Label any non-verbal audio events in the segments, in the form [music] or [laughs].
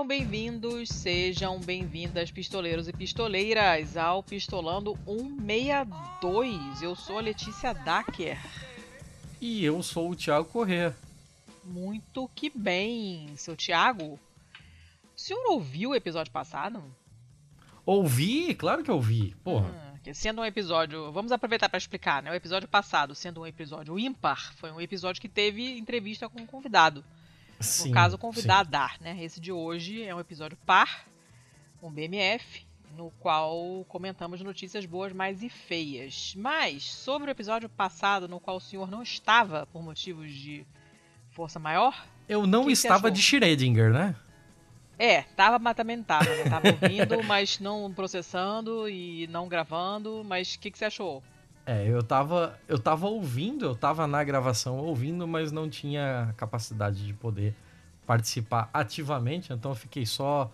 Sejam bem-vindos, sejam bem-vindas, pistoleiros e pistoleiras, ao Pistolando 162. Eu sou a Letícia Dacker. E eu sou o Thiago Corrêa. Muito que bem, seu Thiago. O senhor ouviu o episódio passado? Ouvi, claro que ouvi. Porra. Hum, sendo um episódio. Vamos aproveitar para explicar, né? O episódio passado, sendo um episódio ímpar, foi um episódio que teve entrevista com um convidado. Sim, no caso, convidar, né? Esse de hoje é um episódio par, um BMF, no qual comentamos notícias boas, mais e feias. Mas, sobre o episódio passado, no qual o senhor não estava por motivos de força maior. Eu não estava de Schrödinger, né? É, tava, mas também não tava. Né? Tava ouvindo, [laughs] mas não processando e não gravando. Mas o que, que você achou? É, eu tava, eu tava ouvindo, eu tava na gravação ouvindo, mas não tinha capacidade de poder participar ativamente, então eu fiquei só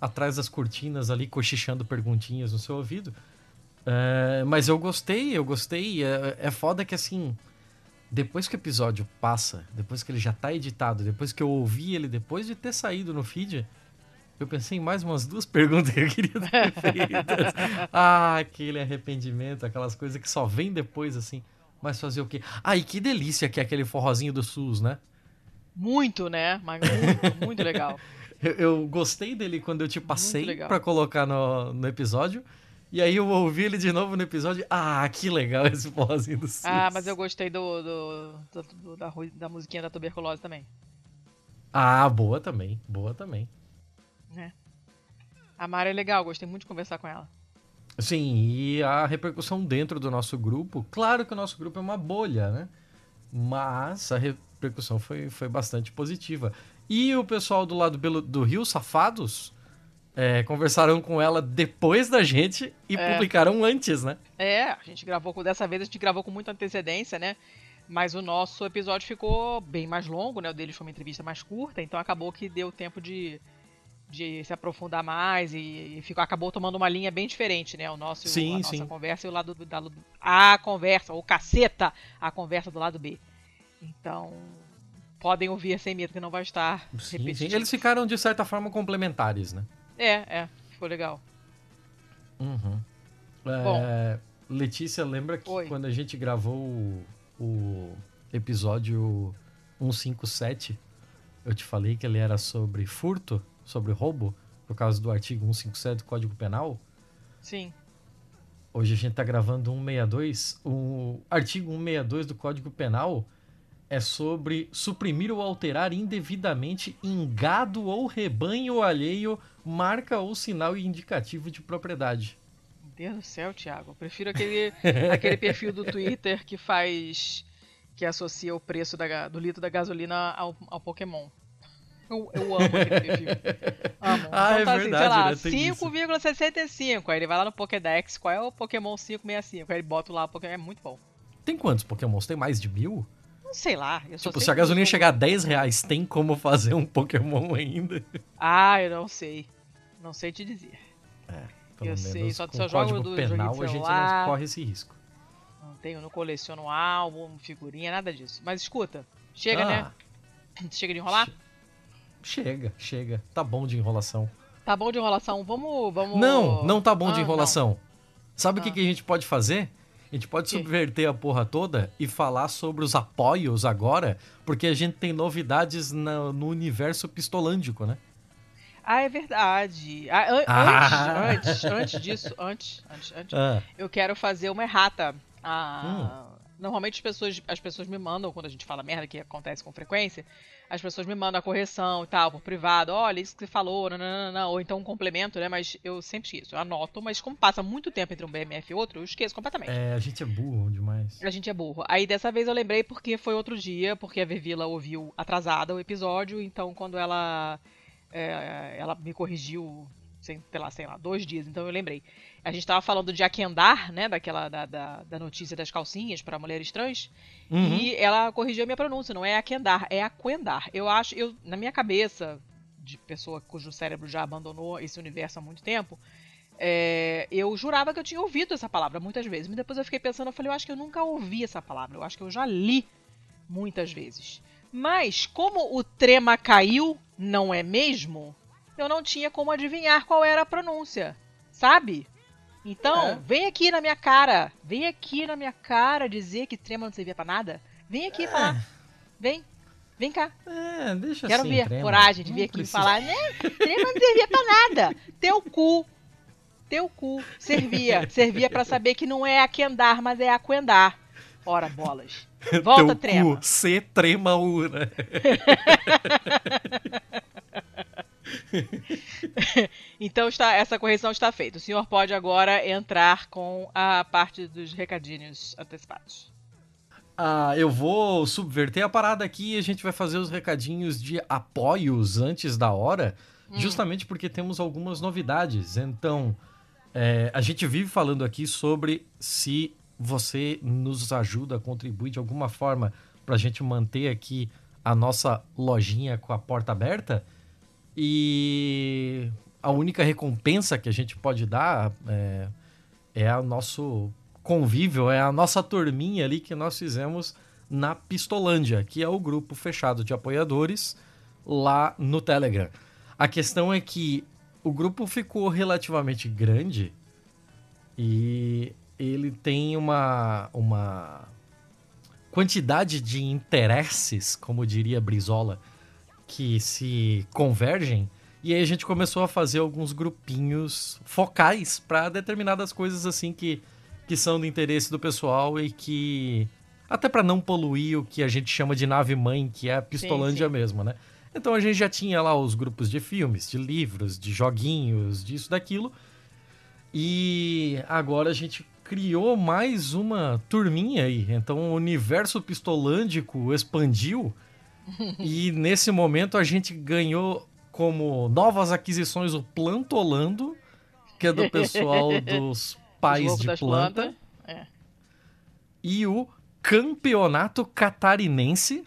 atrás das cortinas ali, cochichando perguntinhas no seu ouvido. É, mas eu gostei, eu gostei. É, é foda que assim, depois que o episódio passa, depois que ele já tá editado, depois que eu ouvi ele, depois de ter saído no feed, eu pensei em mais umas duas [laughs] perguntas que eu queria ter feitas. ah, aquele arrependimento, aquelas coisas que só vem depois, assim. Mas fazer o quê? Ah, e que delícia que é aquele forrozinho do SUS, né? Muito, né? Mas muito, muito legal. [laughs] eu, eu, gostei dele quando eu te passei para colocar no, no episódio. E aí eu ouvi ele de novo no episódio. Ah, que legal esse forrozinho do SUS. Ah, mas eu gostei do, do, do, do da, da musiquinha da tuberculose também. Ah, boa também. Boa também. Né? A Mara é legal, gostei muito de conversar com ela. Sim, e a repercussão dentro do nosso grupo, claro que o nosso grupo é uma bolha, né? Mas a repercussão foi, foi bastante positiva. E o pessoal do lado do Rio, Safados, é, conversaram com ela depois da gente e é. publicaram antes, né? É, a gente gravou com. Dessa vez a gente gravou com muita antecedência, né? Mas o nosso episódio ficou bem mais longo, né? O deles foi uma entrevista mais curta, então acabou que deu tempo de de se aprofundar mais e, e ficou, acabou tomando uma linha bem diferente, né? O nosso, sim, a nossa sim. conversa e o lado da a conversa, ou caceta, a conversa do lado B. Então, podem ouvir sem medo que não vai estar sim, sim. Eles ficaram de certa forma complementares, né? É, é, ficou legal. Uhum. É, Bom, Letícia, lembra que Oi. quando a gente gravou o, o episódio 157, eu te falei que ele era sobre furto? Sobre roubo, por causa do artigo 157 do Código Penal. Sim. Hoje a gente está gravando 162. O artigo 162 do Código Penal é sobre suprimir ou alterar indevidamente em gado ou rebanho alheio marca ou sinal indicativo de propriedade. Meu Deus do céu, Thiago. Eu prefiro aquele, [laughs] aquele perfil do Twitter que faz. que associa o preço da, do litro da gasolina ao, ao Pokémon. Eu, eu amo aquele perfil. [laughs] Amo. Ah, então, tá é assim, verdade, sei lá, né? 5,65. Aí ele vai lá no Pokédex, qual é o Pokémon 565? Aí ele bota lá o Pokémon, é muito bom. Tem quantos Pokémons? Tem mais de mil? Não sei lá. tipo, se a gasolina chegar a 10 reais, tem como fazer um Pokémon ainda? Ah, eu não sei. Não sei te dizer. É, pelo eu menos sei, só, com só código do penal a gente não corre esse risco. Não tenho, não coleciono álbum, figurinha, nada disso. Mas escuta, chega, né? ah. né? Chega de enrolar? Chega, chega. Tá bom de enrolação. Tá bom de enrolação. Vamos. vamos... Não, não tá bom ah, de enrolação. Não. Sabe o ah. que, que a gente pode fazer? A gente pode subverter a porra toda e falar sobre os apoios agora, porque a gente tem novidades no, no universo pistolândico, né? Ah, é verdade. Ah, an ah. Antes, antes, antes disso, antes, antes, antes ah. eu quero fazer uma errata. Ah, hum. Normalmente as pessoas, as pessoas me mandam, quando a gente fala merda, que acontece com frequência, as pessoas me mandam a correção e tal, por privado, olha, isso que você falou, não, não, não, ou então um complemento, né? Mas eu sempre esqueço, eu anoto, mas como passa muito tempo entre um BMF e outro, eu esqueço completamente. É, a gente é burro demais. A gente é burro. Aí dessa vez eu lembrei porque foi outro dia, porque a Vervila ouviu atrasada o episódio, então quando ela. É, ela me corrigiu sei lá, sei lá, dois dias, então eu lembrei. A gente estava falando de Aquendar, né, daquela da, da, da notícia das calcinhas para mulheres trans, uhum. e ela corrigiu a minha pronúncia, não é Aquendar, é Aquendar. Eu acho, eu na minha cabeça de pessoa cujo cérebro já abandonou esse universo há muito tempo, é, eu jurava que eu tinha ouvido essa palavra muitas vezes, mas depois eu fiquei pensando, eu falei, eu acho que eu nunca ouvi essa palavra, eu acho que eu já li muitas vezes. Mas como o trema caiu, não é mesmo? Eu não tinha como adivinhar qual era a pronúncia, sabe? Então, é. vem aqui na minha cara, vem aqui na minha cara dizer que trema não servia para nada. Vem aqui é. falar. Vem, vem cá. É, deixa Quero assim, ver trema. coragem de vir aqui precisa. falar, né? Trema não servia pra nada. Teu cu. Teu cu. Servia. Servia para saber que não é aquendar, mas é aquendar. Ora, bolas. [laughs] Volta, Teu trema. Cu, C trema U, né? [laughs] então está, essa correção está feita. O senhor pode agora entrar com a parte dos recadinhos antecipados. Ah, eu vou subverter a parada aqui e a gente vai fazer os recadinhos de apoios antes da hora, hum. justamente porque temos algumas novidades. Então, é, a gente vive falando aqui sobre se você nos ajuda, contribui de alguma forma para a gente manter aqui a nossa lojinha com a porta aberta. E a única recompensa que a gente pode dar é, é o nosso convívio, é a nossa turminha ali que nós fizemos na Pistolândia, que é o grupo fechado de apoiadores lá no Telegram. A questão é que o grupo ficou relativamente grande e ele tem uma, uma quantidade de interesses, como diria Brizola, que se convergem. E aí a gente começou a fazer alguns grupinhos focais para determinadas coisas assim que, que são do interesse do pessoal e que até para não poluir o que a gente chama de nave mãe, que é a Pistolândia sim, sim. mesmo, né? Então a gente já tinha lá os grupos de filmes, de livros, de joguinhos, disso, daquilo. E agora a gente criou mais uma turminha aí. Então o universo pistolândico expandiu e nesse momento a gente ganhou como novas aquisições o Plantolando, que é do pessoal [laughs] dos pais de planta. É. E o Campeonato Catarinense,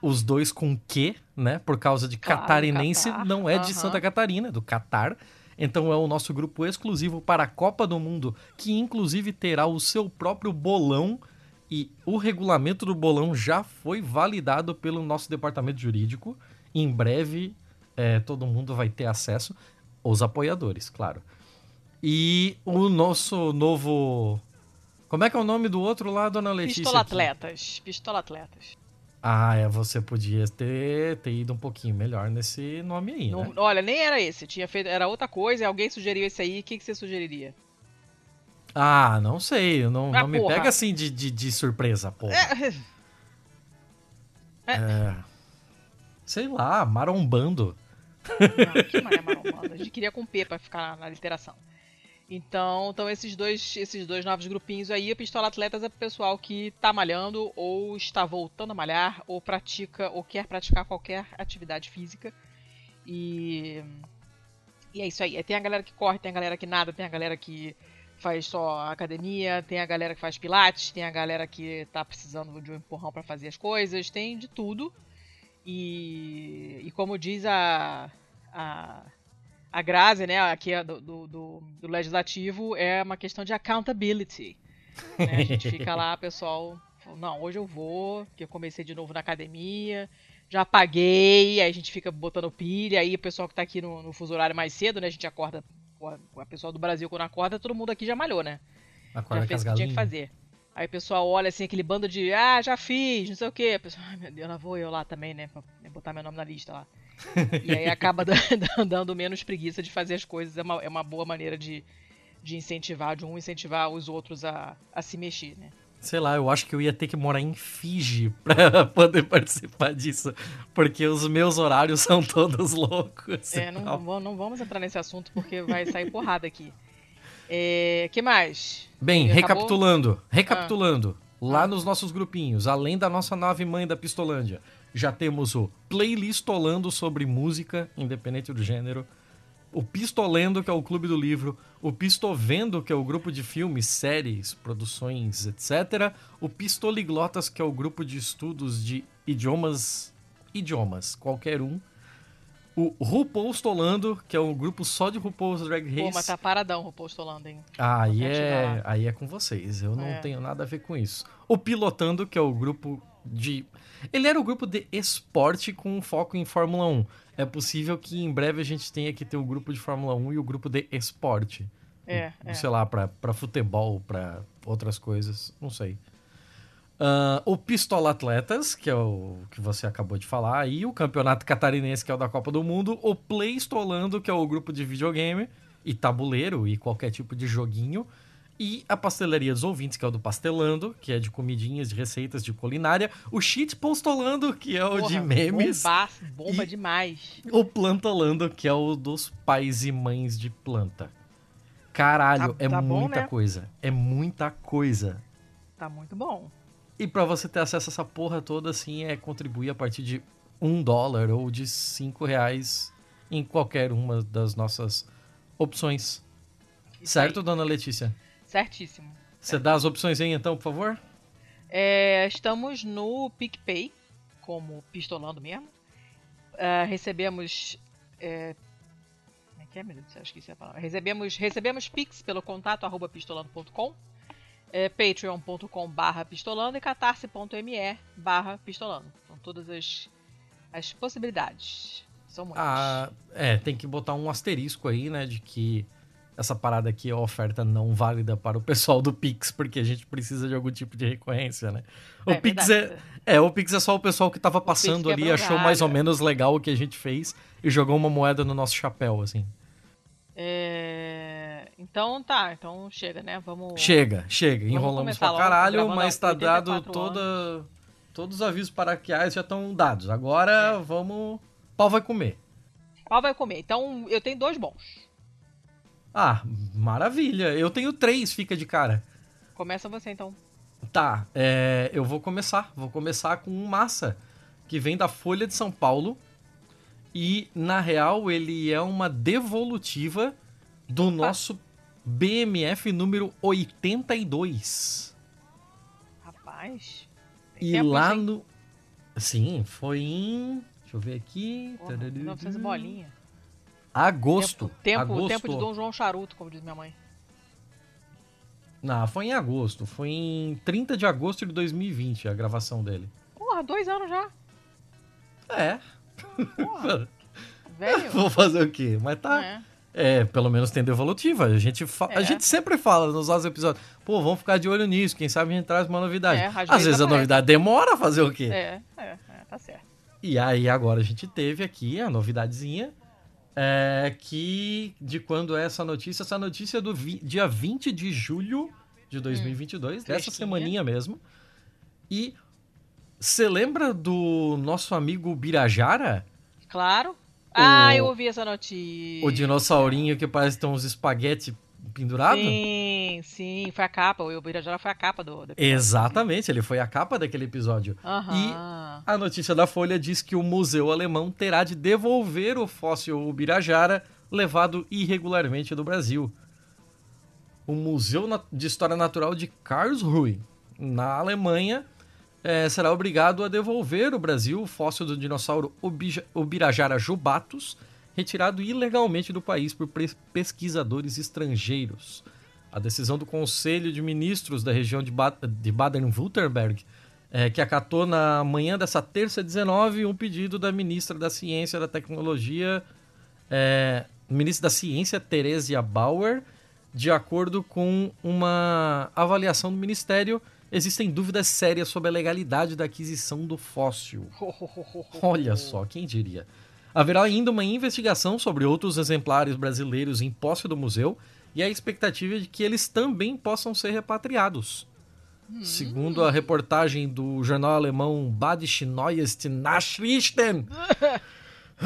os dois com Q, né? Por causa de claro, catarinense, Catar. não é de. Santa Catarina, é do Catar. Então é o nosso grupo exclusivo para a Copa do Mundo, que inclusive terá o seu próprio bolão e o regulamento do bolão já foi validado pelo nosso departamento jurídico. Em breve, é, todo mundo vai ter acesso, os apoiadores, claro. E o nosso novo. Como é que é o nome do outro lá, dona Letícia? Pistola Atletas. Pistola Atletas. Ah, é, você podia ter, ter ido um pouquinho melhor nesse nome aí, Não, né? Olha, nem era esse. Tinha feito, era outra coisa. Alguém sugeriu esse aí. O que, que você sugeriria? Ah, não sei. Não, ah, não me pega assim de, de, de surpresa, porra. É... é... Sei lá, marombando. Não, que marombando. A gente queria com P pra ficar na, na literação. Então, então esses dois, esses dois novos grupinhos aí, a Pistola Atletas é pro pessoal que tá malhando ou está voltando a malhar ou pratica ou quer praticar qualquer atividade física. E e é isso aí. Tem a galera que corre, tem a galera que nada, tem a galera que faz só academia, tem a galera que faz pilates, tem a galera que tá precisando de um empurrão para fazer as coisas, tem de tudo. E, e como diz a, a, a Grazi, né, aqui é do, do, do, do legislativo, é uma questão de accountability. Né? A gente [laughs] fica lá, pessoal, não, hoje eu vou, porque eu comecei de novo na academia, já paguei, aí a gente fica botando pilha, aí o pessoal que tá aqui no, no fuso horário mais cedo, né, a gente acorda a pessoa do Brasil quando acorda, todo mundo aqui já malhou, né? Acorda já fez o que tinha que fazer. Aí o pessoal olha assim, aquele bando de, ah, já fiz, não sei o quê. A pessoa, ai meu Deus, lá vou eu lá também, né? Pra botar meu nome na lista lá. e aí acaba [laughs] dando menos preguiça de fazer as coisas. É uma, é uma boa maneira de, de incentivar, de um incentivar os outros a, a se mexer, né? Sei lá, eu acho que eu ia ter que morar em Fiji [laughs] pra [laughs] poder participar disso. Porque os meus horários [laughs] são todos loucos. É, não, não, vamos entrar nesse assunto porque vai sair porrada aqui. É, que mais? Bem, recapitulando. Recapitulando. Ah. Lá ah. nos nossos grupinhos, além da nossa nave mãe da Pistolândia, já temos o Playlistolando sobre música, independente do gênero o Pistolendo, que é o clube do livro, o Pistovendo, que é o grupo de filmes, séries, produções, etc. O Pistoliglotas, que é o grupo de estudos de idiomas, idiomas, qualquer um. O RuPaulstolando, que é um grupo só de RuPaul's Drag Race. Pô, mas tá paradão o RuPaulstolando, hein? Ah, aí é, aí é com vocês, eu não é. tenho nada a ver com isso. O Pilotando, que é o grupo de. Ele era o grupo de esporte com foco em Fórmula 1. É possível que em breve a gente tenha que ter o grupo de Fórmula 1 e o grupo de esporte. É, é. Sei lá, pra, pra futebol, pra outras coisas, não sei. Uh, o Pistola Atletas, que é o que você acabou de falar, e o Campeonato Catarinense, que é o da Copa do Mundo, o Playstolando, que é o grupo de videogame e tabuleiro e qualquer tipo de joguinho, e a Pastelaria dos Ouvintes, que é o do Pastelando, que é de comidinhas, de receitas, de culinária, o Shit Postolando, que é o Porra, de memes, Bombaço, bomba E- demais. o Plantolando, que é o dos pais e mães de planta. Caralho, Tá- é tá bom, muita né? coisa. É muita coisa. Tá muito bom. E pra você ter acesso a essa porra toda, assim, é contribuir a partir de um dólar ou de cinco reais em qualquer uma das nossas opções. Isso certo, aí. dona Letícia? Certíssimo. Você dá as opções aí, então, por favor? É, estamos no PicPay, como pistolando mesmo. Ah, recebemos. É, como é que é, meu Deus do céu? Esqueci a palavra. Recebemos, recebemos Pix pelo contato arroba pistolando.com, é, patreon.com barra pistolando e catarse.me barra pistolando. São todas as, as possibilidades. São muitas. Ah, é, tem que botar um asterisco aí, né, de que essa parada aqui é oferta não válida para o pessoal do Pix, porque a gente precisa de algum tipo de recorrência, né? O É Pix verdade. é, é, o Pix é só o pessoal que tava passando ali, quebra achou mais ou menos legal o que a gente fez e jogou uma moeda no nosso chapéu, assim. É, Então tá, então chega, né? Vamos. Chega, chega, Vamos enrolamos pra caralho, mas há tá dado 84 toda todos os avisos paraquiais já estão dados. Agora É. vamos, pau vai comer. Qual vai comer? Então eu tenho dois bons. Ah, maravilha. Eu tenho três, fica de cara. Começa você então. Tá, é, eu vou começar. Vou começar com um massa que vem da Folha de São Paulo. E, na real, ele é uma devolutiva do nosso BMF número 82. Rapaz. E tempo lá hein? no. Sim, foi em. Deixa eu ver aqui. Porra, 1900 bolinha. Agosto. Tempo, tempo, agosto. tempo de Dom João Charuto, como diz minha mãe. Não, foi em agosto. Foi em 30 de agosto de 2020 a gravação dele. Porra, dois anos já. É. Porra, [laughs] velho. Vou fazer o quê? Mas tá. É. É, pelo menos tem devolutiva. A gente, fa- a É. gente sempre fala nos nossos episódios, pô, vamos ficar de olho nisso, quem sabe a gente traz uma novidade. É, às vezes a novidade demora a fazer o quê? É, é, é, tá certo. E aí agora a gente teve aqui a novidadezinha, é, que de quando é essa notícia? Essa notícia é do vi- dia 20 de julho de 2022, dessa fresquinha. semaninha mesmo. E você lembra do nosso amigo Birajara? Claro. Ah, O- eu ouvi essa notícia. O dinossaurinho que parece ter uns espaguete pendurado? Sim, sim, foi a capa. O Ibirajara foi a capa do, do. Exatamente, ele foi a capa daquele episódio. Aham. A notícia da Folha diz que o Museu Alemão terá de devolver o fóssil Ubirajara levado irregularmente do Brasil. O Museu de História Natural de Karlsruhe, na Alemanha, eh, será obrigado a devolver ao Brasil o fóssil do dinossauro Ubirajara jubatus, retirado ilegalmente do país por pesquisadores estrangeiros. A decisão do Conselho de Ministros da região de, Ba- de Baden-Württemberg, eh, que acatou na manhã dessa terça 19 um pedido da ministra da Ciência e da Tecnologia, eh, ministra da Ciência, Teresia Bauer, de acordo com uma avaliação do Ministério, existem dúvidas sérias sobre a legalidade da aquisição do fóssil. [laughs] Olha só, quem diria. Haverá ainda uma investigação sobre outros exemplares brasileiros em posse do museu e a expectativa é de que eles também possam ser repatriados. Segundo a reportagem do jornal alemão Badische Neues Nachrichten, [laughs]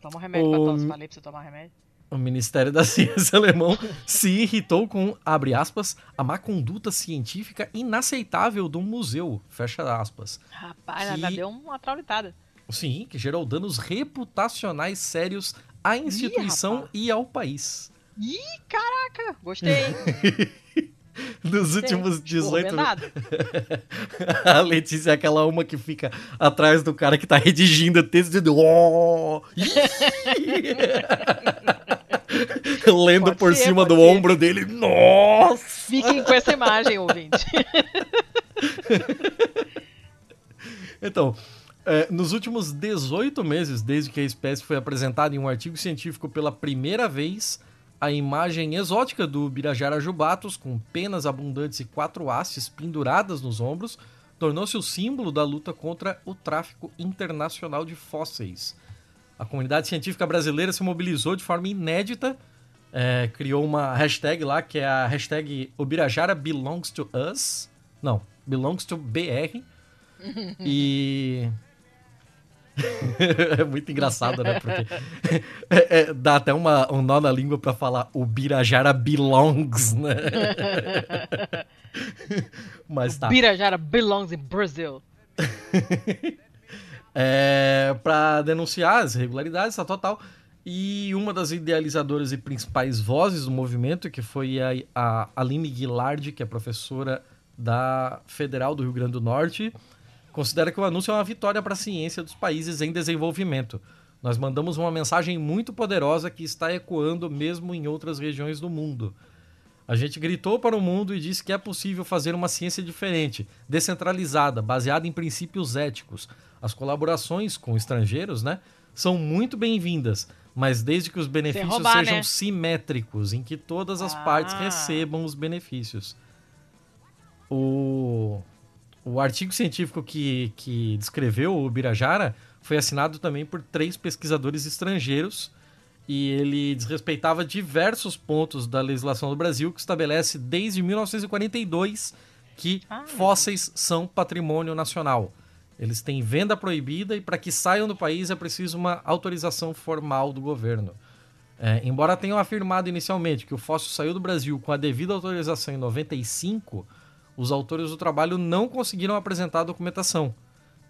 Toma um remédio pra O- tosse. Falei pra você tomar remédio. o Ministério da [laughs] Ciência alemão se irritou com, abre aspas, a má conduta científica inaceitável do museu, fecha aspas. Rapaz, Que- ainda deu uma traulitada. Sim, que gerou danos reputacionais sérios à instituição rapaz. e ao país. Ih, caraca! Gostei? Nos [laughs] últimos Esporro 18 vendado. A Letícia é aquela uma que fica atrás do cara que tá redigindo o texto dizendo. "Oh!" [laughs] Lendo Pode por ser, cima do ser. ombro dele. Nossa! Fiquem com essa imagem, ouvinte. [laughs] Então, é, nos últimos 18 meses, desde que a espécie foi apresentada em um artigo científico pela primeira vez, a imagem exótica do Birajara jubatus, com penas abundantes e quatro hastes penduradas nos ombros, tornou-se o símbolo da luta contra o tráfico internacional de fósseis. A comunidade científica brasileira se mobilizou de forma inédita, é, criou uma hashtag lá, que é a hashtag Obirajara belongs to us. Não, belongs to BR. [laughs] e [laughs] é muito engraçado, né? Porque [laughs] é, é, dá até uma, um nó na língua para falar o Birajara belongs, né? [laughs] Mas tá. Birajara belongs in Brazil. é, para denunciar as irregularidades, tá total. E uma das idealizadoras e principais vozes do movimento, que foi a, a Aline Guilard, que é professora da Federal do Rio Grande do Norte, considera que o anúncio é uma vitória para a ciência dos países em desenvolvimento. Nós mandamos uma mensagem muito poderosa que está ecoando mesmo em outras regiões do mundo. A gente gritou para o mundo e disse que é possível fazer uma ciência diferente, descentralizada, baseada em princípios éticos. As colaborações com estrangeiros, né, são muito bem-vindas, mas desde que os benefícios roubar, sejam né? simétricos, em que todas as ah. partes recebam os benefícios. O o artigo científico que, que descreveu o Birajara foi assinado também por três pesquisadores estrangeiros e ele desrespeitava diversos pontos da legislação do Brasil que estabelece desde 1942 que ah, fósseis são patrimônio nacional. Eles têm venda proibida e para que saiam do país é preciso uma autorização formal do governo. É, embora tenham afirmado inicialmente que o fóssil saiu do Brasil com a devida autorização em 95, os autores do trabalho não conseguiram apresentar a documentação.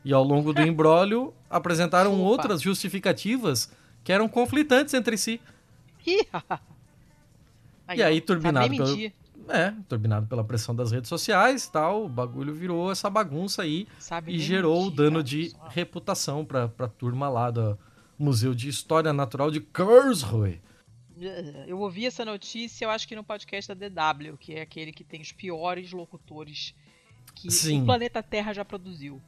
E ao longo do embrólio, apresentaram Opa. outras justificativas que eram conflitantes entre si. [laughs] aí, e aí, turbinado pelo, é, turbinado pela pressão das redes sociais tal, o bagulho virou essa bagunça aí sabe e gerou o dano de reputação para a turma lá do Museu de História Natural de Karlsruhe. Eu ouvi essa notícia, eu acho que no podcast da DW, que é aquele que tem os piores locutores que sim. o planeta Terra já produziu.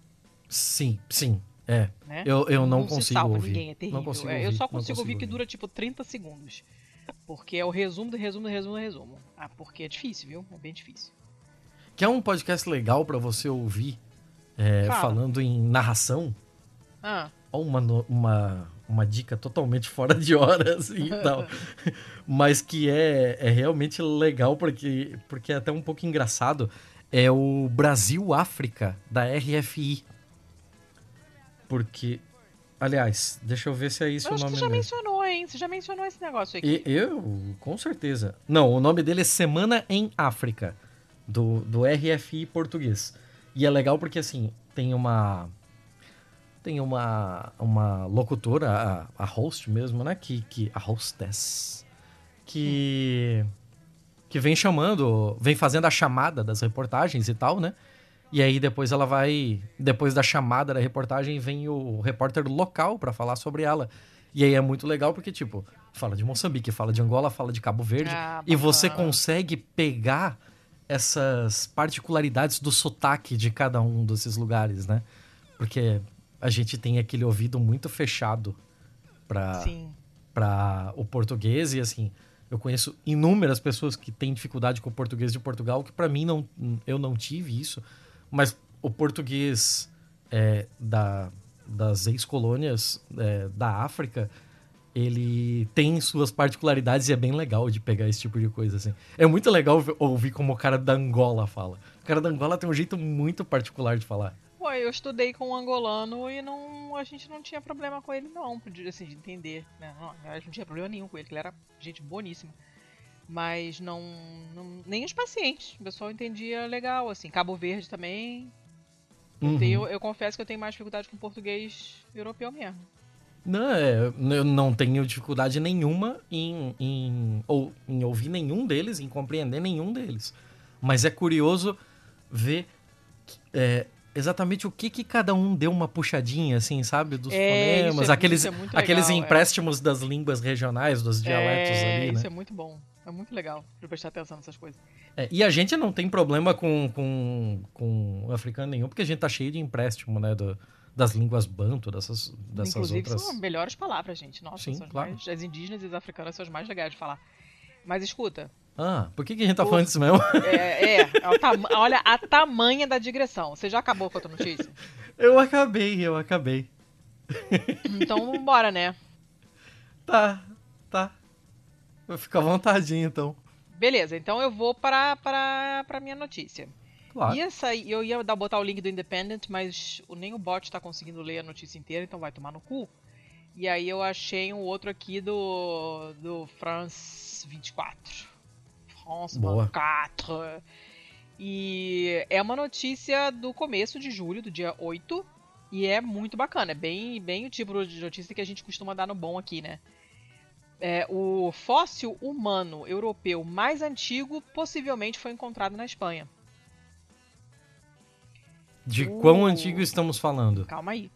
Sim, sim. É. Né? Eu, eu não, não consigo ouvir. Ninguém, é terrível. Não consigo é, ouvir, eu só consigo, ouvir, ouvir que dura tipo 30 segundos. Porque é o resumo do resumo do resumo do resumo. Ah, porque é difícil, viu? É bem difícil. Que é um podcast legal para você ouvir é, falando em narração. Ah. Ou uma, uma, uma dica totalmente fora de hora, [laughs] assim, e tal. Mas que é, é realmente legal, porque, porque é até um pouco engraçado. É o Brasil-África, da RFI. Porque... Aliás, deixa eu ver se é isso eu o nome você já mencionou, hein? Você já mencionou esse negócio aqui. E, eu, com certeza. Não, o nome dele é Semana em África, do, do RFI português. E é legal porque, assim, tem uma tem uma, uma locutora, a, a host mesmo, né? Que, que, a hostess, que, que vem chamando, vem fazendo a chamada das reportagens e tal, né? E aí depois ela vai, depois da chamada da reportagem, vem o repórter local para falar sobre ela. E aí é muito legal porque, tipo, fala de Moçambique, fala de Angola, fala de Cabo Verde. Ah, e você consegue pegar essas particularidades do sotaque de cada um desses lugares, né? Porque a gente tem aquele ouvido muito fechado para o português. E assim eu conheço inúmeras pessoas que têm dificuldade com o português de Portugal que para mim não eu não tive isso. Mas o português é, da, das ex-colônias é, da África ele tem suas particularidades e é bem legal de pegar esse tipo de coisa assim. É muito legal ouvir como o cara da Angola fala. O cara da Angola tem um jeito muito particular de falar Pô, eu estudei com um angolano e não, a gente não tinha problema com ele não, assim, de entender, né? Não, a gente não tinha problema nenhum com ele, que ele era gente boníssima. Mas não, não nem os pacientes, o pessoal entendia legal, assim. Cabo Verde também. Uhum. Eu, tenho, eu confesso que eu tenho mais dificuldade com português europeu mesmo. Não, é, eu não tenho dificuldade nenhuma em, em, ou, em ouvir nenhum deles, em compreender nenhum deles. Mas é curioso ver é, exatamente o que que cada um deu uma puxadinha, assim, sabe? Dos é, fonemas, é, aqueles, aqueles legal, é. empréstimos é. das línguas regionais, dos dialetos é, ali, né? Isso é muito bom. É muito legal de prestar atenção nessas coisas. É, e a gente não tem problema com, com, com africano nenhum, porque a gente tá cheio de empréstimo, né? Do, das línguas banto, dessas, dessas Inclusive, outras. são melhores palavras, gente. Nossa, Sim, claro. mais, as indígenas e as africanas são as mais legais de falar. Mas escuta, Ah, por que, que a gente tá O- falando disso mesmo? é, é, é o tama- olha a tamanha da digressão. Você já acabou com a tua notícia? Eu acabei, eu acabei. Então, bora, né? Tá, tá. Fica à vontade, então. Beleza, então eu vou para para para minha notícia. Claro. Ia sair, eu ia dar, botar o link do Independent, mas nem o bot tá conseguindo ler a notícia inteira, então vai tomar no cu. E aí eu achei um outro aqui do do France 24. France Boa. 24. E é uma notícia do começo de julho, do dia 8, e é muito bacana, é bem bem o tipo de notícia que a gente costuma dar no bom aqui, né? É, o fóssil humano europeu mais antigo possivelmente foi encontrado na Espanha. De Uh. quão antigo estamos falando? Calma aí.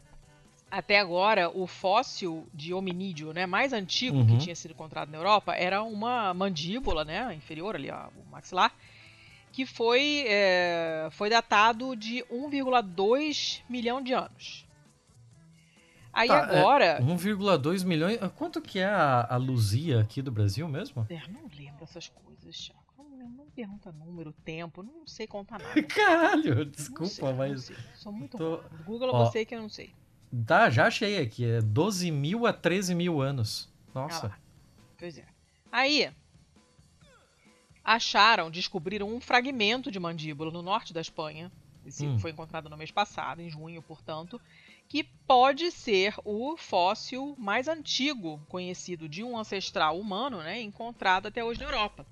Até agora, o fóssil de hominídeo né, mais antigo Uhum. que tinha sido encontrado na Europa era uma mandíbula né, inferior ali, ó, o maxilar, que foi, é, foi datado de 1,2 milhão de anos. Aí Tá, é, agora. 1,2 milhões. Ah, Quanto que é a, a Luzia aqui do Brasil mesmo? É, não lembro essas coisas, Thiago. Não, não pergunta número, tempo, não sei contar nada. [laughs] Caralho, desculpa, sei, não mas. sei. Sou muito tô- ruim. Google Ó. você que eu não sei. Tá, já achei aqui. É 12 mil a 13 mil anos. Ah Nossa. lá. Pois é. Aí, acharam, descobriram um fragmento de mandíbula no norte da Espanha. Esse Hum. foi encontrado no mês passado, em junho, portanto, que pode ser o fóssil mais antigo conhecido de um ancestral humano, né, encontrado até hoje na Europa.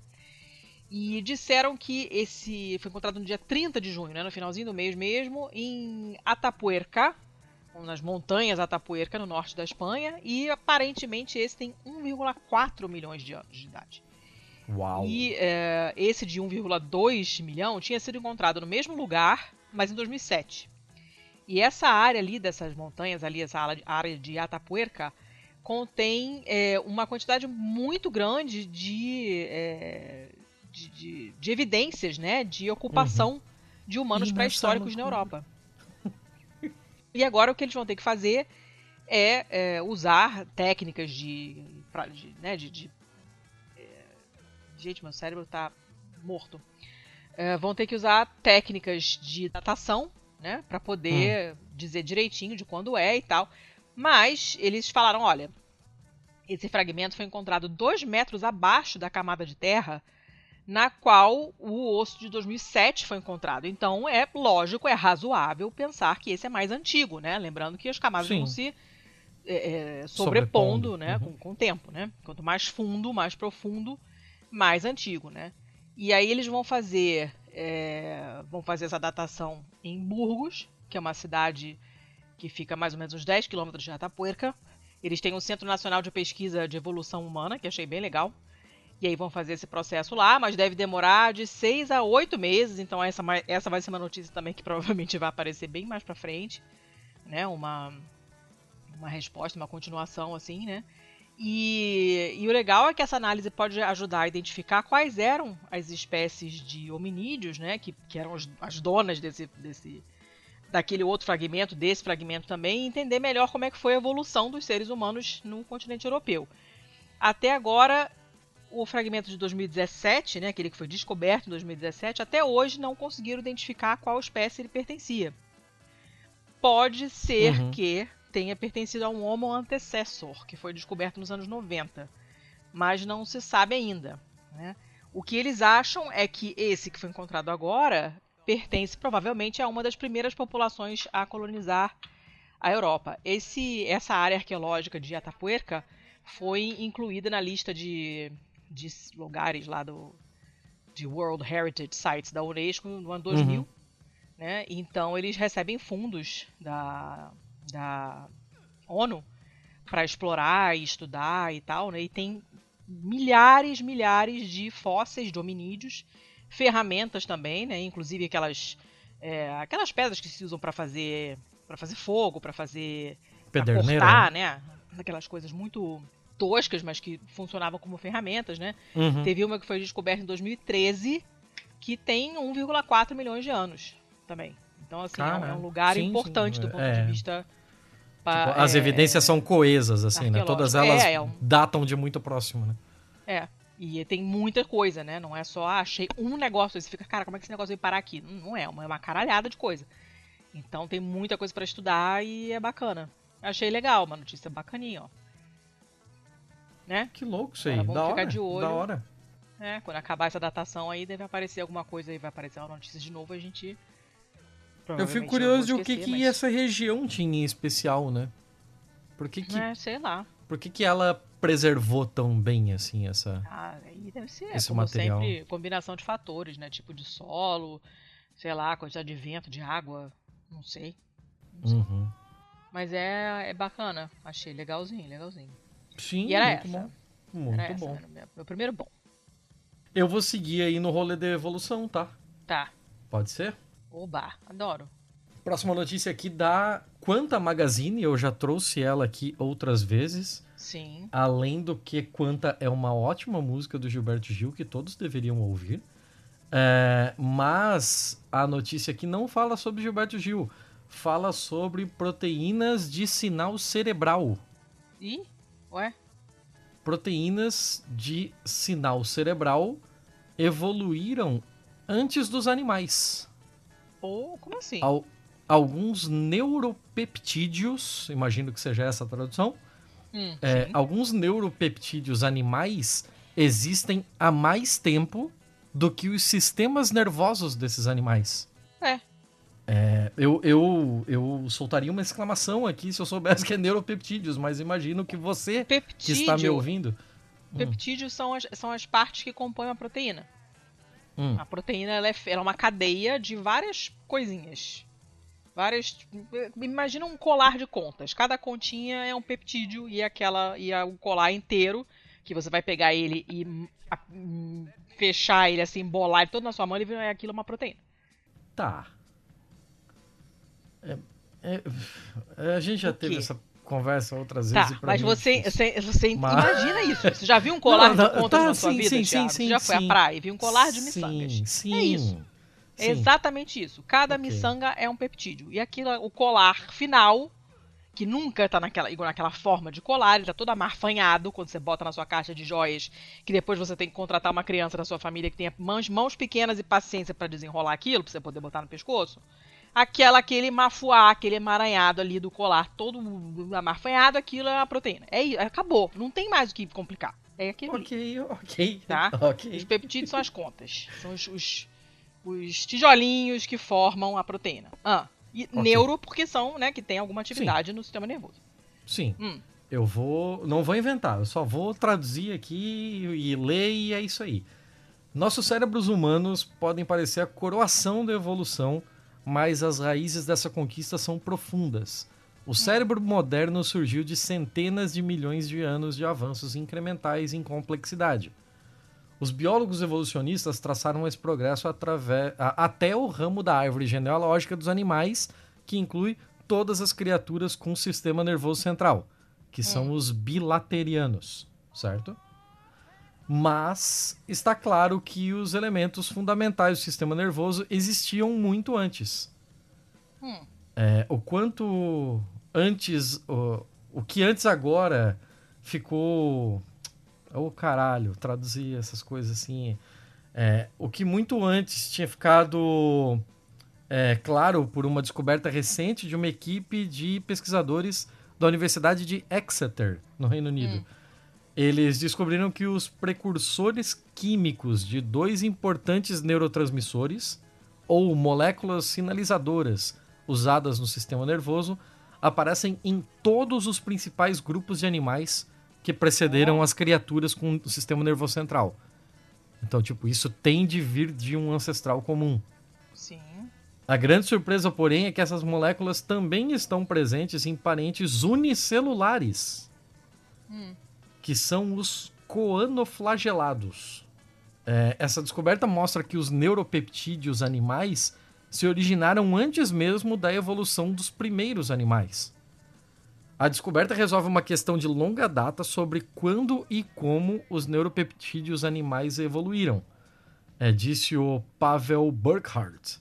E disseram que esse foi encontrado no dia 30 de junho, né, no finalzinho do mês mesmo, em Atapuerca, nas montanhas Atapuerca, no norte da Espanha, e aparentemente esse tem 1,4 milhões de anos de idade. Uau. E é, esse de 1,2 milhão tinha sido encontrado no mesmo lugar, mas em 2007. E essa área ali dessas montanhas, ali essa área- de Atapuerca, contém é, uma quantidade muito grande de, é, de, de- de evidências né, de ocupação de humanos pré-históricos na? Europa. E agora o que eles vão ter que fazer é, é, usar técnicas de, pra- de, né, de, de Gente, meu cérebro tá morto. É, vão ter que usar técnicas de datação, né? Pra poder dizer direitinho de quando é e tal. Mas eles falaram: olha, esse fragmento foi encontrado dois metros abaixo da camada de terra na qual o osso de 2007 foi encontrado. Então é lógico, é razoável pensar que esse é mais antigo, né? Lembrando que as camadas Sim. vão se é, é, sobrepondo, Sobrepondo, né? uhum. Com, com o tempo, né? Quanto mais fundo, mais profundo, mais antigo, né? E aí eles vão fazer é, vão fazer essa datação em Burgos, que é uma cidade que fica mais ou menos uns 10 quilômetros de Atapuerca. Eles têm um Centro Nacional de Pesquisa de Evolução Humana, que achei bem legal. E aí vão fazer esse processo lá, mas deve demorar de 6 a 8 meses. Então essa, essa vai ser uma notícia também que [laughs] provavelmente vai aparecer bem mais pra frente. Né? Uma, uma resposta, uma continuação assim, né? E, e o legal é que essa análise pode ajudar a identificar quais eram as espécies de hominídeos, né? Que, que eram as, as donas desse, desse, daquele outro fragmento, desse fragmento também, e entender melhor como é que foi a evolução dos seres humanos no continente europeu. Até agora, o fragmento de 2017, né, aquele que foi descoberto em 2017, até hoje não conseguiram identificar a qual espécie ele pertencia. Pode ser Uhum. que tenha pertencido a um Homo antecessor, que foi descoberto nos anos 90, mas não se sabe ainda. né? O que eles acham é que esse que foi encontrado agora pertence provavelmente a uma das primeiras populações a colonizar a Europa. Esse, essa área arqueológica de Atapuerca foi incluída na lista de, de lugares lá do de World Heritage Sites da Unesco no ano 2000. Uhum. Né? Então eles recebem fundos da, da ONU para explorar e estudar e tal, né? E tem milhares, milhares de fósseis de hominídeos, ferramentas também, né? Inclusive aquelas é, aquelas pedras que se usam para fazer para fazer fogo, para fazer pra cortar, né? Aquelas coisas muito toscas, mas que funcionavam como ferramentas, né? Uhum. Teve uma que foi descoberta em 2013 que tem 1,4 milhões de anos também. Então, assim, é um- é Cara, um lugar sim, importante sim, do ponto é. de vista. Tipo, pa- as é, evidências são coesas, assim, né? Todas elas É, é um- datam de muito próximo, né? É. E tem muita coisa, né? Não é só, ah, achei um negócio, você fica, cara, como é que esse negócio veio parar aqui? Não não é, é uma caralhada de coisa. Então tem muita coisa pra estudar e é bacana. Achei legal, uma notícia bacaninha, ó. Né? Que louco isso aí. Era bom Da ficar hora. de olho. Da hora. É, quando acabar essa datação aí, deve aparecer alguma coisa aí, vai aparecer uma notícia de novo, a gente. Eu fico curioso de o que, que mas- essa região tinha em especial, né? Por que que, É, sei lá. por que, que ela preservou tão bem, assim, essa... Ah, aí deve ser, Esse como material. sempre, combinação de fatores, né? Tipo de solo, sei lá, quantidade de vento, de água, não sei. Não sei. Uhum. Mas é, é bacana, achei legalzinho, legalzinho. Sim, E era muito essa. bom. Muito Era essa, bom. era o meu, meu primeiro bom. Eu vou seguir aí no rolê da evolução, tá? Tá. Pode ser? Oba, adoro. Próxima notícia aqui da Quanta Magazine, eu já trouxe ela aqui outras vezes. Sim. Além do que Quanta é uma ótima música do Gilberto Gil que todos deveriam ouvir. É, mas a notícia aqui não fala sobre Gilberto Gil, fala sobre proteínas de sinal cerebral. E? Ué? Proteínas de sinal cerebral evoluíram antes dos animais. Ou, como assim? Al- alguns neuropeptídeos, imagino que seja essa a tradução, Hum, É, alguns neuropeptídeos animais existem há mais tempo do que os sistemas nervosos desses animais. É. É, eu, eu, eu soltaria uma exclamação aqui se eu soubesse que é neuropeptídeos, mas imagino que você que Peptídeo. está me ouvindo. Hum, Peptídeos são as, são as partes que compõem a proteína. hum, A proteína ela é, ela é uma cadeia de várias coisinhas. Várias. Imagina um colar de contas. Cada continha é um peptídeo e aquela e o colar inteiro que você vai pegar ele e hum, a- hum, fechar ele assim, embolar ele todo na sua mão, ele vira aquilo é uma proteína. tá. É- é- a gente já teve essa conversa outras vezes. Tá, pra mas mim você, você, você Mas- imagina isso. Você já viu um colar Não, não, de contas tá, na sua sim, vida, sim, sim, Você já sim, foi à sim. praia e viu um colar de Sim, miçangas. Sim, É isso. É sim. exatamente isso. Cada Ok. miçanga é um peptídeo. E aquilo, o colar final, que nunca tá naquela, igual naquela forma de colar, ele tá todo amarfanhado quando você bota na sua caixa de joias, que depois você tem que contratar uma criança da sua família que tenha mãos, mãos pequenas e paciência para desenrolar aquilo, pra você poder botar no pescoço. Aquela, aquele mafuá, aquele emaranhado ali do colar, todo amarfanhado, aquilo é a proteína. É, i- acabou. Não tem mais o que complicar. É aquilo ali. Ok, ok. Tá? Ok. Os peptídeos são as contas. São os, os, os tijolinhos que formam a proteína. Ah, e neuro, porque são, né, que tem alguma atividade no sistema nervoso. Sim. Hum. Eu vou. Não vou inventar, eu só vou traduzir aqui e ler e é isso aí. Nossos cérebros humanos podem parecer a coroação da evolução, mas as raízes dessa conquista são profundas. O cérebro moderno surgiu de centenas de milhões de anos de avanços incrementais em complexidade. Os biólogos evolucionistas traçaram esse progresso através, a- até o ramo da árvore genealógica dos animais, que inclui todas as criaturas com sistema nervoso central, que são os bilaterianos, certo? Mas está claro que os elementos fundamentais do sistema nervoso existiam muito antes. Hum. É, o quanto antes. O, o que antes agora ficou. Ô caralho, traduzir essas coisas assim. É, o que muito antes tinha ficado é, claro por uma descoberta recente de uma equipe de pesquisadores da Universidade de Exeter, no Reino Unido. Hum. Eles descobriram que os precursores químicos de dois importantes neurotransmissores, ou moléculas sinalizadoras usadas no sistema nervoso, aparecem em todos os principais grupos de animais que precederam as criaturas com o sistema nervoso central. Então, tipo, isso tem de vir de um ancestral comum. Sim. A grande surpresa, porém, é que essas moléculas também estão presentes em parentes unicelulares, Hum. Que são os coanoflagelados. É, essa descoberta mostra que os neuropeptídeos animais se originaram antes mesmo da evolução dos primeiros animais. A descoberta resolve uma questão de longa data sobre quando e como os neuropeptídeos animais evoluíram. É, disse o Pavel Burkhardt,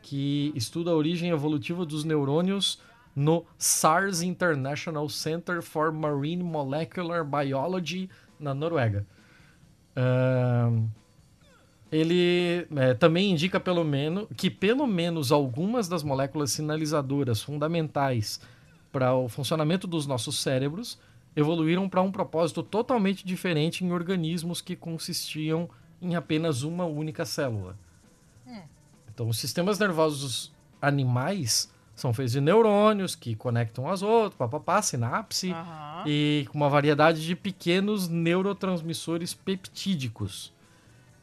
que estuda a origem evolutiva dos neurônios no SARS International Center for Marine Molecular Biology, na Noruega. Uh, ele é, também indica pelo menos que pelo menos algumas das moléculas sinalizadoras fundamentais para o funcionamento dos nossos cérebros evoluíram para um propósito totalmente diferente em organismos que consistiam em apenas uma única célula. Hum. Então, os sistemas nervosos animais são feitos de neurônios que conectam aos outros, papapá, sinapse, uhum. e com uma variedade de pequenos neurotransmissores peptídicos.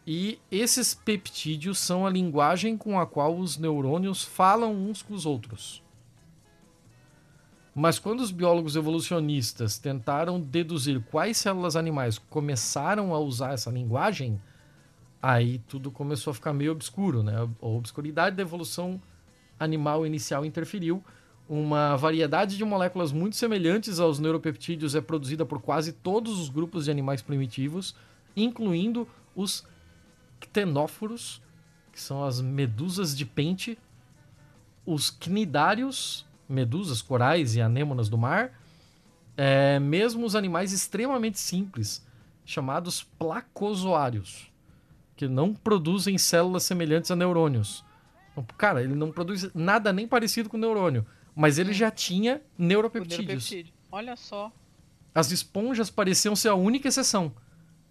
E esses peptídeos são a linguagem com a qual os neurônios falam uns com os outros. Mas quando os biólogos evolucionistas tentaram deduzir quais células animais começaram a usar essa linguagem, aí tudo começou a ficar meio obscuro, né? A obscuridade da evolução animal inicial interferiu. Uma variedade de moléculas muito semelhantes aos neuropeptídeos é produzida por quase todos os grupos de animais primitivos, incluindo os ctenóforos, que são as medusas de pente, os cnidários, medusas, corais e anêmonas do mar, é, mesmo os animais extremamente simples, chamados placozoários, que não produzem células semelhantes a neurônios. Cara, ele não produz nada nem parecido com neurônio, mas ele hum. já tinha neuropeptídeos. Olha só. As esponjas pareciam ser a única exceção,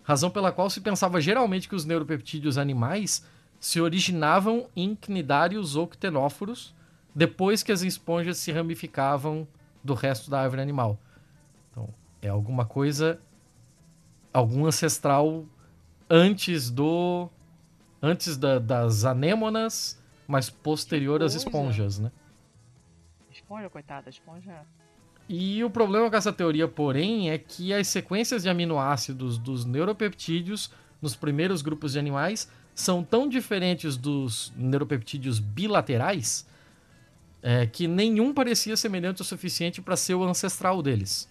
razão pela qual se pensava geralmente que os neuropeptídeos animais se originavam em cnidários ou ctenóforos, depois que as esponjas se ramificavam do resto da árvore animal. Então, é alguma coisa, algum ancestral antes do, antes da, das anêmonas, mas posterior às esponjas, né? Esponja, coitada, esponja. E o problema com essa teoria, porém, é que as sequências de aminoácidos dos neuropeptídeos nos primeiros grupos de animais são tão diferentes dos neuropeptídeos bilaterais é, que nenhum parecia semelhante o suficiente para ser o ancestral deles.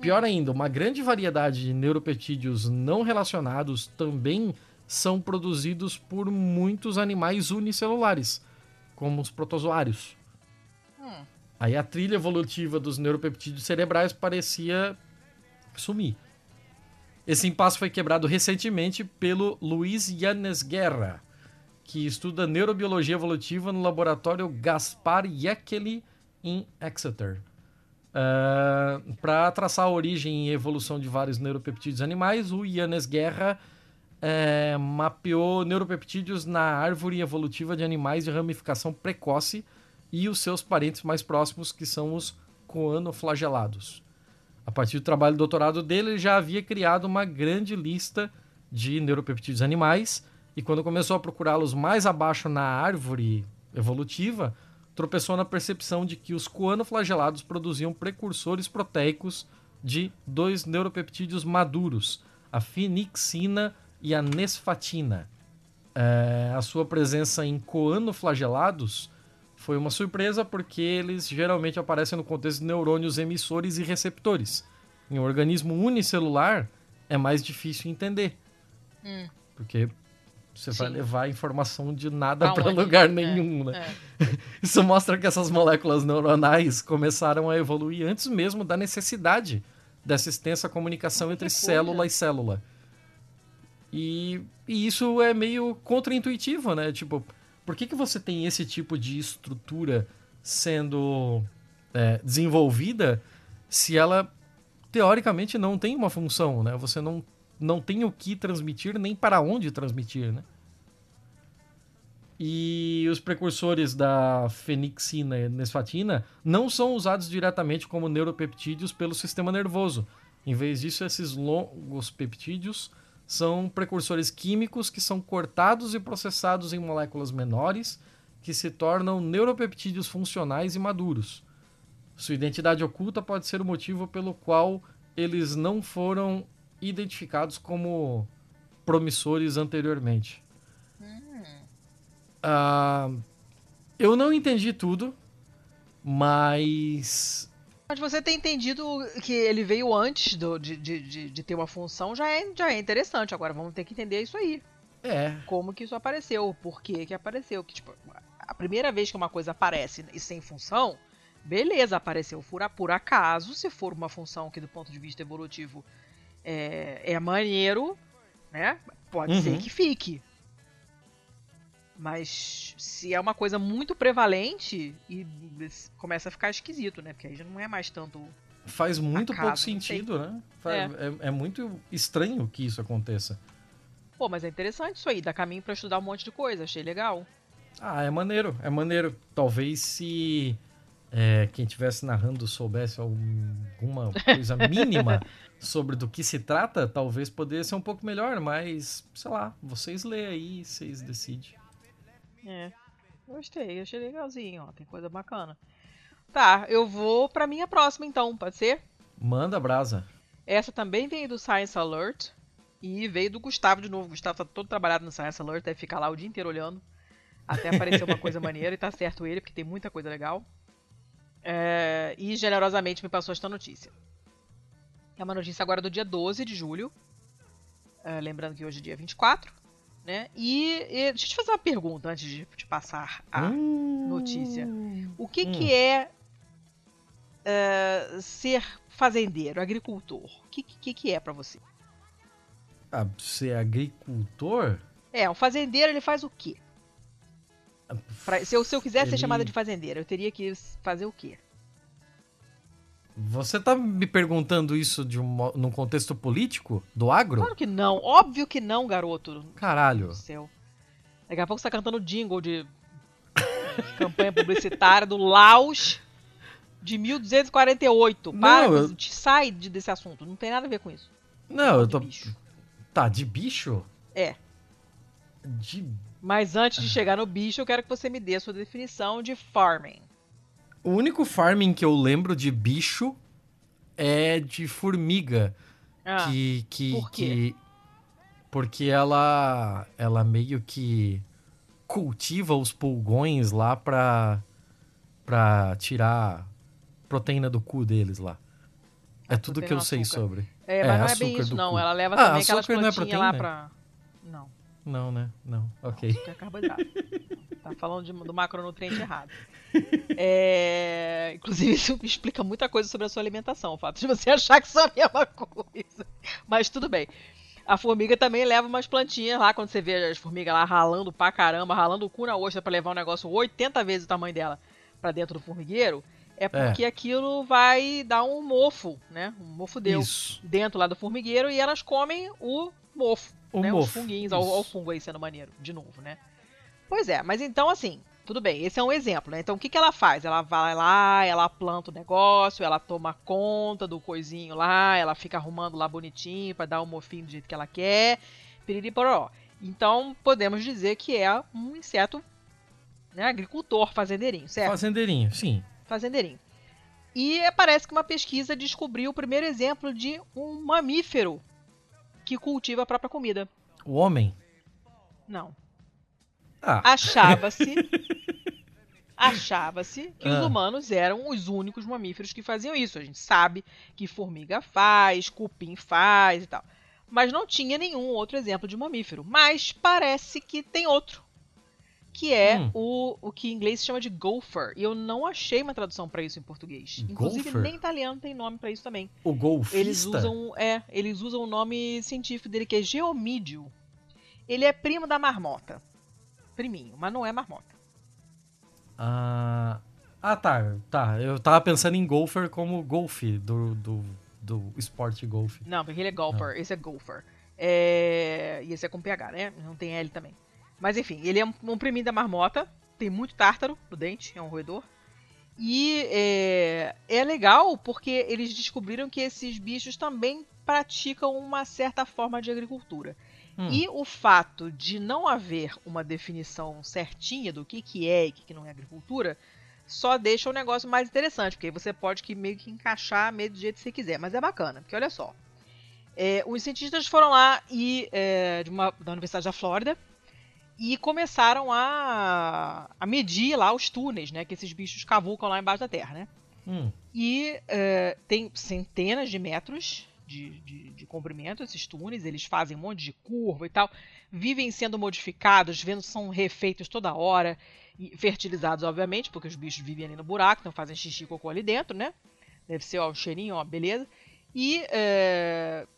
Pior ainda, uma grande variedade de neuropeptídeos não relacionados também são produzidos por muitos animais unicelulares, como os protozoários. Hum. Aí a trilha evolutiva dos neuropeptídeos cerebrais parecia sumir. Esse impasse foi quebrado recentemente pelo Luiz Yanes Guerra, que estuda neurobiologia evolutiva no laboratório Gaspar Yekeli em Exeter. Uh, Para traçar a origem e evolução de vários neuropeptídeos animais, o Yannis Guerra uh, mapeou neuropeptídeos na árvore evolutiva de animais de ramificação precoce e os seus parentes mais próximos, que são os coanoflagelados. A partir do trabalho de doutorado dele, ele já havia criado uma grande lista de neuropeptídeos animais, e quando começou a procurá-los mais abaixo na árvore evolutiva, tropeçou na percepção de que os coanoflagelados produziam precursores proteicos de dois neuropeptídeos maduros, a finixina e a nesfatina. É, a sua presença em coanoflagelados foi uma surpresa porque eles geralmente aparecem no contexto de neurônios emissores e receptores. Em um organismo unicelular é mais difícil entender. Hum. Porque você Sim. vai levar informação de nada para lugar é, nenhum, é, né? É. [laughs] Isso mostra que essas moléculas neuronais começaram a evoluir antes mesmo da necessidade dessa extensa comunicação entre célula e célula. E, e, isso é meio contraintuitivo, né? Tipo, por que, que você tem esse tipo de estrutura sendo é, desenvolvida se ela teoricamente não tem uma função, né? Você não não tem o que transmitir nem para onde transmitir, né? E os precursores da fenixina e nesfatina não são usados diretamente como neuropeptídeos pelo sistema nervoso. Em vez disso, esses longos peptídeos são precursores químicos que são cortados e processados em moléculas menores que se tornam neuropeptídeos funcionais e maduros. Sua identidade oculta pode ser o motivo pelo qual eles não foram identificados como promissores anteriormente. Uh, eu não entendi tudo, mas Mas você ter entendido que ele veio antes do, de, de, de, ter uma função já é, já é interessante. Agora vamos ter que entender isso aí. É. Como que isso apareceu, por que que apareceu. Que, tipo, a primeira vez que uma coisa aparece e sem função, beleza, apareceu por, por acaso, se for uma função que do ponto de vista evolutivo é, é maneiro, né? Pode uhum. ser que fique. Mas se é uma coisa muito prevalente, e começa a ficar esquisito, né? Porque aí já não é mais tanto. Faz muito acaso, pouco sentido, né? É. É, é. muito estranho que isso aconteça. Pô, mas é interessante isso aí, dá caminho para estudar um monte de coisa, achei legal. Ah, é maneiro, é maneiro. Talvez se é, quem estivesse narrando soubesse alguma coisa [laughs] mínima sobre do que se trata, talvez poderia ser um pouco melhor, mas sei lá, vocês lê aí, vocês decidem. É, gostei, achei legalzinho, ó, tem coisa bacana. Tá, eu vou pra minha próxima então, pode ser? Manda brasa. Essa também veio do Science Alert e veio do Gustavo de novo. O Gustavo tá todo trabalhado no Science Alert, deve ficar lá o dia inteiro olhando até aparecer uma coisa [laughs] maneira e tá certo ele, porque tem muita coisa legal. É, e generosamente me passou esta notícia. É uma notícia agora do dia 12 de julho. É, lembrando que hoje é dia 24. Né? E, e deixa eu te fazer uma pergunta antes de te passar a hum, notícia. O que, hum. que é, é, ser fazendeiro, agricultor? O que, que, que é para você? Ah, ser agricultor? É, um fazendeiro ele faz o quê? Pra, se, eu, se eu quisesse ele... ser chamada de fazendeira, eu teria que fazer o quê? Você tá me perguntando isso de um, num contexto político? Do agro? Claro que não. Óbvio que não, garoto. Caralho. Céu. Daqui a pouco você tá cantando jingle de [laughs] campanha publicitária do Laos de 1248. Não, Para, eu... te sai desse assunto. Não tem nada a ver com isso. Não, eu tô. Bicho. Tá, de bicho? É. De. Mas antes de chegar no bicho, eu quero que você me dê a sua definição de farming. O único farming que eu lembro de bicho é de formiga. Ah, que, que, por? Que, porque ela, ela meio que cultiva os pulgões lá pra, pra tirar proteína do cu deles lá. É ah, tudo que eu sei sobre. É, mas é, não é bem isso, não. Cu. Ela leva ah, também aquelas plantinhas é lá pra. Não. Não, né? Não. Ok. Não, é carboidrato. tá falando de, do macronutriente errado. [laughs] É... Inclusive, isso explica muita coisa sobre a sua alimentação, o fato de você [laughs] achar que só é a mesma coisa. Mas tudo bem. A formiga também leva umas plantinhas lá, quando você vê as formigas lá ralando pra caramba, ralando o cu na ostra pra levar um negócio 80 vezes o tamanho dela para dentro do formigueiro, é porque é. aquilo vai dar um mofo, né? Um mofo deu Isso. dentro lá do formigueiro e elas comem o mofo, o né? Mofo. Os funguinhos, ao, ao fungo aí sendo maneiro, de novo, né? Pois é, mas então assim, tudo bem, esse é um exemplo, né? Então o que, que ela faz? Ela vai lá, ela planta o negócio, ela toma conta do coisinho lá, ela fica arrumando lá bonitinho para dar o um mofinho do jeito que ela quer, piriri pororó. Então podemos dizer que é um inseto né, agricultor, fazendeirinho, certo? Fazendeirinho, sim. Fazendeirinho. E parece que uma pesquisa descobriu o primeiro exemplo de um mamífero que cultiva a própria comida. O homem? Não. Ah. Achava-se. [laughs] achava-se que ah. os humanos eram os únicos mamíferos que faziam isso. A gente sabe que formiga faz, cupim faz e tal. Mas não tinha nenhum outro exemplo de mamífero. Mas parece que tem outro. Que é hum. o, o que em inglês se chama de gopher. E eu não achei uma tradução para isso em português. Inclusive, nem italiano tem nome para isso também. O golfista? Eles usam, é, eles usam o nome científico dele, que é geomídio. Ele é primo da marmota priminho, mas não é marmota. Ah, ah tá, tá. Eu tava pensando em golfer como golfe do, do, do esporte golfe. Não, porque ele é golfer, esse é golfer. É... E esse é com PH, né? Não tem L também. Mas enfim, ele é um, um priminho da marmota, tem muito tártaro no dente, é um roedor. E é, é legal porque eles descobriram que esses bichos também praticam uma certa forma de agricultura. Hum. E o fato de não haver uma definição certinha do que, que é e o que, que não é agricultura só deixa o negócio mais interessante, porque aí você pode que meio que encaixar meio do jeito que você quiser. Mas é bacana, porque olha só. É, os cientistas foram lá e, é, de uma, da Universidade da Flórida e começaram a, a medir lá os túneis né, que esses bichos cavucam lá embaixo da terra. Né? Hum. E uh, tem centenas de metros de, de, de, comprimento esses túneis, eles fazem um monte de curva e tal, vivem sendo modificados, vendo são refeitos toda hora, e fertilizados, obviamente, porque os bichos vivem ali no buraco, então fazem xixi e cocô ali dentro, né? Deve ser ó, o cheirinho, ó, beleza. E uh,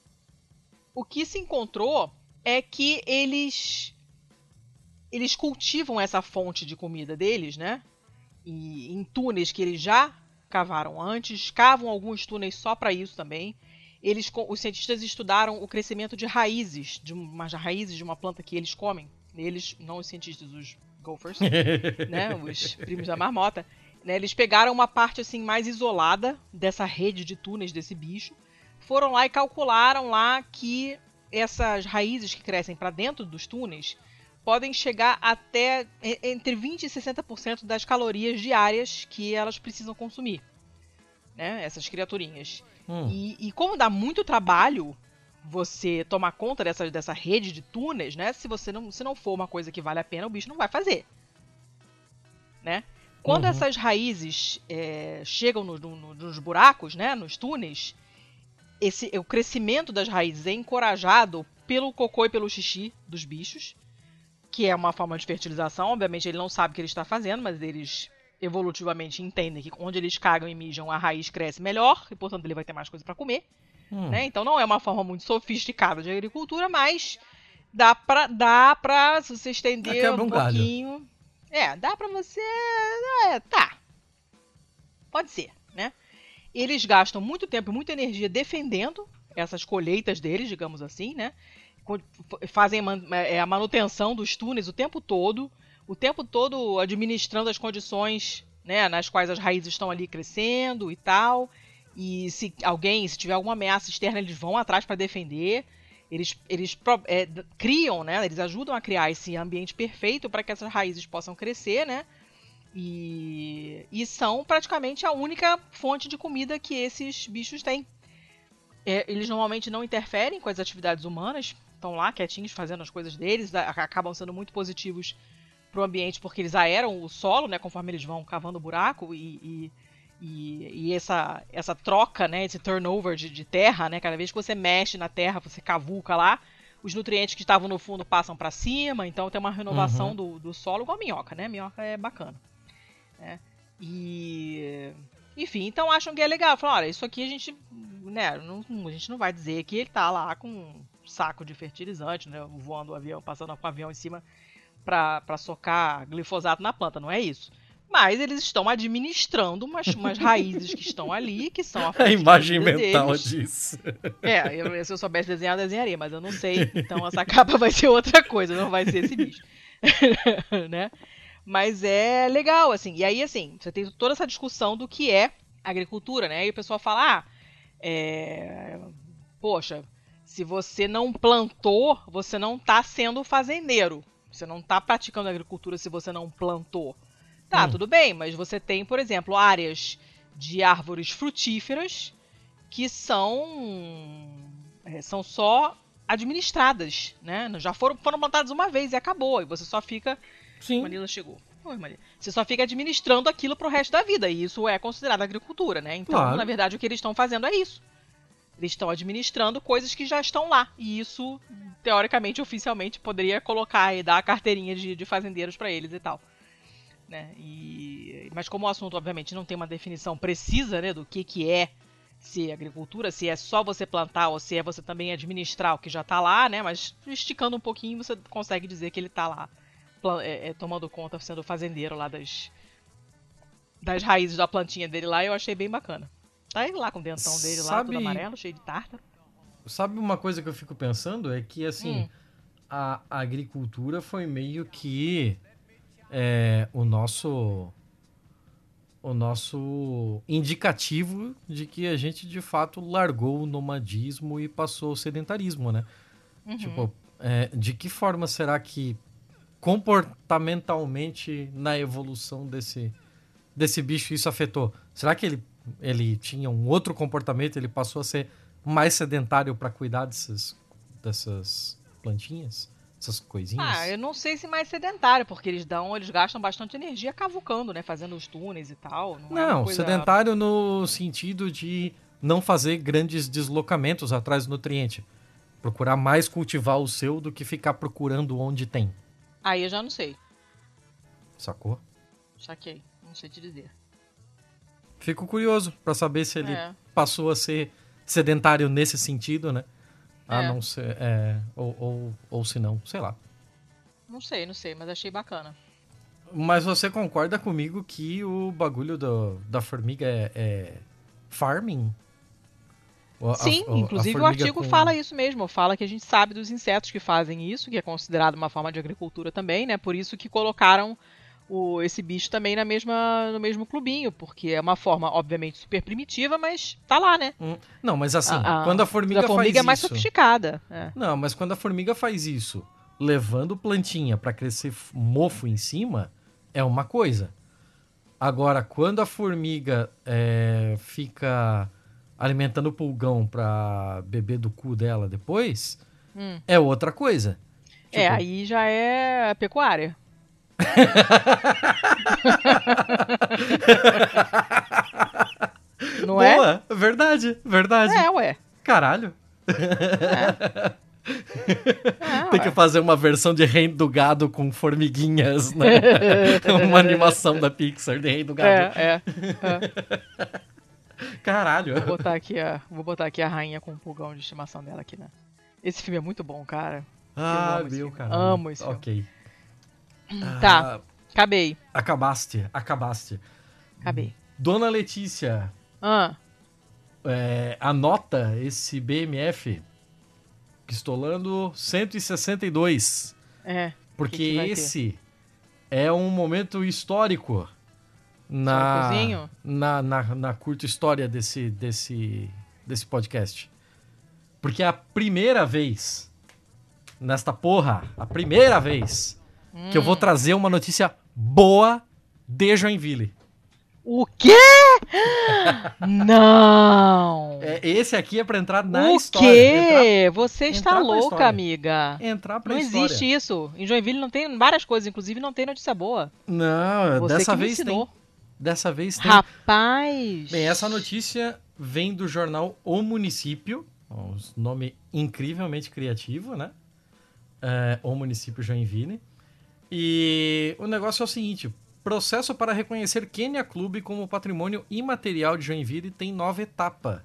o que se encontrou é que eles eles cultivam essa fonte de comida deles, né? E em túneis que eles já cavaram antes, cavam alguns túneis só para isso também. Eles, os cientistas estudaram o crescimento de raízes, de umas raízes de uma planta que eles comem. Eles, não os cientistas, os gophers, [laughs] né, os primos da marmota. Né, eles pegaram uma parte assim mais isolada dessa rede de túneis desse bicho, foram lá e calcularam lá que essas raízes que crescem para dentro dos túneis podem chegar até entre 20 e 60% das calorias diárias que elas precisam consumir. Né? Essas criaturinhas. Hum. E, e, como dá muito trabalho você tomar conta dessa, dessa rede de túneis, né? Se você não, se não for uma coisa que vale a pena, o bicho não vai fazer. Né? Quando uhum. essas raízes é, chegam no, no, nos buracos, né, nos túneis, esse, o crescimento das raízes é encorajado pelo cocô e pelo xixi dos bichos que é uma forma de fertilização. Obviamente ele não sabe o que ele está fazendo, mas eles evolutivamente entendem que onde eles cagam e mijam a raiz cresce melhor e portanto ele vai ter mais coisa para comer. Hum. Né? Então não é uma forma muito sofisticada de agricultura, mas dá pra, dá pra se você estender um, um pouquinho. É, dá pra você. É, tá. Pode ser, né? Eles gastam muito tempo e muita energia defendendo essas colheitas deles, digamos assim, né? fazem é, a manutenção dos túneis o tempo todo, o tempo todo administrando as condições né, nas quais as raízes estão ali crescendo e tal. E se alguém, se tiver alguma ameaça externa, eles vão atrás para defender. Eles, eles é, criam, né? Eles ajudam a criar esse ambiente perfeito para que essas raízes possam crescer, né? E, e são praticamente a única fonte de comida que esses bichos têm. É, eles normalmente não interferem com as atividades humanas, estão lá quietinhos fazendo as coisas deles, acabam sendo muito positivos para o ambiente porque eles aeram o solo, né, conforme eles vão cavando o buraco e, e, e, e, essa, essa troca, né, esse turnover de, de, terra, né, cada vez que você mexe na terra, você cavuca lá, os nutrientes que estavam no fundo passam para cima, então tem uma renovação uhum. do, do solo igual a minhoca, né, minhoca é bacana. Né? E enfim, então acham que é legal. Falam, olha, isso aqui a gente, né, não, a gente não vai dizer que ele tá lá com saco de fertilizante, né? Voando o avião, passando com o avião em cima para socar glifosato na planta, não é isso. Mas eles estão administrando umas, umas [laughs] raízes que estão ali, que são a, a imagem mental deles. disso. É, eu, se eu soubesse desenhar, eu desenharia, mas eu não sei. Então essa capa vai ser outra coisa, não vai ser esse bicho. [laughs] né? Mas é legal, assim. E aí, assim, você tem toda essa discussão do que é agricultura, né? E o pessoal fala, ah, é... poxa, se você não plantou, você não está sendo fazendeiro. Você não está praticando agricultura se você não plantou. Tá, hum. tudo bem, mas você tem, por exemplo, áreas de árvores frutíferas que são é, são só administradas, né? Já foram, foram plantadas uma vez e acabou. E você só fica. Sim. Manila chegou. Oi, Maria. Você só fica administrando aquilo pro resto da vida. E isso é considerado agricultura, né? Então, claro. na verdade, o que eles estão fazendo é isso. Eles estão administrando coisas que já estão lá. E isso, teoricamente, oficialmente, poderia colocar e dar a carteirinha de, de fazendeiros para eles e tal. Né? E, mas como o assunto, obviamente, não tem uma definição precisa né, do que, que é ser agricultura, se é só você plantar ou se é você também administrar o que já está lá, né? Mas esticando um pouquinho, você consegue dizer que ele está lá é, é, tomando conta, sendo fazendeiro lá das, das raízes da plantinha dele lá. Eu achei bem bacana. Tá ele lá com o dentão dele lá, Sabe... todo amarelo, cheio de tártaro. Sabe uma coisa que eu fico pensando? É que, assim, hum. a, a, agricultura foi meio que é, o nosso o nosso indicativo de que a gente de fato largou o nomadismo e passou o sedentarismo, né? Uhum. Tipo, é, de que forma será que comportamentalmente na evolução desse desse bicho isso afetou? Será que ele ele tinha um outro comportamento, ele passou a ser mais sedentário para cuidar dessas, dessas plantinhas? essas coisinhas? Ah, eu não sei se mais sedentário, porque eles dão, eles gastam bastante energia cavucando, né? Fazendo os túneis e tal. Não, é Não, coisa- sedentário no sentido de não fazer grandes deslocamentos atrás do nutriente. Procurar mais cultivar o seu do que ficar procurando onde tem. Aí eu já não sei. Sacou? Saquei. Não sei te dizer. Fico curioso pra saber se ele É. passou a ser sedentário nesse sentido, né? A É. não ser. É, ou, ou, ou se não, sei lá. Não sei, não sei, mas achei bacana. Mas você concorda comigo que o bagulho do, da formiga é, é farming? O- a- Sim, a- a inclusive o formiga artigo com- fala isso mesmo, fala que a gente sabe dos insetos que fazem isso, que é considerado uma forma de agricultura também, né? Por isso que colocaram o, esse bicho também na mesma, no mesmo clubinho, porque é uma forma, obviamente, super primitiva, mas tá lá, né? Hum, Não, mas assim, A- a- quando a formiga, a formiga faz é mais isso... sofisticada. é. Não, mas quando a formiga faz isso, levando plantinha pra crescer mofo em cima, é uma coisa. Agora, quando a formiga é, fica alimentando o pulgão pra beber do cu dela depois, Hum. é outra coisa. É, Tipo, aí já é pecuária. [laughs] Não é? Boa, verdade, verdade. É, ué. Caralho. É, Tem que fazer uma versão de Reino do Gado com formiguinhas, né? [laughs] uma animação da Pixar de Reino do Gado. É, é. Caralho. Vou botar aqui a, vou botar aqui a rainha com o pulgão de estimação dela aqui, né? Esse filme é muito bom, cara. Ah, amo esse meu filme. cara. Amo esse filme. Ok. Tá. Ah, Acabei, acabaste, acabaste. acabei. Dona Letícia, Ah, é, anota esse BMF pistolando 162. é. Porque que ter? esse é um momento histórico na, na, na, na curta história desse, desse, desse podcast. Porque é a primeira vez nesta porra, a primeira vez que eu vou Hum. trazer uma notícia boa de Joinville. O quê? Não! É, esse aqui é pra entrar na o história. quê? Você está entrar louca, amiga. Entrar, entrar pra Não história. existe isso. Em Joinville não tem várias coisas, inclusive não tem notícia boa. Não, Você dessa vez tem. Dessa vez tem. Rapaz! Bem, essa notícia vem do jornal O Município, um nome incrivelmente criativo, né? É, o Município Joinville. E o negócio é o seguinte: processo para reconhecer Quênia Clube como patrimônio imaterial de Joinville tem nova etapa.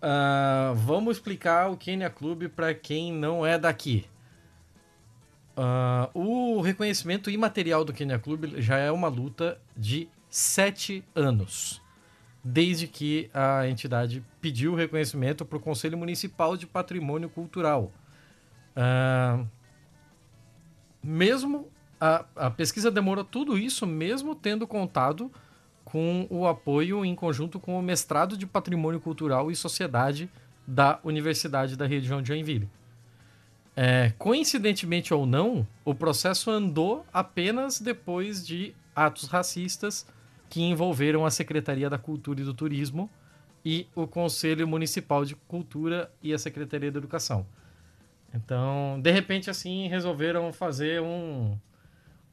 Ah, vamos explicar o Quênia Clube para quem não é daqui. Ah, o reconhecimento imaterial do Kenya Club já é uma luta de sete anos, desde que a entidade pediu reconhecimento para o Conselho Municipal de Patrimônio Cultural. Ah, mesmo a, a pesquisa demorou tudo isso, mesmo tendo contado com o apoio em conjunto com o mestrado de Patrimônio Cultural e Sociedade da Universidade da região de Joinville. É, coincidentemente ou não, o processo andou apenas depois de atos racistas que envolveram a Secretaria da Cultura e do Turismo e o Conselho Municipal de Cultura e a Secretaria da Educação. Então, de repente, assim, resolveram fazer um,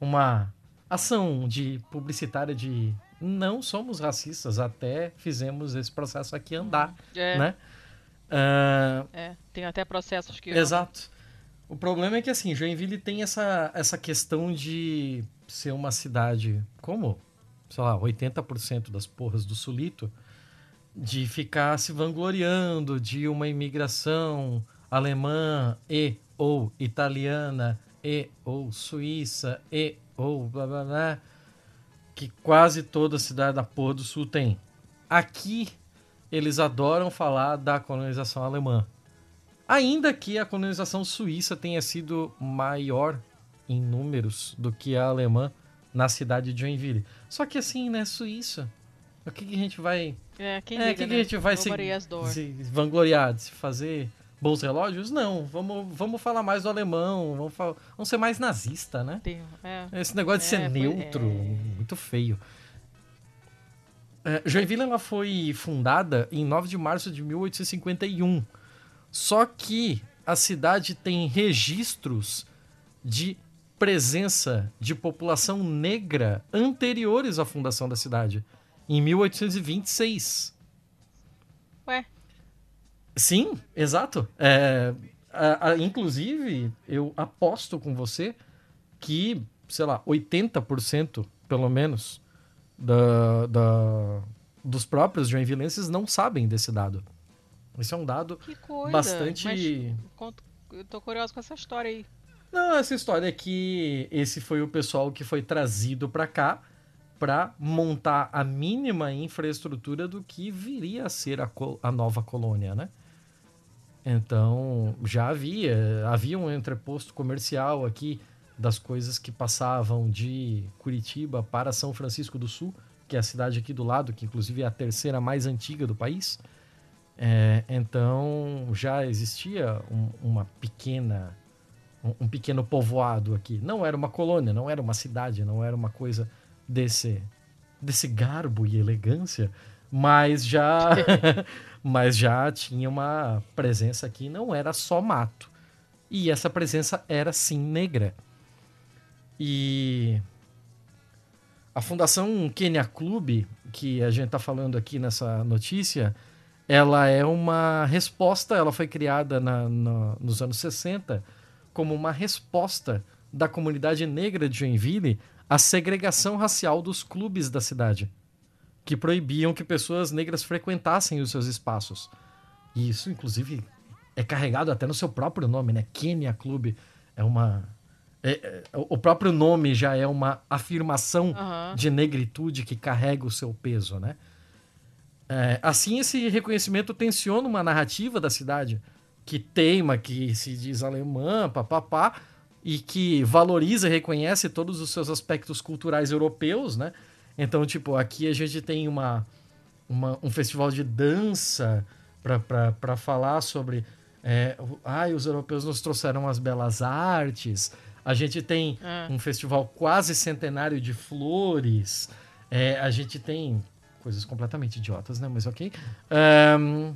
uma ação de publicitária de não somos racistas, até fizemos esse processo aqui andar, É, né? Ah, é. Tem até processos que. Exato. O problema é que, assim, Joinville tem essa, essa questão de ser uma cidade, como, sei lá, 80% das porras do Sulito, de ficar se vangloriando de uma imigração alemã e ou italiana e ou suíça e ou blá blá blá, que quase toda cidade da porra do Sul tem. Aqui, eles adoram falar da colonização alemã. Ainda que a colonização suíça tenha sido maior em números do que a alemã na cidade de Joinville. Só que assim, né, Suíça. O que, que a gente vai. É, quem é, liga, que, que né? a gente vai se, se vangloriar de se fazer bons relógios? Não, vamos, vamos falar mais do alemão, vamos, fa- vamos ser mais nazista, né? É. Esse negócio de ser É, foi- neutro, é. muito feio. É, Joinville ela foi fundada em 9 de março de 1851. Só que a cidade tem registros de presença de população negra anteriores à fundação da cidade, em 1826. Ué? Sim, exato. É, a, a, inclusive, eu aposto com você que, sei lá, 80% pelo menos da, da, dos próprios joinvilenses não sabem desse dado. Esse é um dado bastante. Mas, eu tô curioso com essa história aí. Não, essa história é que esse foi o pessoal que foi trazido para cá para montar a mínima infraestrutura do que viria a ser a, a nova colônia, né? Então, já havia, havia um entreposto comercial aqui das coisas que passavam de Curitiba para São Francisco do Sul, que é a cidade aqui do lado, que inclusive é a terceira mais antiga do país. É, então já existia um, uma pequena um, um, pequeno povoado aqui. Não era uma colônia, não era uma cidade, não era uma coisa desse desse garbo e elegância, mas já [laughs] mas já tinha uma presença aqui, não era só mato. E essa presença era sim negra. E a Fundação Kenya Club, que a gente está falando aqui nessa notícia, ela é uma resposta, ela foi criada na, na, nos anos 60 como uma resposta da comunidade negra de Joinville à segregação racial dos clubes da cidade, que proibiam que pessoas negras frequentassem os seus espaços. E isso, inclusive, é carregado até no seu próprio nome, né? Kenya Club é uma é, é, o próprio nome já é uma afirmação uhum. de negritude que carrega o seu peso, né? É, assim, esse reconhecimento tensiona uma narrativa da cidade que teima, que se diz alemã, papapá, e que valoriza e reconhece todos os seus aspectos culturais europeus, né? Então, tipo, aqui a gente tem uma, uma um festival de dança para falar sobre. É, ah, os europeus nos trouxeram as belas artes. A gente tem é. um festival quase centenário de flores. É, a gente tem coisas completamente idiotas, né? Mas ok. Um,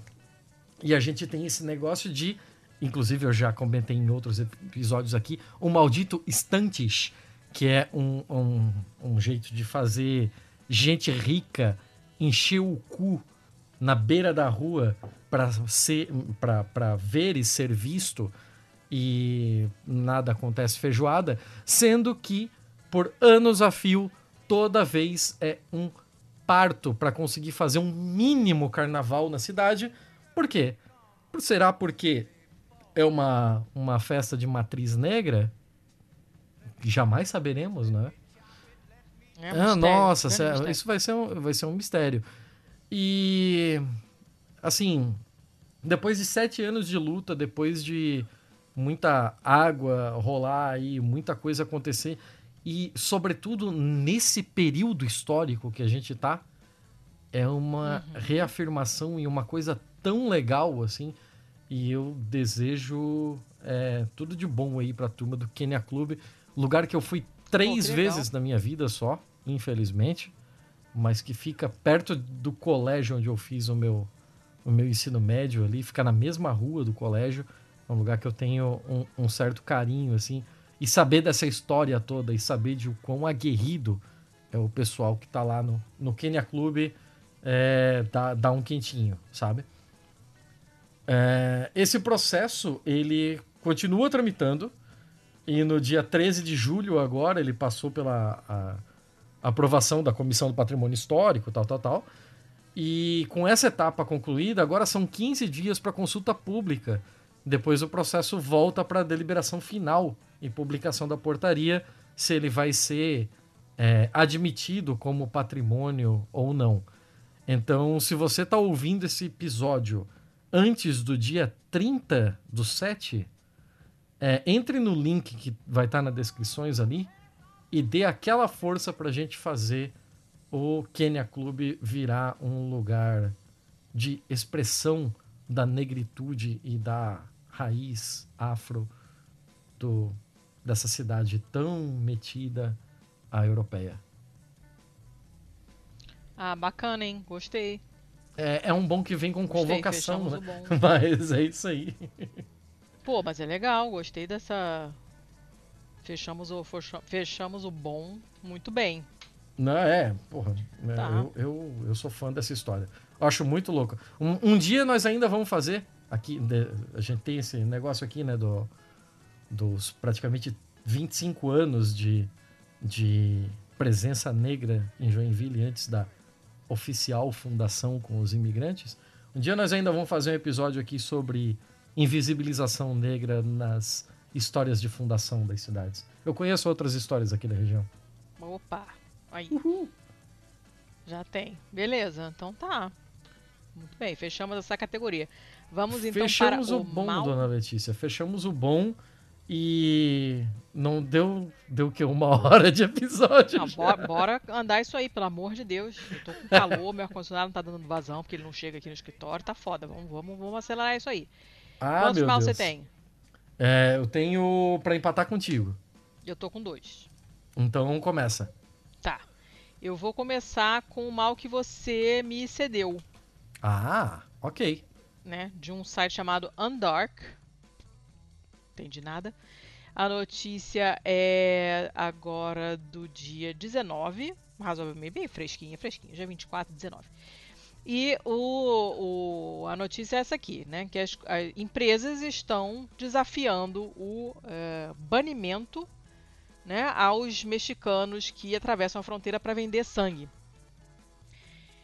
e a gente tem esse negócio de, inclusive eu já comentei em outros episódios aqui, o maldito estantes, que é um, um, um jeito de fazer gente rica encher o cu na beira da rua para ser para ver e ser visto e nada acontece feijoada, sendo que por anos a fio toda vez é um parto para conseguir fazer um mínimo carnaval na cidade. Por quê? Será porque é uma, uma festa de matriz negra? Jamais saberemos, né? É um ah, nossa, é isso vai ser, um, vai ser um mistério. E assim, depois de sete anos de luta, depois de muita água rolar aí, muita coisa acontecer, e, sobretudo, nesse período histórico que a gente está, é uma uhum. reafirmação e uma coisa tão legal assim. E eu desejo é, tudo de bom aí para a turma do Kenya Clube. Lugar que eu fui três Pô, vezes na minha vida só, infelizmente. Mas que fica perto do colégio onde eu fiz o meu, o meu ensino médio ali. Fica na mesma rua do colégio. É um lugar que eu tenho um, um certo carinho, assim. E saber dessa história toda e saber de o quão aguerrido é o pessoal que tá lá no, no Kenya Clube é, dá, dá um quentinho, sabe? É, esse processo, ele continua tramitando e no dia 13 de julho agora ele passou pela a, a aprovação da Comissão do Patrimônio Histórico, tal, tal, tal. E com essa etapa concluída, agora são 15 dias para consulta pública. Depois o processo volta para a deliberação final e publicação da portaria se ele vai ser é, admitido como patrimônio ou não. Então, se você está ouvindo esse episódio antes do dia 30 do 7, é, entre no link que vai estar tá nas descrições ali e dê aquela força para a gente fazer o Kenya Club virar um lugar de expressão da negritude e da raiz afro do, dessa cidade tão metida à europeia. Ah, bacana, hein? Gostei. É, é um bom que vem com convocação, né? [laughs] Mas é isso aí. Pô, mas é legal, gostei dessa. Fechamos o, fechamos o bom muito bem. Não, é, porra. É, tá. Eu, eu, eu sou fã dessa história. Eu acho muito louco. Um, um dia nós ainda vamos fazer. Aqui, a gente tem esse negócio aqui, né? Do, dos praticamente 25 anos de, de presença negra em Joinville antes da oficial fundação com os imigrantes. Um dia nós ainda vamos fazer um episódio aqui sobre invisibilização negra nas histórias de fundação das cidades. Eu conheço outras histórias aqui da região. Opa, aí. Uhul. Já tem. Beleza, então tá. Muito bem, fechamos essa categoria. Vamos então fechamos para o, o bom, mal... dona Letícia. Fechamos o bom e não deu deu que uma [laughs] hora de episódio. Não, bora, bora, andar isso aí, pelo amor de Deus. Eu tô com calor, meu ar-condicionado não tá dando vazão porque ele não chega aqui no escritório, tá foda. Vamos, vamos, vamos acelerar isso aí. Ah, Quantos mal você tem? É, eu tenho para empatar contigo. Eu tô com dois. Então começa. Tá. Eu vou começar com o mal que você me cedeu. Ah, ok. Né? De um site chamado Undark. Entendi nada. A notícia é agora do dia 19, razoavelmente bem fresquinha, fresquinha, dia 24, 19. E o, o, a notícia é essa aqui, né? Que as, as empresas estão desafiando o é, banimento né, aos mexicanos que atravessam a fronteira para vender sangue.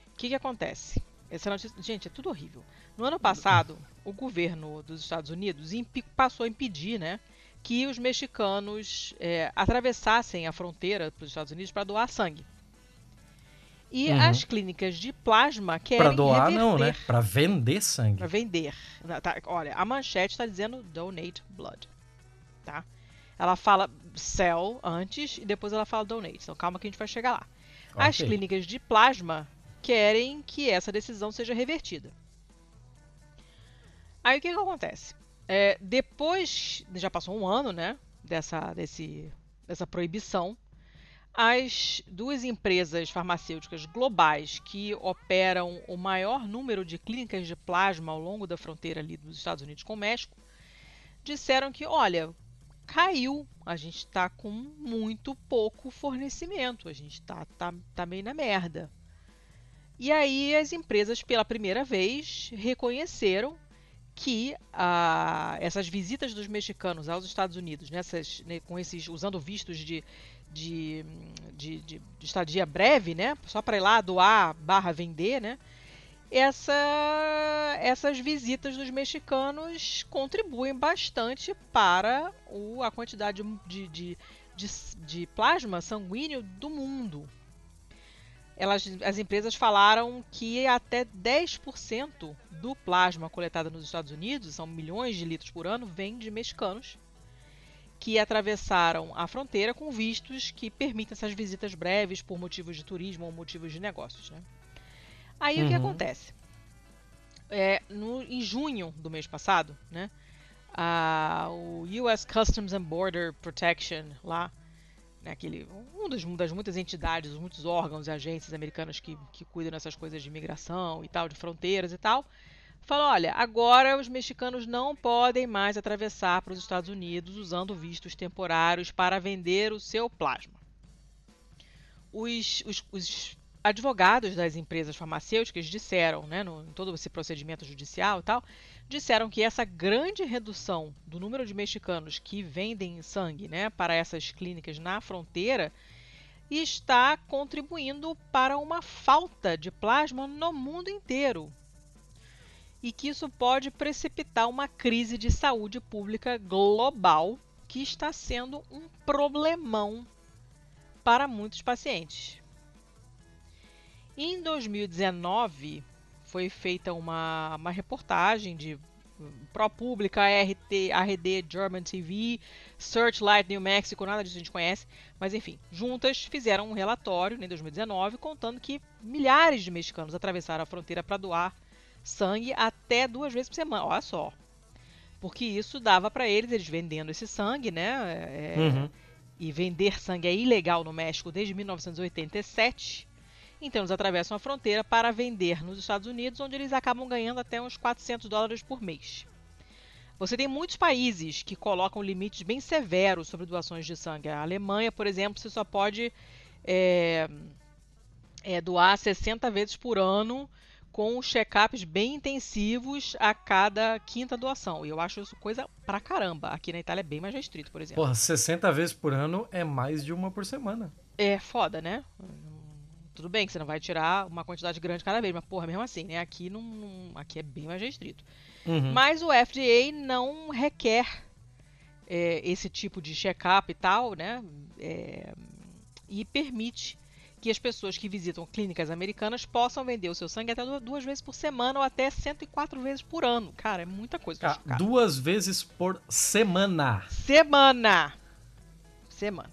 O que, que acontece? Essa notícia, gente, é tudo horrível. No ano passado, o governo dos Estados Unidos passou a impedir, né, que os mexicanos é, atravessassem a fronteira para os Estados Unidos para doar sangue. E uhum. as clínicas de plasma querem Para doar reverter. não, né? Para vender sangue. Para vender. Tá, olha, a manchete está dizendo donate blood, tá? Ela fala sell antes e depois ela fala donate. Então calma que a gente vai chegar lá. Okay. As clínicas de plasma querem que essa decisão seja revertida. Aí o que, que acontece? É, depois, já passou um ano, né, dessa, desse, dessa proibição, as duas empresas farmacêuticas globais que operam o maior número de clínicas de plasma ao longo da fronteira ali dos Estados Unidos com o México disseram que, olha, caiu, a gente está com muito pouco fornecimento, a gente está tá, tá meio na merda. E aí as empresas, pela primeira vez, reconheceram que ah, essas visitas dos mexicanos aos Estados Unidos, nessas, né, com esses usando vistos de de, de, de, de estadia breve, né? Só para ir lá doar barra vender, né? Essa, essas visitas dos mexicanos contribuem bastante para o, a quantidade de, de, de, de plasma sanguíneo do mundo. Elas, as empresas falaram que até 10% do plasma coletado nos Estados Unidos, são milhões de litros por ano, vem de mexicanos que atravessaram a fronteira com vistos que permitem essas visitas breves por motivos de turismo ou motivos de negócios. Né? Aí uhum. o que uhum. acontece? É, no, em junho do mês passado, né, a, o US Customs and Border Protection lá, né, aquele, um dos, das muitas entidades, muitos órgãos e agências americanas que, que cuidam dessas coisas de imigração e tal, de fronteiras e tal, falou: olha, agora os mexicanos não podem mais atravessar para os Estados Unidos usando vistos temporários para vender o seu plasma. Os, os, os advogados das empresas farmacêuticas disseram, né, no, em todo esse procedimento judicial e tal, disseram que essa grande redução do número de mexicanos que vendem sangue né, para essas clínicas na fronteira está contribuindo para uma falta de plasma no mundo inteiro e que isso pode precipitar uma crise de saúde pública global que está sendo um problemão para muitos pacientes. Em 2019, foi feita uma, uma reportagem de ProPublica, RT, RD, German TV, Searchlight New Mexico, nada disso a gente conhece, mas enfim, juntas fizeram um relatório em 2019 contando que milhares de mexicanos atravessaram a fronteira para doar sangue até duas vezes por semana. Olha só. Porque isso dava para eles, eles vendendo esse sangue, né? É, uhum. E vender sangue é ilegal no México desde 1987. Então eles atravessam a fronteira para vender nos Estados Unidos, onde eles acabam ganhando até uns 400 dólares por mês. Você tem muitos países que colocam limites bem severos sobre doações de sangue. A Alemanha, por exemplo, você só pode é, é, doar 60 vezes por ano com check-ups bem intensivos a cada quinta doação. E eu acho isso coisa pra caramba. Aqui na Itália é bem mais restrito, por exemplo. Porra, 60 vezes por ano é mais de uma por semana. É foda, né? Tudo bem que você não vai tirar uma quantidade grande cada vez, mas porra, mesmo assim, né? Aqui não, aqui é bem mais restrito. Uhum. Mas o FDA não requer é, esse tipo de check-up e tal, né? É, e permite que as pessoas que visitam clínicas americanas possam vender o seu sangue até duas vezes por semana ou até 104 vezes por ano. Cara, é muita coisa. Cara, duas vezes por semana. Semana. Semana.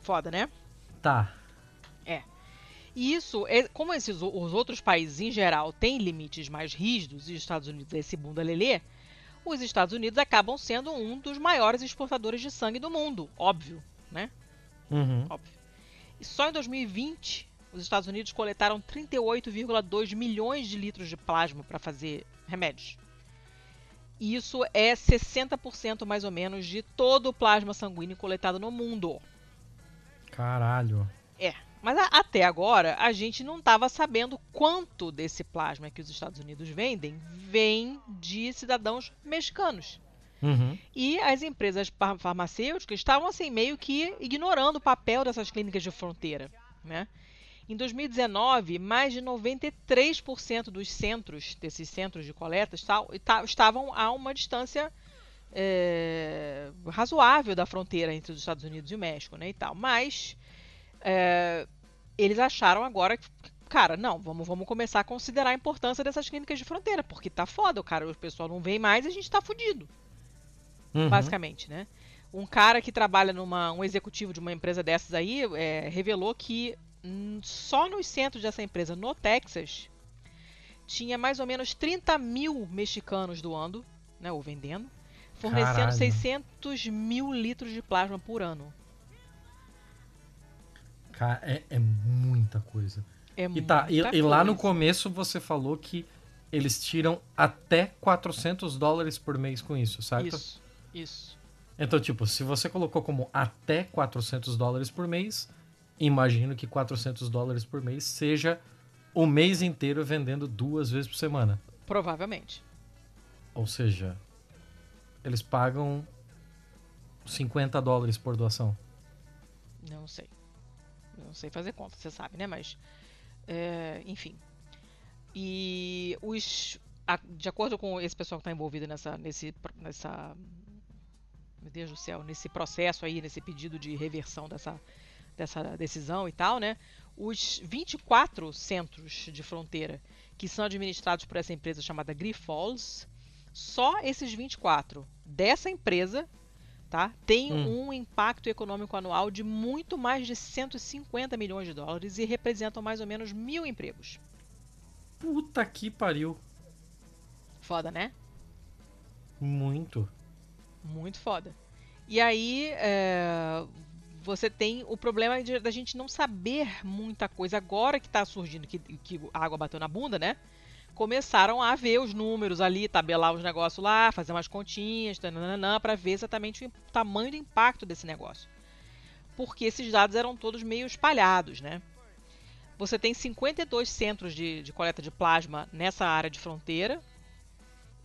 Foda, né? Tá. É. E isso, é, como esses, os outros países em geral têm limites mais rígidos, e os Estados Unidos é esse bunda lelê, os Estados Unidos acabam sendo um dos maiores exportadores de sangue do mundo, óbvio, né? Uhum. Óbvio. E só em 2020, os Estados Unidos coletaram 38,2 milhões de litros de plasma para fazer remédios. E isso é 60% mais ou menos de todo o plasma sanguíneo coletado no mundo. Caralho. É. Mas a, até agora a gente não estava sabendo quanto desse plasma que os Estados Unidos vendem vem de cidadãos mexicanos. Uhum. E as empresas farmacêuticas estavam assim meio que ignorando o papel dessas clínicas de fronteira, né? Em 2019, mais de 93% dos centros, desses centros de coleta, estavam a uma distância é, razoável da fronteira entre os Estados Unidos e o México, né, e tal. Mas é, eles acharam agora que, cara, não, vamos, vamos começar a considerar a importância dessas clínicas de fronteira, porque tá foda, o cara, o pessoal não vem mais e a gente tá fudido uhum. basicamente, né? Um cara que trabalha numa, um executivo de uma empresa dessas aí, é, revelou que só nos centros dessa empresa no Texas tinha mais ou menos 30 mil mexicanos doando, né, ou vendendo, fornecendo Caralho. 600 mil litros de plasma por ano. Cara, é, é muita coisa. É e, tá, e, e, lá no começo você falou que eles tiram até 400 dólares por mês com isso, certo? Isso. Isso. Então, tipo, se você colocou como até 400 dólares por mês, imagino que 400 dólares por mês seja o mês inteiro vendendo duas vezes por semana. Provavelmente. Ou seja, eles pagam 50 dólares por doação. Não sei. Não sei fazer conta, você sabe, né? Mas, é, enfim. E os, de acordo com esse pessoal que está envolvido nessa, nesse, nessa meu Deus do céu, nesse processo aí, nesse pedido de reversão dessa, dessa decisão e tal, né? Os 24 centros de fronteira que são administrados por essa empresa chamada Grifols, só esses 24 dessa empresa tá, tem hum. um impacto econômico anual de muito mais de 150 milhões de dólares e representam mais ou menos mil empregos. Puta que pariu. Foda, né? Muito. Muito foda. E aí é, você tem o problema de, da gente não saber muita coisa. Agora que está surgindo, que, que a água bateu na bunda, né? Começaram a ver os números ali, tabelar os negócios lá, fazer umas continhas, para ver exatamente o tamanho do impacto desse negócio. Porque esses dados eram todos meio espalhados, né? Você tem 52 centros de, de coleta de plasma nessa área de fronteira,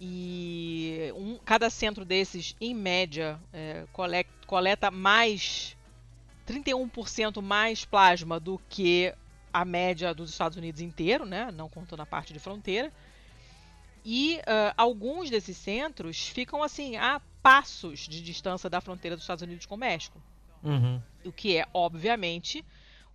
e um, cada centro desses, em média, é, coleta, coleta mais 31% mais plasma do que a média dos Estados Unidos inteiro, né? não contando a parte de fronteira. E uh, alguns desses centros ficam assim a passos de distância da fronteira dos Estados Unidos com o México. Uhum. O que é, obviamente,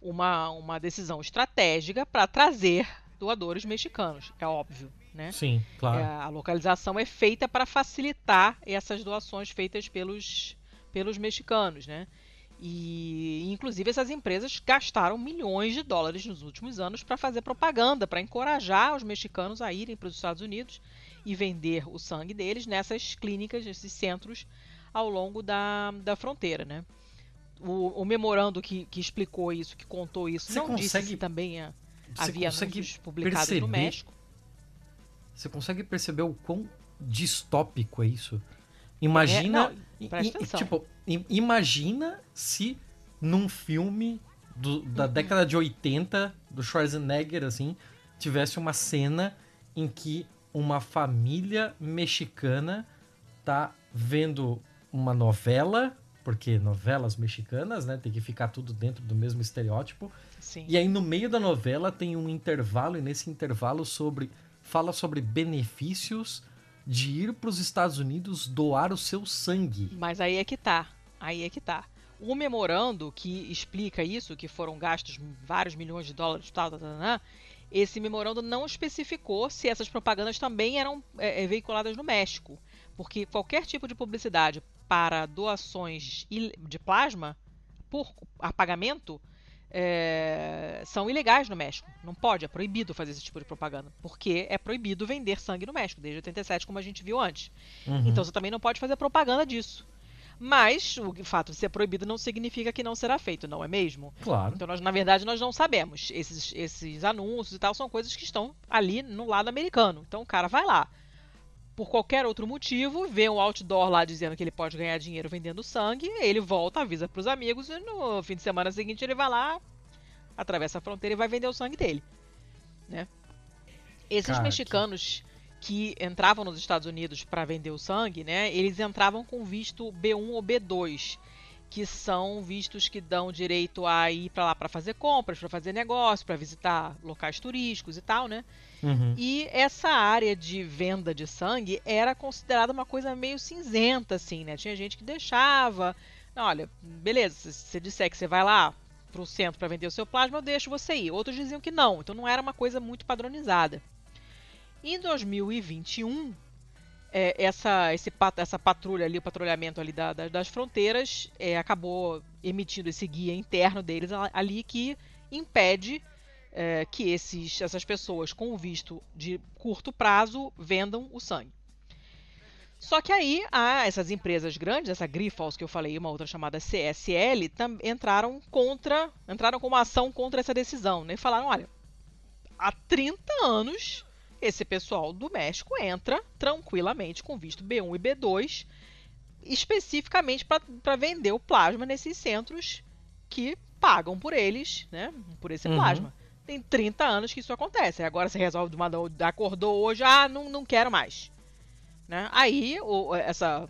uma, uma decisão estratégica para trazer doadores mexicanos, é óbvio né? Sim, claro. É, a localização é feita para facilitar essas doações feitas pelos, pelos mexicanos, né? E, inclusive, essas empresas gastaram milhões de dólares nos últimos anos para fazer propaganda, para encorajar os mexicanos a irem para os Estados Unidos e vender o sangue deles nessas clínicas, nesses centros ao longo da, da fronteira, né? O, o memorando que, que, explicou isso, que contou isso, Você não consegue, disse se também havia anúncios publicados no México. Você consegue perceber o quão distópico é isso? Imagina. É, não, i, tipo, imagina se num filme do, da uhum. década de 80 do Schwarzenegger, assim, tivesse uma cena em que uma família mexicana tá vendo uma novela, porque novelas mexicanas, né, tem que ficar tudo dentro do mesmo estereótipo. Sim. E aí no meio da novela tem um intervalo e nesse intervalo sobre fala sobre benefícios de ir para os Estados Unidos doar o seu sangue. Mas aí é que tá. Aí é que tá. O memorando que explica isso, que foram gastos vários milhões de dólares, tal, tal, tal, esse memorando não especificou se essas propagandas também eram é, é veiculadas no México, porque qualquer tipo de publicidade para doações de plasma por apagamento é, são ilegais no México. Não pode, é proibido fazer esse tipo de propaganda. Porque é proibido vender sangue no México, desde 87, como a gente viu antes. Uhum. Então você também não pode fazer propaganda disso. Mas o fato de ser proibido não significa que não será feito, não é mesmo? Claro. Então, nós, na verdade, nós não sabemos. Esses, esses anúncios e tal são coisas que estão ali no lado americano. Então, o cara vai lá. Por qualquer outro motivo, vê um outdoor lá dizendo que ele pode ganhar dinheiro vendendo sangue, ele volta, avisa para os amigos e no fim de semana seguinte ele vai lá, atravessa a fronteira e vai vender o sangue dele. Né? Esses cara, mexicanos que entravam nos Estados Unidos para vender o sangue, né, eles entravam com visto B1 ou B2, que são vistos que dão direito a ir para lá para fazer compras, para fazer negócio, para visitar locais turísticos e tal, né? Uhum. E essa área de venda de sangue era considerada uma coisa meio cinzenta, assim, né? Tinha gente que deixava. Olha, beleza, se você disser que você vai lá para o centro para vender o seu plasma, eu deixo você ir. Outros diziam que não, então não era uma coisa muito padronizada. Em 2021, é, essa, esse, essa patrulha ali, o patrulhamento ali da, da, das fronteiras, é, acabou emitindo esse guia interno deles ali que impede é, que esses, essas pessoas com visto de curto prazo vendam o sangue. Só que aí ah, essas empresas grandes, essa Grifols que eu falei, uma outra chamada CSL, entraram contra, entraram com uma ação contra essa decisão, né? E falaram, olha, há 30 anos esse pessoal do México entra tranquilamente com visto B1 e B2, especificamente para vender o plasma nesses centros que pagam por eles, né? Por esse uhum. plasma. Tem 30 anos que isso acontece. Agora você resolve de uma acordou hoje, ah, não, não quero mais. Né? Aí o, essa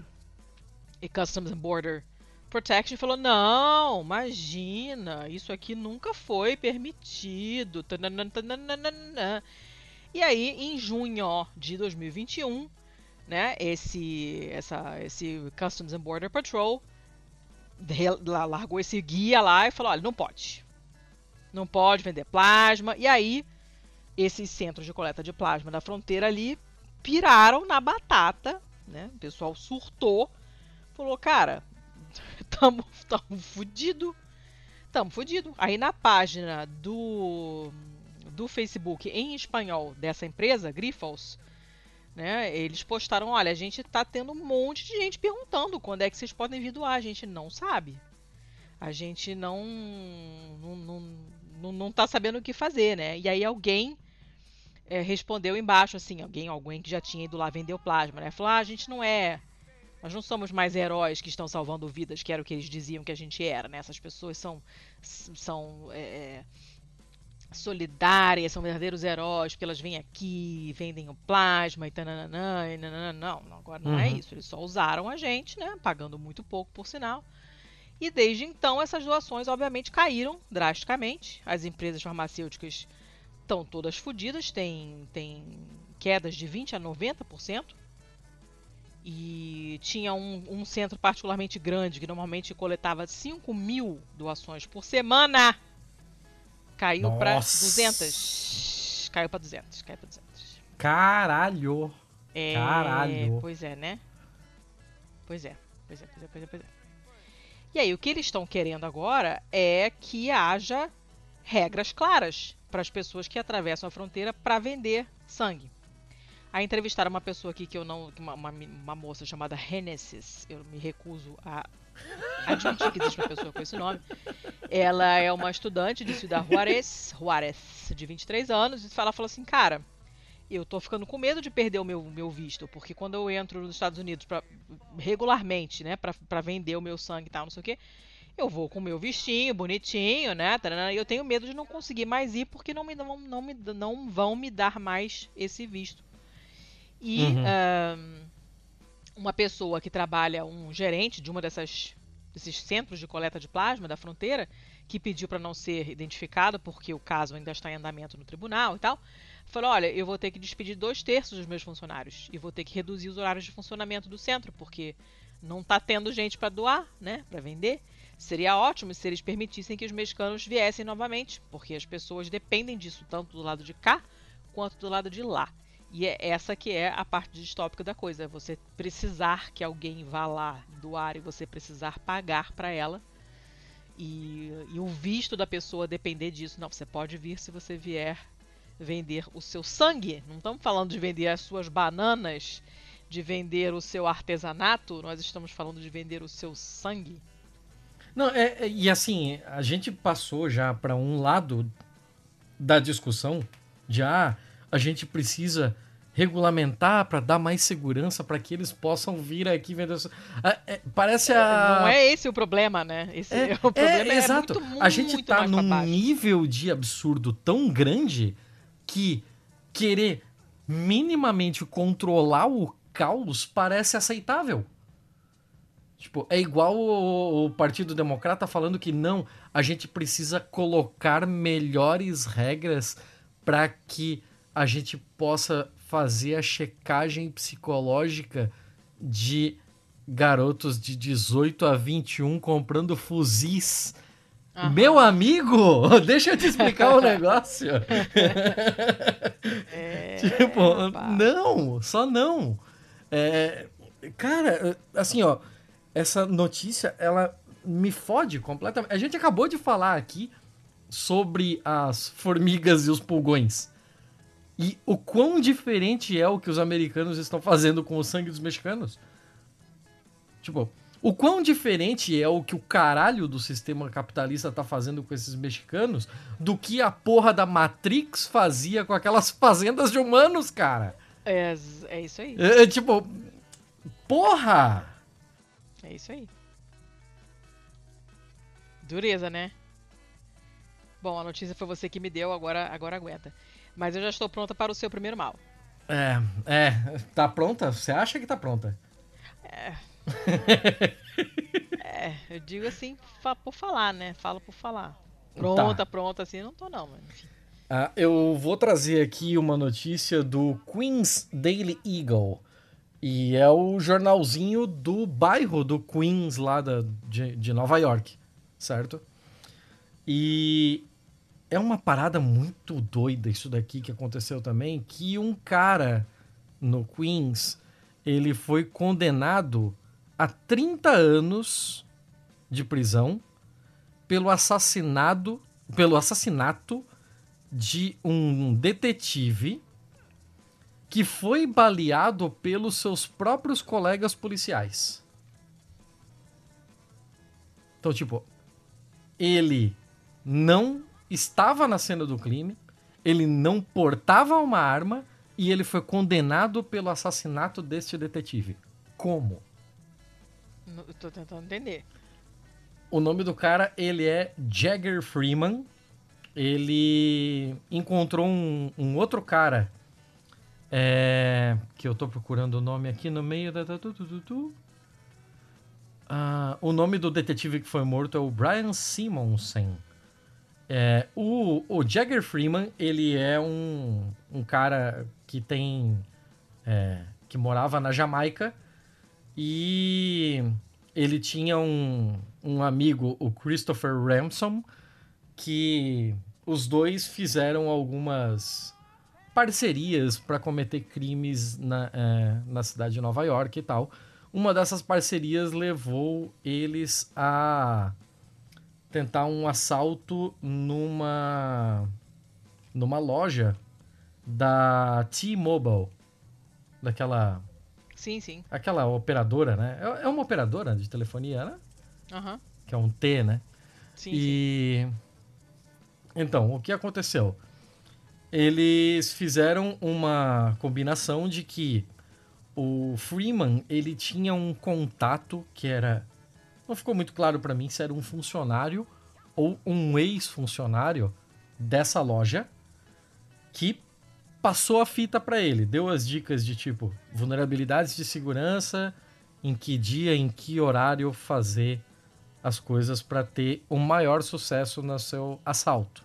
Customs and Border Protection falou: não, imagina, isso aqui nunca foi permitido. E aí, em junho de 2021, né, esse, essa, esse Customs and Border Patrol largou esse guia lá e falou: olha, não pode. Não pode vender plasma. E aí, esses centros de coleta de plasma da fronteira ali piraram na batata, né? O pessoal surtou, falou: cara, [laughs] tamo, tamo fudido. Tamo fudido. Aí na página do do Facebook em espanhol dessa empresa, Grifols, né, eles postaram, olha, a gente está tendo um monte de gente perguntando quando é que vocês podem vir doar, a gente não sabe. A gente não não, não, não, não tá sabendo o que fazer, né? E aí alguém é, respondeu embaixo, assim, alguém, alguém que já tinha ido lá vender o plasma, né? Falou, ah, a gente não é nós não somos mais heróis que estão salvando vidas, que era o que eles diziam que a gente era, né? Essas pessoas são, são é, solidárias, são verdadeiros heróis, porque elas vêm aqui, vendem o plasma e tananã, e nananã. Não, agora não é uhum. é isso. Eles só usaram a gente, né? Pagando muito pouco, por sinal. E desde então, essas doações, obviamente, caíram drasticamente. As empresas farmacêuticas estão todas fodidas, tem, tem quedas de 20% a 90%. E tinha um, um centro particularmente grande que normalmente coletava 5 mil doações por semana Caiu pra 200. Caiu pra 200. Caiu pra 200. Caralho. É, Caralho. Pois é, né? Pois é. Pois é, pois é, pois é, pois é. E aí, o que eles estão querendo agora é que haja regras claras para as pessoas que atravessam a fronteira para vender sangue. A entrevistar uma pessoa aqui que eu não. Uma, uma, uma moça chamada Genesis. Eu me recuso a admitir que existe uma pessoa com esse nome. Ela é uma estudante de Ciudad Juarez, Juarez, de 23 anos, e ela falou assim, cara, eu tô ficando com medo de perder o meu, meu visto, porque quando eu entro nos Estados Unidos pra, regularmente, né, para vender o meu sangue e tal, não sei o quê, eu vou com o meu vistinho bonitinho, né, e eu tenho medo de não conseguir mais ir porque não, me, não, não, me, não vão me dar mais esse visto. E uhum. uh, uma pessoa que trabalha, um gerente de uma dessas desses centros de coleta de plasma da fronteira, que pediu para não ser identificado porque o caso ainda está em andamento no tribunal e tal, falou: olha, eu vou ter que despedir dois terços dos meus funcionários e vou ter que reduzir os horários de funcionamento do centro porque não está tendo gente para doar, né, para vender. Seria ótimo se eles permitissem que os mexicanos viessem novamente, porque as pessoas dependem disso tanto do lado de cá quanto do lado de lá. E é essa que é a parte distópica da coisa, é você precisar que alguém vá lá doar e você precisar pagar para ela. E, e o visto da pessoa depender disso. Não, você pode vir se você vier vender o seu sangue. Não estamos falando de vender as suas bananas, de vender o seu artesanato. Nós estamos falando de vender o seu sangue. Não, é, é e assim, a gente passou já para um lado da discussão de ah, a gente precisa regulamentar para dar mais segurança para que eles possam vir aqui vender. Ah, é, parece a. Não é esse o problema, né? Esse é, [laughs] o problema é, é exato. Muito, a gente está num nível de absurdo tão grande que querer minimamente controlar o caos parece aceitável. Tipo, é igual o, o, Partido Democrata falando que não, a gente precisa colocar melhores regras para que a gente possa fazer a checagem psicológica de garotos de 18 a 21 comprando fuzis. Meu amigo, [laughs] deixa eu te explicar o um [laughs] negócio. É, [laughs] tipo, não, só não. É, cara, assim, ó, essa notícia, ela me fode completamente. A gente acabou de falar aqui sobre as formigas e os pulgões. E o quão diferente é o que os americanos estão fazendo com o sangue dos mexicanos? Tipo, o quão diferente é o que o caralho do sistema capitalista tá fazendo com esses mexicanos do que a porra da Matrix fazia com aquelas fazendas de humanos, cara? É, é isso aí. É, é tipo, porra! É isso aí. Dureza, né? Bom, a notícia foi você que me deu, agora, agora aguenta. Mas eu já estou pronta para o seu primeiro mal. É, é. Tá pronta? Você acha que tá pronta? É. é, eu digo assim por falar, né? Falo por falar. Pronta, tá. pronta, assim, não tô não, mas enfim. Ah, eu vou trazer aqui uma notícia do Queens Daily Eagle. E é o jornalzinho do bairro do Queens, lá da, de, de Nova York, certo? E é uma parada muito doida isso daqui que aconteceu também, que um cara no Queens, ele foi condenado a 30 anos de prisão pelo assassinado, pelo assassinato de um detetive que foi baleado pelos seus próprios colegas policiais. Então, tipo, ele não estava na cena do crime, ele não portava uma arma e ele foi condenado pelo assassinato deste detetive. Como? Eu tô tentando entender. O nome do cara, ele é Jagger Freeman. Ele encontrou um, um outro cara é, que eu tô procurando o nome aqui no meio da. Ah, o nome do detetive que foi morto é o Brian Simonsen. É, o, o Jagger Freeman, ele é um, um cara que tem. É, que morava na Jamaica e ele tinha um, um amigo, o Christopher Ramson, que os dois fizeram algumas parcerias para cometer crimes na, é, na cidade de Nova York e tal. Uma dessas parcerias levou eles a tentar um assalto numa numa loja da T-Mobile, daquela Sim, sim. Aquela operadora, né? É, é uma operadora de telefonia, né? Uhum. Que é um T, né? Sim, e sim. então, o que aconteceu? eles fizeram uma combinação de que o Freeman ele tinha um contato que era não ficou muito claro para mim se era um funcionário ou um ex-funcionário dessa loja que passou a fita para ele, deu as dicas de tipo vulnerabilidades de segurança, em que dia, em que horário fazer as coisas para ter o maior sucesso no seu assalto,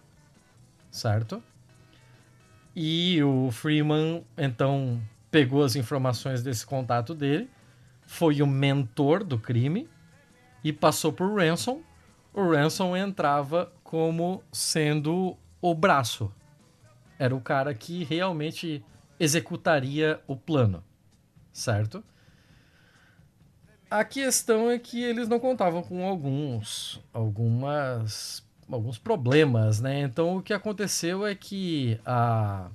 certo? E o Freeman então pegou as informações desse contato dele, foi o mentor do crime e passou por Ransom. O Ransom entrava como sendo o braço. Era o cara que realmente executaria o plano, certo? A questão é que eles não contavam com alguns, algumas, alguns problemas, né? Então o que aconteceu é que a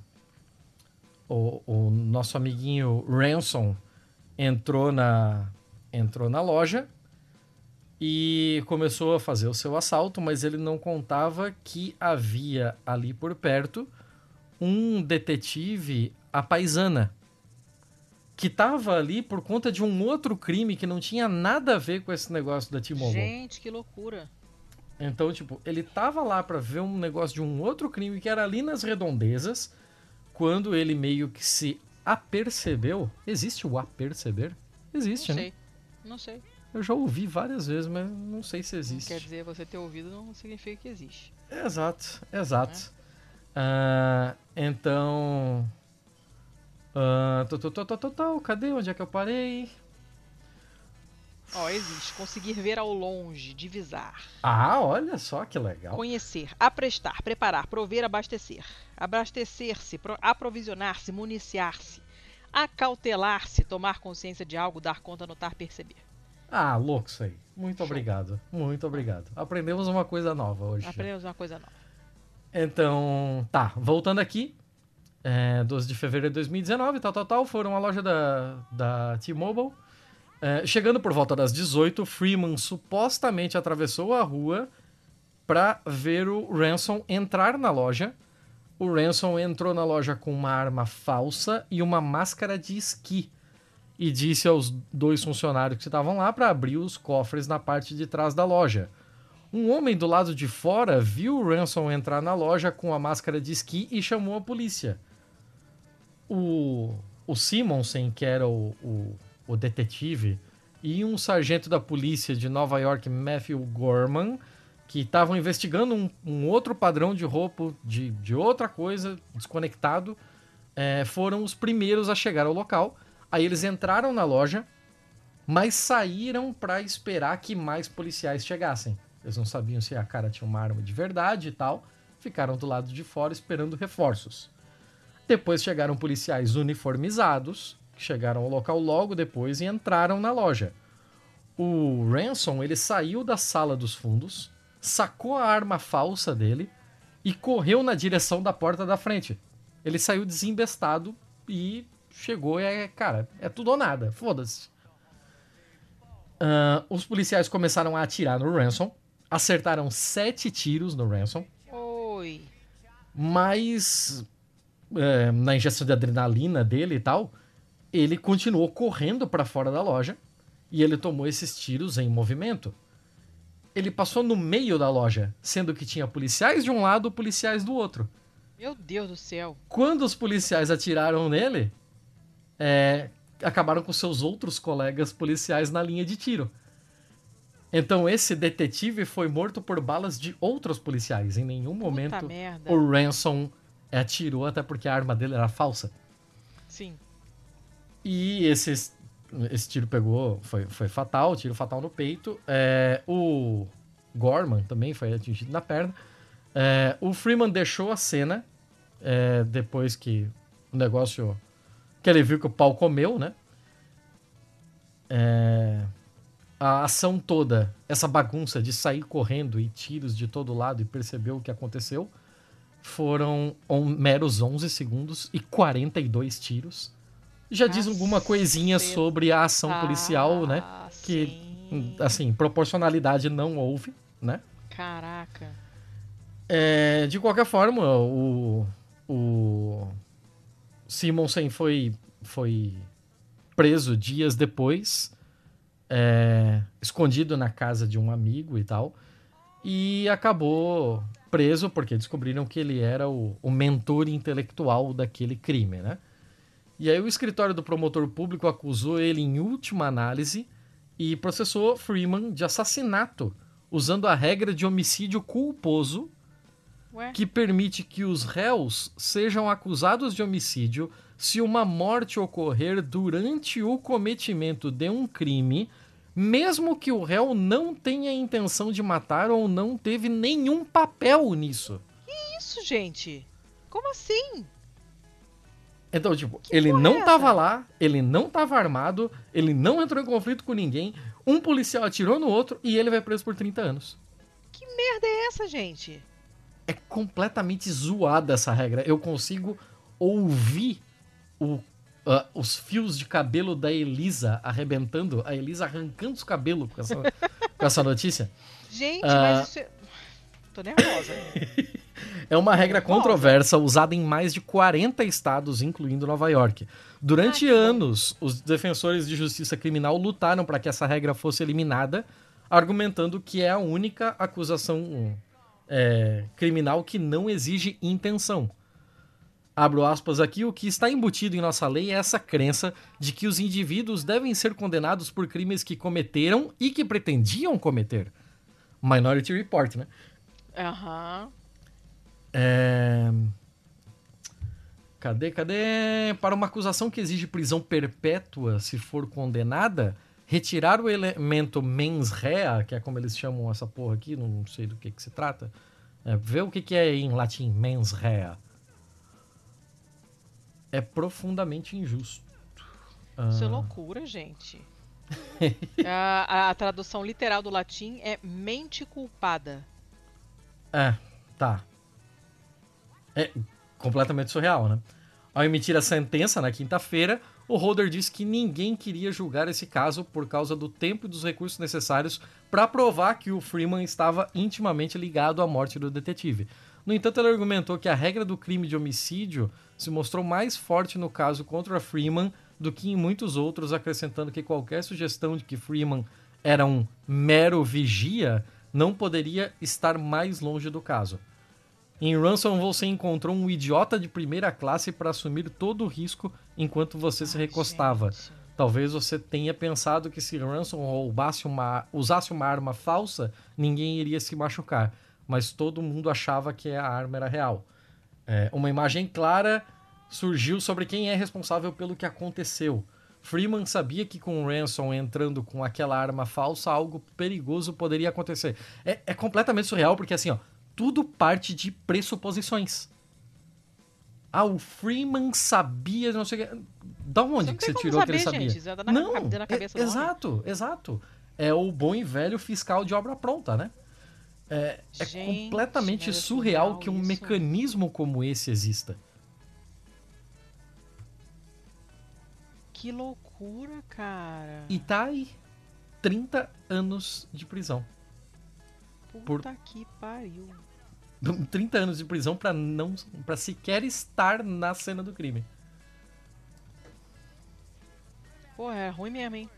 o, o nosso amiguinho Ransom entrou na, entrou na loja e começou a fazer o seu assalto, mas ele não contava que havia ali por perto um detetive a paisana que estava ali por conta de um outro crime que não tinha nada a ver com esse negócio da T-Mobile. Gente, que loucura. Então, tipo, ele tava lá para ver um negócio de um outro crime que era ali nas redondezas quando ele meio que se apercebeu. Existe o aperceber? Existe, não né? Sei. Não sei. Eu já ouvi várias vezes, mas não sei se existe. Não quer dizer, você ter ouvido não significa que existe. Exato, exato. Uh, então. Uh, tô, tô, cadê? Onde é que eu parei? Ó, oh, existe. Conseguir ver ao longe, divisar. Ah, olha só que legal. Conhecer, aprestar, preparar, prover, abastecer. Abastecer-se, aprovisionar-se, municiar-se. Acautelar-se, tomar consciência de algo, dar conta, notar, perceber. Ah, louco isso aí. Muito Show. obrigado. Muito obrigado. Aprendemos uma coisa nova hoje. Aprendemos uma coisa nova. Então, tá. Voltando aqui. É, 12 de fevereiro de 2019, tal, tal, tal. Foram à loja da, da T-Mobile é, chegando por volta das 18, Freeman supostamente atravessou a rua para ver o Ransom entrar na loja. O Ransom entrou na loja com uma arma falsa e uma máscara de esqui e disse aos dois funcionários que estavam lá para abrir os cofres na parte de trás da loja. Um homem do lado de fora viu o Ransom entrar na loja com a máscara de esqui e chamou a polícia. O, o Simonsen, que era o, o o detetive, e um sargento da polícia de Nova York, Matthew Gorman, que estavam investigando um, um, outro padrão de roupa de, de outra coisa, desconectado, é, foram os primeiros a chegar ao local. Aí eles entraram na loja, mas saíram para esperar que mais policiais chegassem. Eles não sabiam se a cara tinha uma arma de verdade e tal. Ficaram do lado de fora esperando reforços. Depois chegaram policiais uniformizados que chegaram ao local logo depois e entraram na loja. O Ransom ele saiu da sala dos fundos, sacou a arma falsa dele e correu na direção da porta da frente. Ele saiu desembestado e chegou e é, cara, é tudo ou nada, foda-se. Uh, os policiais começaram a atirar no Ransom, acertaram sete tiros no Ransom. Oi. Mas é, na injeção de adrenalina dele e tal, ele continuou correndo para fora da loja e ele tomou esses tiros em movimento. Ele passou no meio da loja, sendo que tinha policiais de um lado e policiais do outro. Meu Deus do céu. Quando os policiais atiraram nele, é, acabaram com seus outros colegas policiais na linha de tiro. Então esse detetive foi morto por balas de outros policiais. Em nenhum momento o Ransom atirou, até porque a arma dele era falsa. Sim. E esse, esse tiro pegou, foi, foi fatal, tiro fatal no peito. É, o Gorman também foi atingido na perna. É, o Freeman deixou a cena é, depois que o negócio. que ele viu que o pau comeu, né? É, a ação toda, essa bagunça de sair correndo e tiros de todo lado e perceber o que aconteceu, foram um, meros 11 segundos e 42 tiros já diz alguma coisinha sobre a ação policial, né? Que, sim. assim, proporcionalidade não houve, né? Caraca. É, de qualquer forma, o, o Simonsen foi, foi preso dias depois, é, escondido na casa de um amigo e tal, e acabou preso porque descobriram que ele era o, o mentor intelectual daquele crime, né? E aí o escritório do promotor público acusou ele em última análise e processou Freeman de assassinato, usando a regra de homicídio culposo, Ué? que permite que os réus sejam acusados de homicídio se uma morte ocorrer durante o cometimento de um crime, mesmo que o réu não tenha intenção de matar ou não teve nenhum papel nisso. Isso, gente. Como assim? Então, tipo, Que ele porra não é tava lá, ele não tava armado, ele não entrou em conflito com ninguém, um policial atirou no outro e ele vai preso por 30 anos. Que merda é essa, gente? É completamente zoada essa regra. Eu consigo ouvir o, ah, os fios de cabelo da Elisa arrebentando, a Elisa arrancando os cabelos com essa, com essa notícia. Gente, Ah. mas isso é... Tô nervosa. [laughs] É uma regra controversa usada em mais de 40 estados, incluindo Nova York. Durante bom. anos, os defensores de justiça criminal lutaram para que essa regra fosse eliminada, argumentando que é a única acusação é, criminal que não exige intenção. Abro aspas aqui, o que está embutido em nossa lei é essa crença de que os indivíduos devem ser condenados por crimes que cometeram e que pretendiam cometer. Minority Report, né? Aham. É... Cadê, cadê? Para uma acusação que exige prisão perpétua se for condenada, retirar o elemento mens rea, que é como eles chamam essa porra aqui, não sei do que, que se trata. É, vê o que, que é em latim mens rea. É profundamente injusto. Isso é Ah, loucura, gente. [laughs] a, a- a tradução literal do latim é mente culpada. É, tá. É completamente surreal, né? Ao emitir a sentença na quinta-feira, o Holder disse que ninguém queria julgar esse caso por causa do tempo e dos recursos necessários para provar que o Freeman estava intimamente ligado à morte do detetive. No entanto, ele argumentou que a regra do crime de homicídio se mostrou mais forte no caso contra Freeman do que em muitos outros, acrescentando que qualquer sugestão de que Freeman era um mero vigia não poderia estar mais longe do caso. Em Ransom, você encontrou um idiota de primeira classe para assumir todo o risco enquanto você se recostava. Talvez você tenha pensado que se Ransom roubasse uma, usasse uma arma falsa, ninguém iria se machucar. Mas todo mundo achava que a arma era real. É, uma imagem clara surgiu sobre quem é responsável pelo que aconteceu. Freeman sabia que com Ransom entrando com aquela arma falsa, algo perigoso poderia acontecer. É, é completamente surreal, porque assim, ó, tudo parte de pressuposições. Ah, o Freeman sabia, não sei o que. Da onde que você tirou que ele saber, sabia? gente. É da na- não, da é- cabeça homem. exato, exato. É o bom e velho fiscal de obra pronta, né? É, é Gente, completamente é surreal surreal que um isso. mecanismo como esse exista. Que loucura, cara. E tá aí. 30 anos de prisão. Puta que pariu. [laughs] 30 anos de prisão pra não para sequer estar na cena do crime. Pô, é ruim mesmo, hein?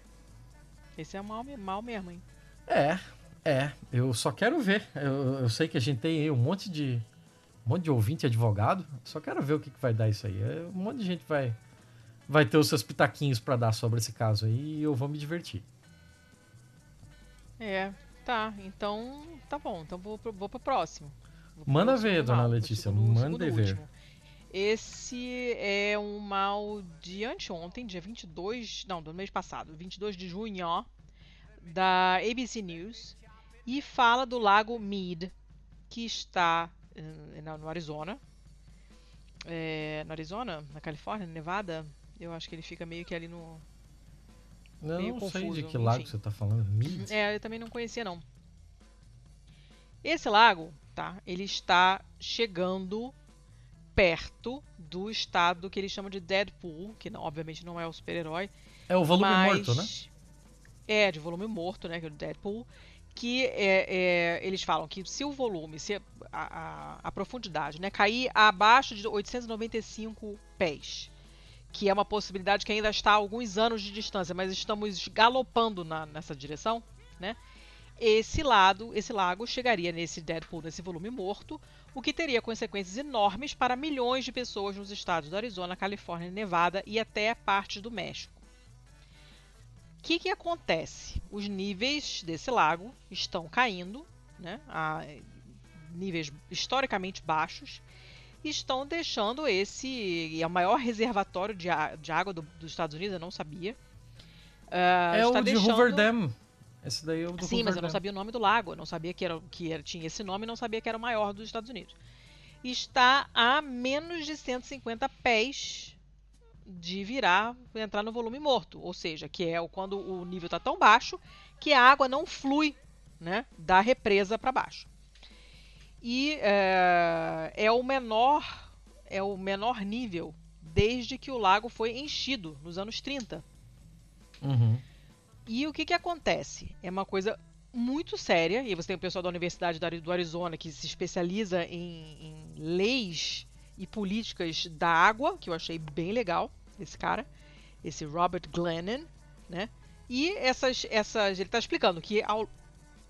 Esse é mal, mal mesmo, hein? É, é. Eu só quero ver. Eu, eu sei que a gente tem aí um monte de um monte de ouvinte advogado. Só quero ver o que, que vai dar isso aí. É, Um monte de gente vai vai ter os seus pitaquinhos pra dar sobre esse caso aí e eu vou me divertir. É, tá. Então, tá bom. Então vou vou pro próximo. Manda ver, dona mal, Letícia, segundo ver. último. Esse é um mal de anteontem, dia 22, não, do mês passado, 22 de junho, ó, da ABC News, e fala do lago Mead, que está eh, no Arizona. É, no Arizona? Na Califórnia? Nevada? Eu acho que ele fica meio que ali no, Eu Meio não sei de confuso, que lago enfim. você tá falando. Mid? É, eu também não conhecia não. Esse lago, tá? Ele está chegando perto do estado que eles chamam de Deadpool, que não- obviamente não é o super-herói, É o volume morto, né? É, de volume morto, né, que é o Deadpool, que é, é, eles falam que se o volume, se a, a, a, profundidade, né, cair abaixo de 895 pés, que é uma possibilidade que ainda está a alguns anos de distância, mas estamos galopando na, nessa direção, né? Esse lado, esse lago chegaria nesse Deadpool, nesse volume morto, o que teria consequências enormes para milhões de pessoas nos estados do Arizona, Califórnia, Nevada e até partes do México. O que, que acontece? Os níveis desse lago estão caindo, né, a níveis historicamente baixos, e estão deixando esse. É o maior reservatório de, de água do, dos Estados Unidos, eu não sabia. Uh, é o de deixando... Hoover Dam. Esse daí o do Sim, mas eu não sabia o nome do lago. Eu não sabia que, era, que era, tinha esse nome não sabia que era o maior dos Estados Unidos. Está a menos de 150 pés de virar, entrar no volume morto, ou seja, que é quando o nível está tão baixo que a água não flui né, da represa para baixo. E é, é, o menor é o menor nível desde que o lago foi enchido nos anos 30. Uhum. E o que, que acontece? É uma coisa muito séria, e você tem o pessoal da Universidade do Arizona que se especializa em, em leis e políticas da água, que eu achei bem legal esse cara, esse Robert Glennon, né? E essas, essas, ele está explicando que ao,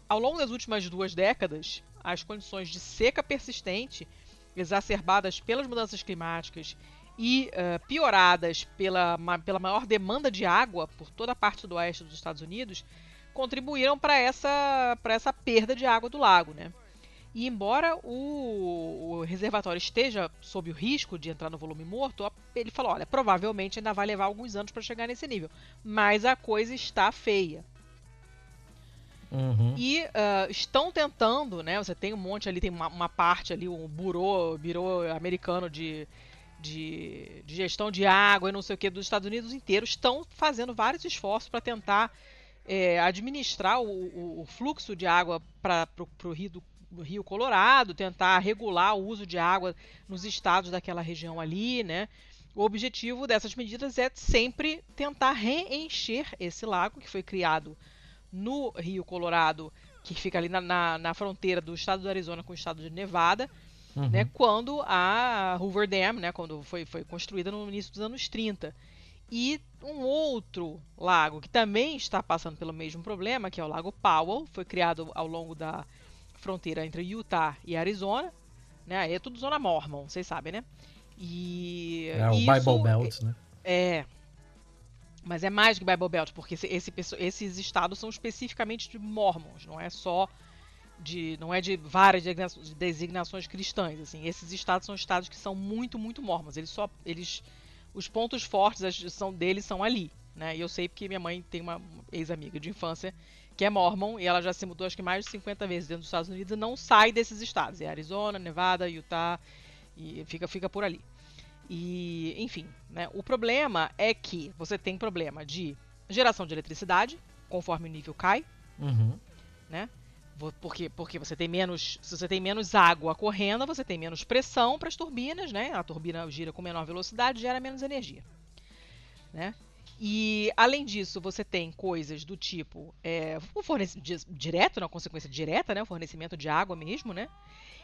ao longo das últimas duas décadas, as condições de seca persistente, exacerbadas pelas mudanças climáticas e uh, pioradas pela, ma, pela maior demanda de água por toda a parte do oeste dos Estados Unidos, contribuíram para essa, essa perda de água do lago, né? E embora o, o, reservatório esteja sob o risco de entrar no volume morto, ele falou: olha, provavelmente ainda vai levar alguns anos para chegar nesse nível, mas a coisa está feia. Uhum. E uh, estão tentando, né? Você tem um monte ali, tem uma, uma parte ali, um burô, burô americano de, de, de, gestão de água e não sei o que dos Estados Unidos inteiro, estão fazendo vários esforços para tentar é, administrar o, o, o, fluxo de água para o rio Rio Colorado, tentar regular o uso de água nos estados daquela região ali, né? O objetivo dessas medidas é sempre tentar reencher esse lago que foi criado no Rio Colorado, que fica ali na, na, na fronteira do estado do Arizona com o estado de Nevada, uhum. né? Quando a Hoover Dam, né? Quando foi, foi construída no início dos anos 30. E um outro lago que também está passando pelo mesmo problema, que é o Lago Powell, foi criado ao longo da fronteira entre Utah e Arizona, né? Aí é tudo zona Mormon, vocês sabem, né? E é o isso, Bible Belt, né? É. Mas é mais que Bible Belt, porque esse, esse, esses estados são especificamente de Mormons, não é só de não é de várias designações cristãs, assim. Esses estados são estados que são muito, muito mormons. Eles só eles os pontos fortes são deles são ali, né? E eu sei porque minha mãe tem uma ex-amiga de infância que é mormon, e ela já se mudou acho que mais de 50 vezes dentro dos Estados Unidos e não sai desses estados. É Arizona, Nevada, Utah, e fica, fica por ali. E, enfim, né, o problema é que você tem problema de geração de eletricidade, conforme o nível cai, uhum. né? Porque, porque você tem menos. Se você tem menos água correndo, você tem menos pressão para as turbinas, né? A turbina gira com menor velocidade, gera menos energia. Né? E, além disso, você tem coisas do tipo é, o fornecimento direto, na consequência direta, né? O fornecimento de água mesmo, né?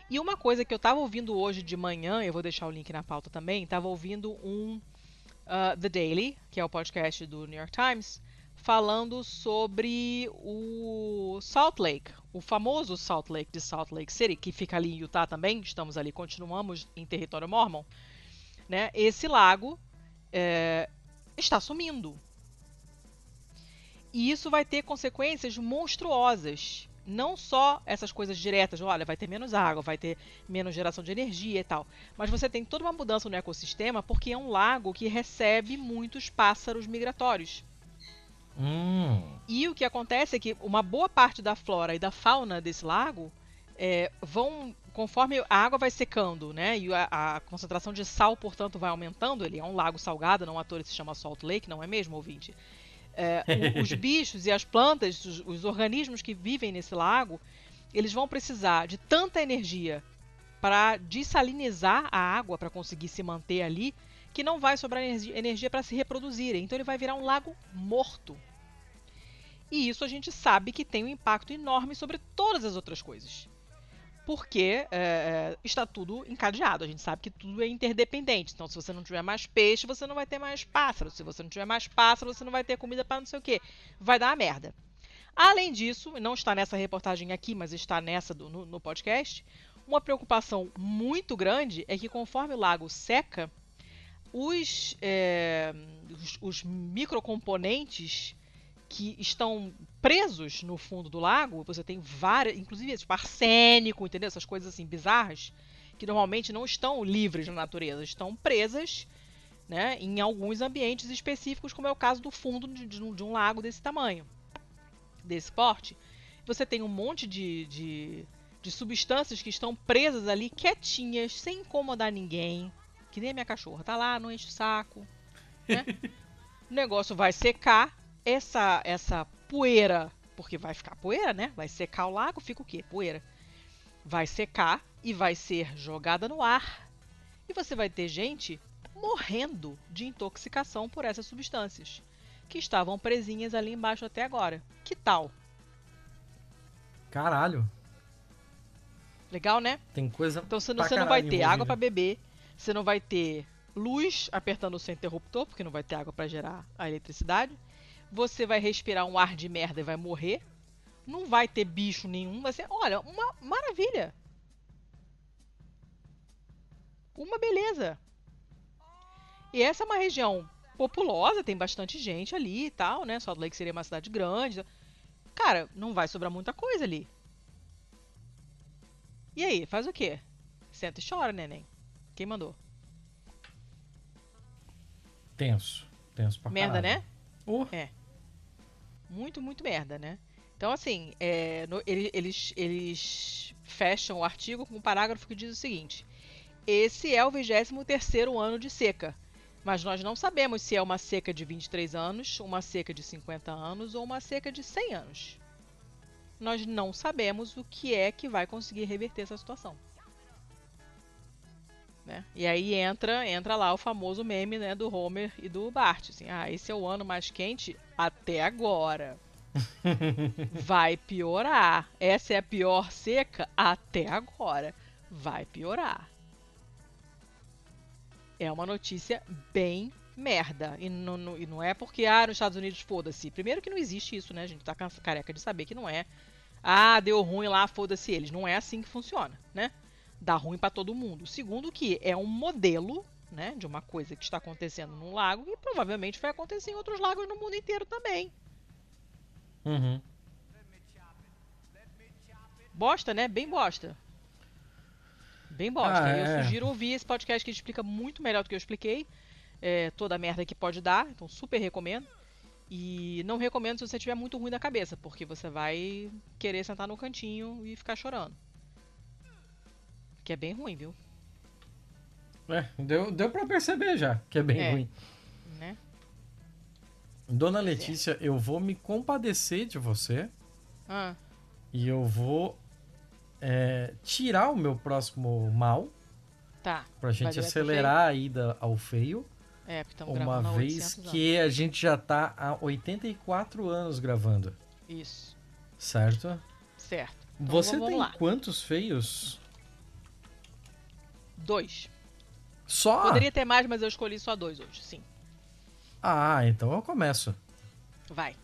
E uma coisa que eu estava ouvindo hoje de manhã, eu vou deixar o link na pauta também, estava ouvindo um uh, The Daily, que é o podcast do New York Times, falando sobre o Salt Lake, o famoso Salt Lake de Salt Lake City, que fica ali em Utah também, estamos ali, continuamos em território mormon, né? Esse lago é, está sumindo. E isso vai ter consequências monstruosas. Não só essas coisas diretas, olha, vai ter menos água, vai ter menos geração de energia e tal. Mas você tem toda uma mudança no ecossistema porque é um lago que recebe muitos pássaros migratórios. Hum. E o que acontece é que uma boa parte da flora e da fauna desse lago é, vão conforme a água vai secando, né, e a, a, concentração de sal, portanto, vai aumentando, ele é um lago salgado, não à toa ele se chama Salt Lake, não é mesmo, ouvinte? É, o, [laughs] os bichos e as plantas, os, os, organismos que vivem nesse lago, eles vão precisar de tanta energia para dessalinizar a água para conseguir se manter ali, que não vai sobrar energia, para se reproduzirem. Então ele vai virar um lago morto. E isso a gente sabe que tem um impacto enorme sobre todas as outras coisas. Porque é, está tudo encadeado, a gente sabe que tudo é interdependente. Então, se você não tiver mais peixe, você não vai ter mais pássaro. Se você não tiver mais pássaro, você não vai ter comida para não sei o que. Vai dar uma merda. Além disso, não está nessa reportagem aqui, mas está nessa do, no, no podcast, uma preocupação muito grande é que conforme o lago seca, os, é, os, os microcomponentes que estão presos no fundo do lago, você tem várias, inclusive tipo arsênico, entendeu? Essas coisas assim bizarras, que normalmente não estão livres na natureza, estão presas né, em alguns ambientes específicos, como é o caso do fundo de, de, de um lago desse tamanho, desse porte. Você tem um monte de, de, de substâncias que estão presas ali, quietinhas, sem incomodar ninguém, que nem a minha cachorra, tá lá, não enche o saco. Né? [laughs] o negócio vai secar, essa, essa poeira, porque vai ficar poeira, né? Vai secar o lago, fica o quê? Poeira. Vai secar e vai ser jogada no ar. E você vai ter gente morrendo de intoxicação por essas substâncias que estavam presinhas ali embaixo até agora. Que tal? Caralho. Legal, né? Tem coisa. Então você não, você não vai ter água para beber, você não vai ter luz apertando o seu interruptor, porque não vai ter água para gerar a eletricidade. Você vai respirar um ar de merda e vai morrer. Não vai ter bicho nenhum. Vai ser, olha, uma maravilha. Uma beleza. E essa é uma região populosa, tem bastante gente ali e tal, né? Salt Lake seria uma cidade grande. Cara, não vai sobrar muita coisa ali. E aí, faz o quê? Senta e chora, neném. Quem mandou? Tenso. Tenso pra Merda, caralho. né? Uh. É. Muito, muito merda, né? Então, assim, é, no, ele, eles, eles fecham o artigo com um parágrafo que diz o seguinte: Esse é o 23 ano de seca, mas nós não sabemos se é uma seca de 23 anos, uma seca de 50 anos ou uma seca de 100 anos. Nós não sabemos o que é que vai conseguir reverter essa situação. Né? E aí entra entra lá o famoso meme né, do Homer e do Bart. Assim, ah, esse é o ano mais quente até agora. [laughs] Vai piorar. Essa é a pior seca até agora. Vai piorar. É uma notícia bem merda. E não, não, e não é porque, ah, nos Estados Unidos, foda-se. Primeiro que não existe isso, né? A gente tá careca de saber que não é. Ah, deu ruim lá, foda-se eles. Não é assim que funciona, né? Dá ruim para todo mundo. Segundo que é um modelo, né, de uma coisa que está acontecendo num lago e provavelmente vai acontecer em outros lagos no mundo inteiro também. Uhum. Bosta, né? Bem bosta. Bem bosta. Ah, eu é. sugiro ouvir esse podcast que explica muito melhor do que eu expliquei. é, toda a merda que pode dar. Então, super recomendo. E não recomendo se você estiver muito ruim da cabeça, porque você vai querer sentar no cantinho e ficar chorando. Que é bem ruim, viu? É, deu, deu pra perceber já que é bem É. ruim. Né? Dona Letícia, eu vou me compadecer de você Ah, e eu vou é, tirar o meu próximo mal tá. pra gente acelerar a ida ao feio. É, porque estamos Uma vez 800 anos. que a gente já tá há 84 anos gravando, Isso. certo? Certo. Então, Você tem lá. quantos feios? Dois. Só? Poderia ter mais, mas eu escolhi só dois hoje. Sim. Ah, então eu começo. Vai.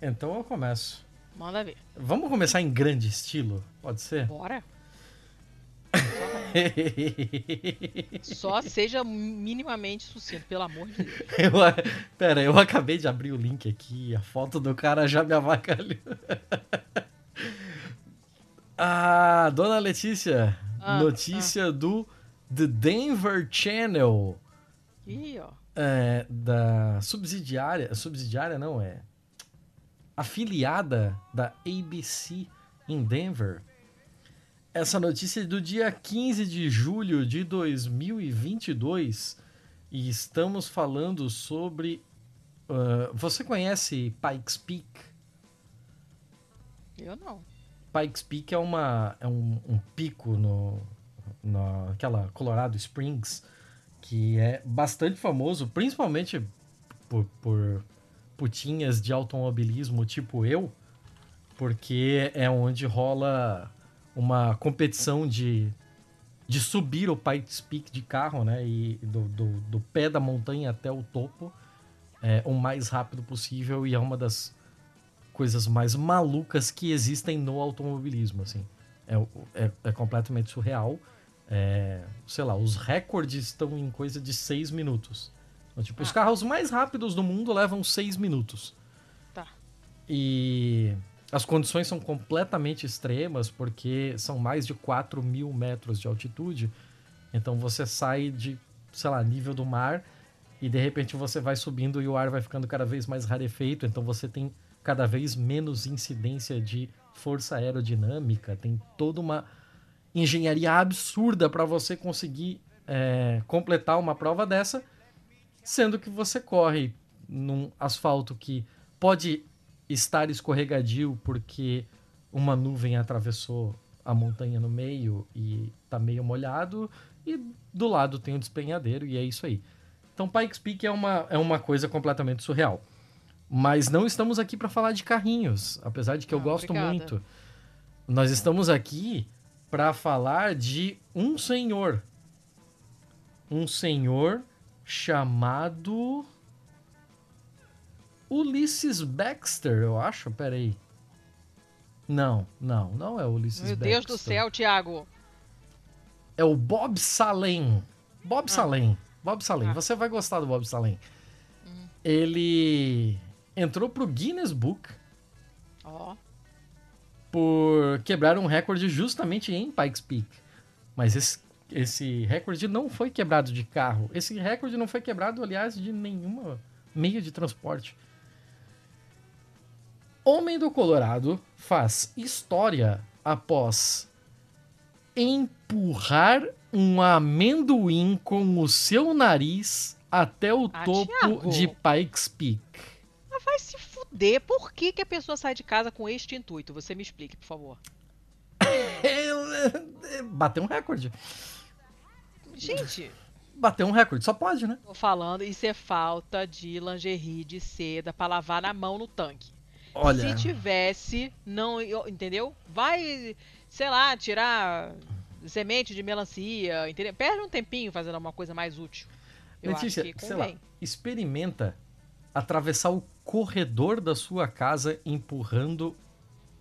Então eu começo. Manda ver. Vamos começar em grande estilo? Pode ser? Bora. [laughs] Só seja minimamente sucinto, pelo amor de Deus. Eu, pera, eu acabei de abrir o link aqui, a foto do cara já me avacalhou. [laughs] ah, dona Letícia, Ah, notícia do The Denver Channel, Ih, ó. é, da subsidiária, subsidiária não, é afiliada da ABC em Denver. Essa notícia é do dia 15 de julho de 2022 e estamos falando sobre. ah, você conhece Pikes Peak? Eu não. Pikes Peak é, uma, é um, um pico no, naquela Colorado Springs que é bastante famoso, principalmente por, por putinhas de automobilismo tipo eu, porque é onde rola uma competição de, de subir o Pikes Peak de carro, né? E do, do, do pé da montanha até o topo é, o mais rápido possível e é uma das coisas mais malucas que existem no automobilismo, assim. É, é, é completamente surreal. É, sei lá, os recordes estão em coisa de seis minutos. Então, tipo, ah. os carros mais rápidos do mundo levam seis minutos. Tá. E as condições são completamente extremas, porque são mais de 4 mil metros de altitude. Então você sai de, sei lá, nível do mar e de repente você vai subindo e o ar vai ficando cada vez mais rarefeito. Então você tem cada vez menos incidência de força aerodinâmica. Tem toda uma engenharia absurda para você conseguir é, completar uma prova dessa, sendo que você corre num asfalto que pode estar escorregadio porque uma nuvem atravessou a montanha no meio e tá meio molhado, e do lado tem um despenhadeiro, e é isso aí. Então Pikes Peak é uma, é uma coisa completamente surreal. Mas não estamos aqui para falar de carrinhos, apesar de que eu gosto obrigada. muito. Nós estamos aqui para falar de um senhor. Um senhor chamado Ulysses Baxter, eu acho. Peraí. Não, não, não é o Ulysses Meu Baxter. Meu Deus do céu, Thiago. É o Bob Salem. Bob ah. Salem. Bob Salem. Ah. Você vai gostar do Bob Salem. Hum. Ele entrou pro Guinness Book. Ó. Oh por quebrar um recorde justamente em Pikes Peak. Mas esse, esse recorde não foi quebrado de carro. Esse recorde não foi quebrado, aliás, de nenhuma meio de transporte. Homem do Colorado faz história após empurrar um amendoim com o seu nariz até o ah, topo Thiago. de Pikes Peak. Vai se fuder. Por que, que a pessoa sai de casa com este intuito? Você me explique, por favor. Bateu um recorde. Gente. Bateu um recorde, só pode, né? Tô falando, isso é falta de lingerie de seda pra lavar na mão no tanque. Olha. Se tivesse, não. Entendeu? Vai, sei lá, tirar semente de melancia, entendeu? Perde um tempinho fazendo uma coisa mais útil. Eu Letícia, sei lá, experimenta atravessar o corredor da sua casa empurrando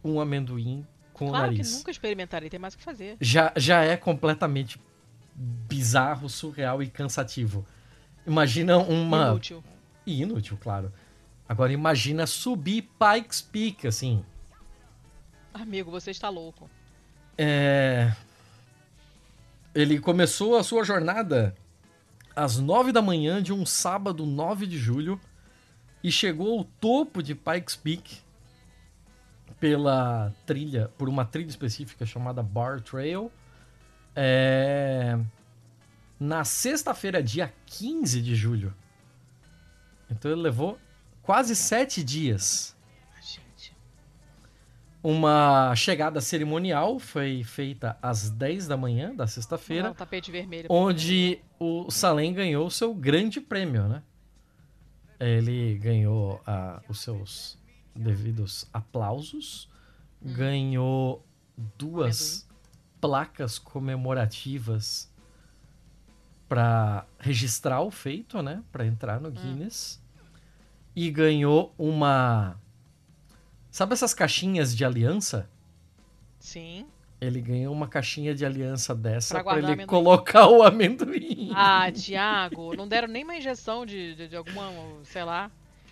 um amendoim com claro o nariz. que nunca experimentarei, tem mais o que fazer. Já, já é completamente bizarro, surreal e cansativo. Imagina uma... Inútil. E inútil, claro. Agora imagina subir Pikes Peak, assim. Amigo, você está louco. É... Ele começou a sua jornada às nove da manhã de um sábado 9 de julho e chegou ao topo de Pikes Peak pela trilha, por uma trilha específica chamada Bar Trail. É... Na sexta-feira, dia 15 de julho. Então ele levou quase sete dias. Uma chegada cerimonial foi feita às 10 da manhã da sexta-feira. tapete vermelho. Onde o Salem ganhou seu grande prêmio, né? Ele ganhou uh, os seus devidos aplausos, hum. ganhou duas placas comemorativas para registrar o feito, né? Para entrar no hum. Guinness. Hum. E ganhou uma. Sabe essas caixinhas de aliança? Sim. Ele ganhou uma caixinha de aliança dessa pra, pra ele colocar o amendoim. [laughs] Ah, Tiago, não deram nem uma injeção de, de, de alguma, sei lá,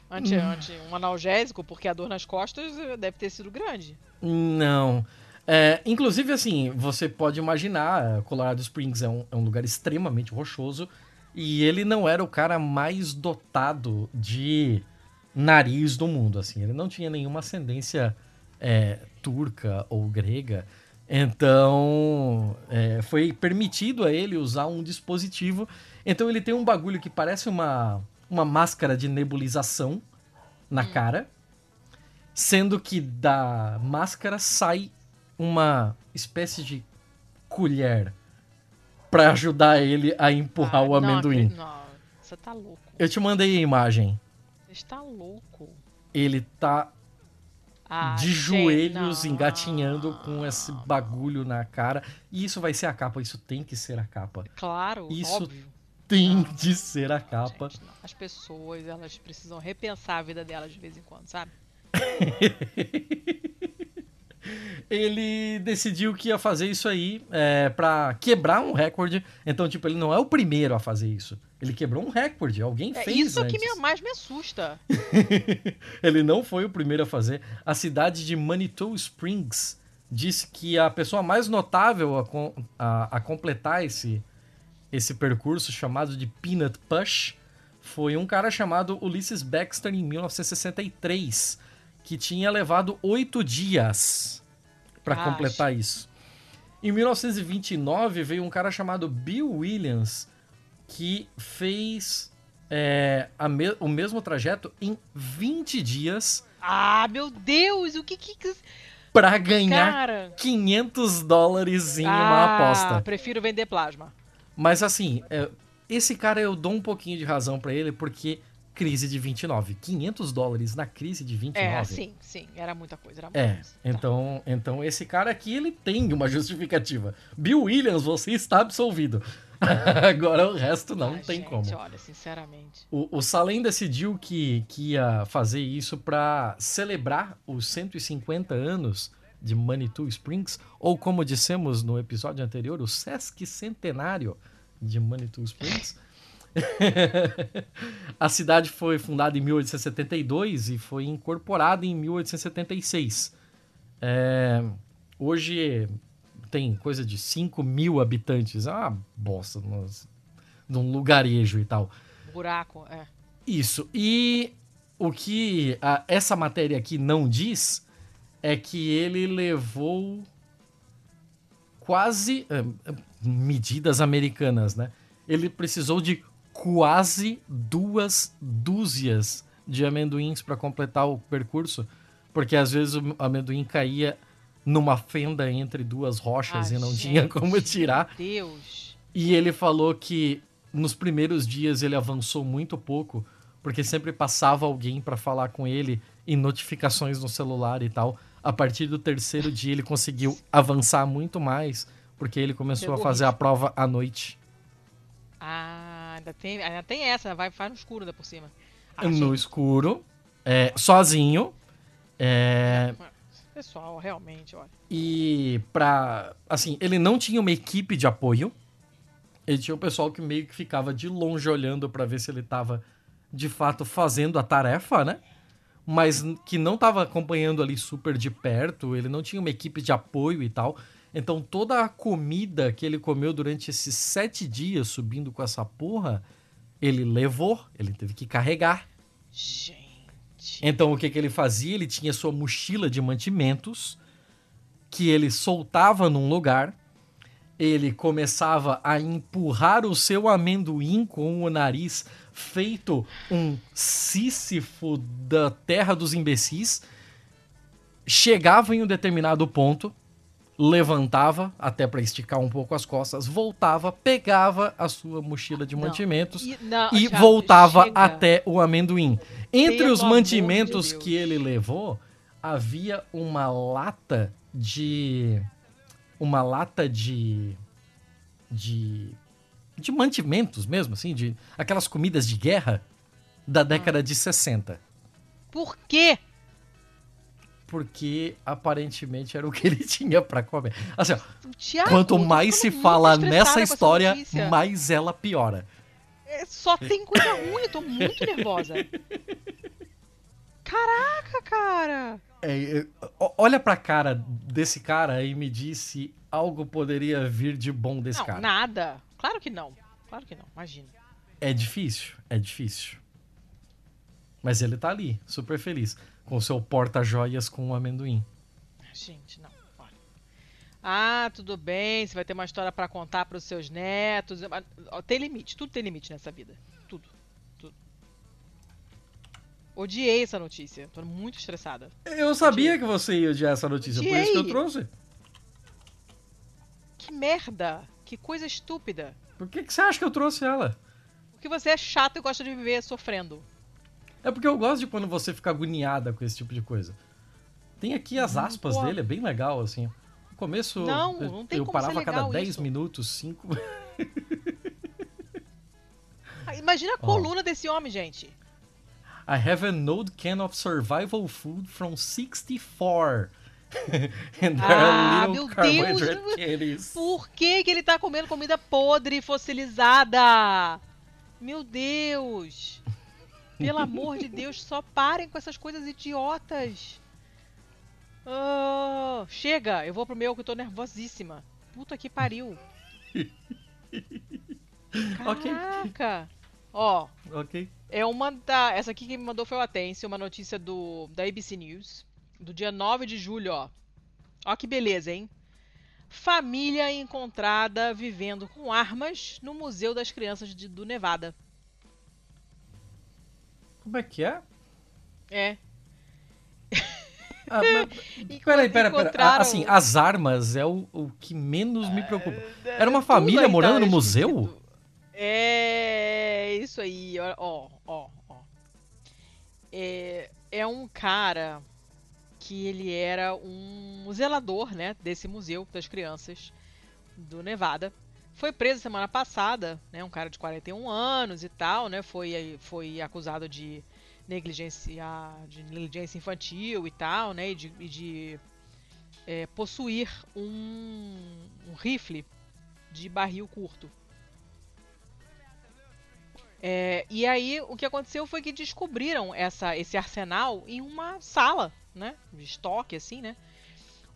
anti, hum. anti, um analgésico, porque a dor nas costas eh, deve ter sido grande. Não. É, inclusive, assim, você pode imaginar, Colorado Springs é um, é um lugar extremamente rochoso e ele não era o cara mais dotado de nariz do mundo, assim. Ele não tinha nenhuma ascendência é, turca ou grega. Então, é, foi permitido a ele usar um dispositivo. Então, ele tem um bagulho que parece uma, uma máscara de nebulização na hum. cara, sendo que da máscara sai uma espécie de colher para ajudar ele a empurrar ah, o amendoim. Não, você tá louco. Eu te mandei a imagem. Está louco. Ele tá Ah, de joelhos, não. engatinhando com esse bagulho na cara. E isso vai ser a capa, isso tem que ser a capa. Claro, Isso óbvio. Tem Não. de ser a capa. Gente. As pessoas, elas precisam repensar a vida delas de vez em quando, sabe? [laughs] ele decidiu que ia fazer isso aí é, para quebrar um recorde. Então, tipo, ele não é o primeiro a fazer isso. Ele quebrou um recorde. Alguém É fez isso que antes. me- mais me assusta. [laughs] ele não foi o primeiro a fazer. A cidade de Manitou Springs disse que a pessoa mais notável a, a- a completar esse, esse percurso chamado de Peanut Push foi um cara chamado Ulysses Baxter em 1963, que tinha levado oito dias para completar isso. Em 1929 veio um cara chamado Bill Williams que fez é, me- o mesmo trajeto em 20 dias Ah, meu Deus, o que que... para ganhar Cara... 500 dólares em uma ah, aposta. prefiro vender plasma. Mas assim, é, esse cara eu dou um pouquinho de razão pra ele porque crise de 29, 500 dólares na crise de 29. É, sim, sim, era muita coisa, era muita É, coisa. Tá. então, então esse cara aqui ele tem uma justificativa. Bill Williams, você está absolvido. [laughs] Agora o resto não Ah, tem gente, como. olha, sinceramente. O, o Salem decidiu que, que ia fazer isso para celebrar os 150 anos de Manitou Springs, ou como dissemos no episódio anterior, o Sesc Centenário de Manitou Springs. [laughs] A cidade foi fundada em 1872 e foi incorporada em 1876. É, hoje tem coisa de 5 mil habitantes. É uma bosta nós- num lugarejo e tal. Buraco, é. Isso. E o que a- essa matéria aqui não diz é que ele levou quase eh, medidas americanas, né? Ele precisou de quase duas dúzias de amendoins para completar o percurso, porque às vezes o amendoim caía numa fenda entre duas rochas Ah, e não tinha gente, como tirar. Meu Deus. E ele falou que nos primeiros dias ele avançou muito pouco, porque sempre passava alguém pra falar com ele e notificações no celular e tal. A partir do terceiro dia ele conseguiu avançar muito mais, porque ele começou Pegou a fazer a prova à noite. Ah, ainda tem, ainda tem essa, vai, faz no escuro ainda por cima. Ah, no gente, escuro, é, sozinho. É, Pessoal, realmente, olha. E pra. Assim, ele não tinha uma equipe de apoio. Ele tinha um pessoal que meio que ficava de longe olhando pra ver se ele tava de fato fazendo a tarefa, né? Mas que não tava acompanhando ali super de perto. Ele não tinha uma equipe de apoio e tal. Então toda a comida que ele comeu durante esses sete dias subindo com essa porra, ele levou, ele teve que carregar. Gente. Então o que, que ele fazia? Ele tinha sua mochila de mantimentos que ele soltava num lugar, ele começava a empurrar o seu amendoim com o nariz feito um sísifo da terra dos imbecis, chegava em um determinado ponto, levantava até para esticar um pouco as costas, voltava, pegava a sua mochila de Não. mantimentos E, não, e já- voltava chega. até o amendoim. Entre Pelo os mantimentos de que ele levou, havia uma lata de uma lata de de de mantimentos mesmo, assim, de aquelas comidas de guerra da década de 60, Por quê? Porque aparentemente era o que ele [laughs] tinha pra comer. Assim, ó, O Thiago, quanto mais se fala nessa história, mais ela piora. É, Só tem coisa ruim, eu tô muito nervosa. Caraca, cara. É, é, olha pra cara desse cara e me diz se algo poderia vir de bom desse não, cara. nada. Claro que não. Claro que não, imagina. É difícil, é difícil. Mas ele tá ali, super feliz, com seu porta-joias com o amendoim. Gente, não. Olha. Ah, tudo bem, você vai ter uma história pra contar pros seus netos. Tem limite, tudo tem limite nessa vida. Tudo. Tudo. Odiei essa notícia. Tô muito estressada. Eu sabia que você ia odiar essa notícia, por isso que eu Odiei. trouxe. Que merda! Que coisa estúpida. Por que, que você acha que eu trouxe ela? Porque você é chato e gosta de viver sofrendo. É porque eu gosto de quando você fica agoniada com esse tipo de coisa. Tem aqui as aspas Pô. dele, é bem legal, assim. No começo, não, não tem eu como parava a cada 10 isso. minutos, 5. Imagina a coluna oh. desse homem, gente. I have an old can of survival food from 64. [laughs] And ah, meu Deus! Por que, que ele tá comendo comida podre, fossilizada? Meu Deus! Pelo amor de Deus, só parem com essas coisas idiotas. Oh, chega, eu vou pro meu que eu tô nervosíssima. Puta que pariu. [laughs] Caraca. Ó. Ok. É uma da. Essa aqui que me mandou foi o Atense, uma notícia do da ABC News. Do dia 9 de julho, ó. Ó que beleza, hein? Família encontrada vivendo com armas no Museu das Crianças de, do Nevada. Como é que é? É. Ah, mas... [laughs] peraí, peraí, peraí. Assim, as armas é o, o que menos me preocupa. É, Era uma família morando no museu? É isso aí, ó, ó, ó. É, é um cara que ele era um zelador, né, desse museu das crianças do Nevada. Foi preso semana passada, né, um cara de 41 anos e tal, né, foi, foi acusado de negligência, de negligência infantil e tal, né, e de, e de é, possuir um, um rifle de barril curto. É, e aí o que aconteceu foi que descobriram essa, esse arsenal em uma sala, né? De estoque, assim, né?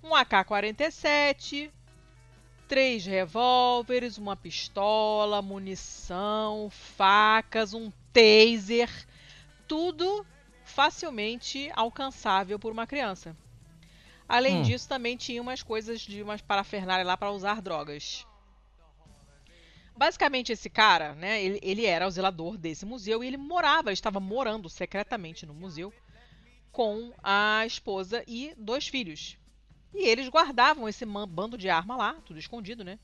Um AK-47, três revólveres, uma pistola, munição, facas, um taser, tudo facilmente alcançável por uma criança. Além hum. disso, também tinha umas coisas de umas parafernália lá para usar drogas. Basicamente, esse cara, né, ele, ele era o zelador desse museu e ele morava, estava morando secretamente no museu com a esposa e dois filhos. E eles guardavam esse bando de arma lá, tudo escondido, né?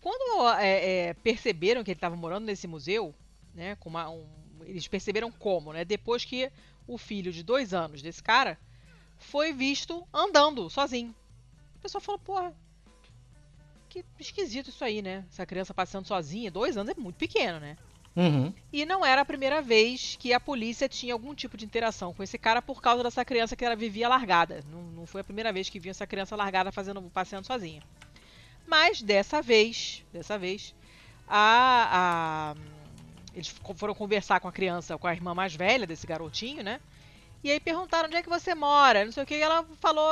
Quando é, é, perceberam que ele estava morando nesse museu, né, uma, um, eles perceberam como, né? Depois que o filho de dois anos desse cara foi visto andando sozinho. O pessoal falou, porra, que esquisito isso aí, né? Essa criança passando sozinha, dois anos é muito pequeno, né? Uhum. E não era a primeira vez que a polícia tinha algum tipo de interação com esse cara por causa dessa criança que ela vivia largada. Não, não foi a primeira vez que viu essa criança largada fazendo passeando sozinha. Mas dessa vez, dessa vez, a, a, eles foram conversar com a criança, com a irmã mais velha desse garotinho, né? E aí perguntaram onde é que você mora, não sei o que, e ela falou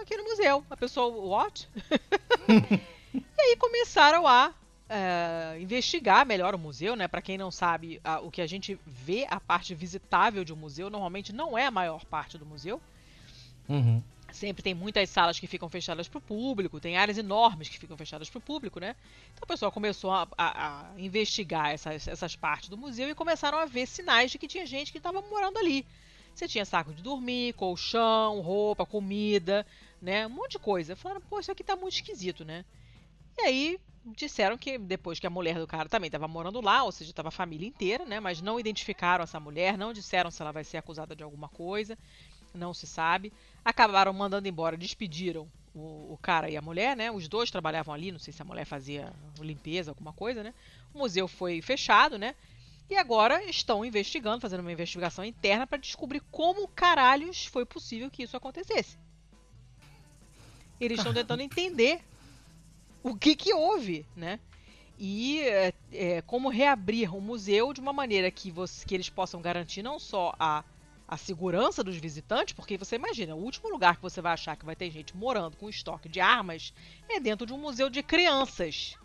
aqui no museu. A pessoa, what? [laughs] E aí começaram a uh, investigar melhor o museu, né? Para quem não sabe, uh, o que a gente vê, a parte visitável de um museu, normalmente não é a maior parte do museu. Uhum. Sempre tem muitas salas que ficam fechadas para o público, tem áreas enormes que ficam fechadas para o público, né? Então o pessoal começou a, a, a, investigar essas, essas partes do museu e começaram a ver sinais de que tinha gente que estava morando ali. Você tinha saco de dormir, colchão, roupa, comida, né? Um monte de coisa. Falaram, pô, isso aqui tá muito esquisito, né? E aí disseram que depois que a mulher do cara também estava morando lá, ou seja, estava a família inteira, né? Mas não identificaram essa mulher, não disseram se ela vai ser acusada de alguma coisa, não se sabe. Acabaram mandando embora, despediram o, o, cara e a mulher, né? Os dois trabalhavam ali, não sei se a mulher fazia limpeza, alguma coisa, né? O museu foi fechado, né? E agora estão investigando, fazendo uma investigação interna para descobrir como caralhos foi possível que isso acontecesse. Eles estão tentando [laughs] entender o que, que houve, né? E é, é, como reabrir o museu de uma maneira que, você, que eles possam garantir não só a, a segurança dos visitantes, porque você imagina, o último lugar que você vai achar que vai ter gente morando com estoque de armas é dentro de um museu de crianças.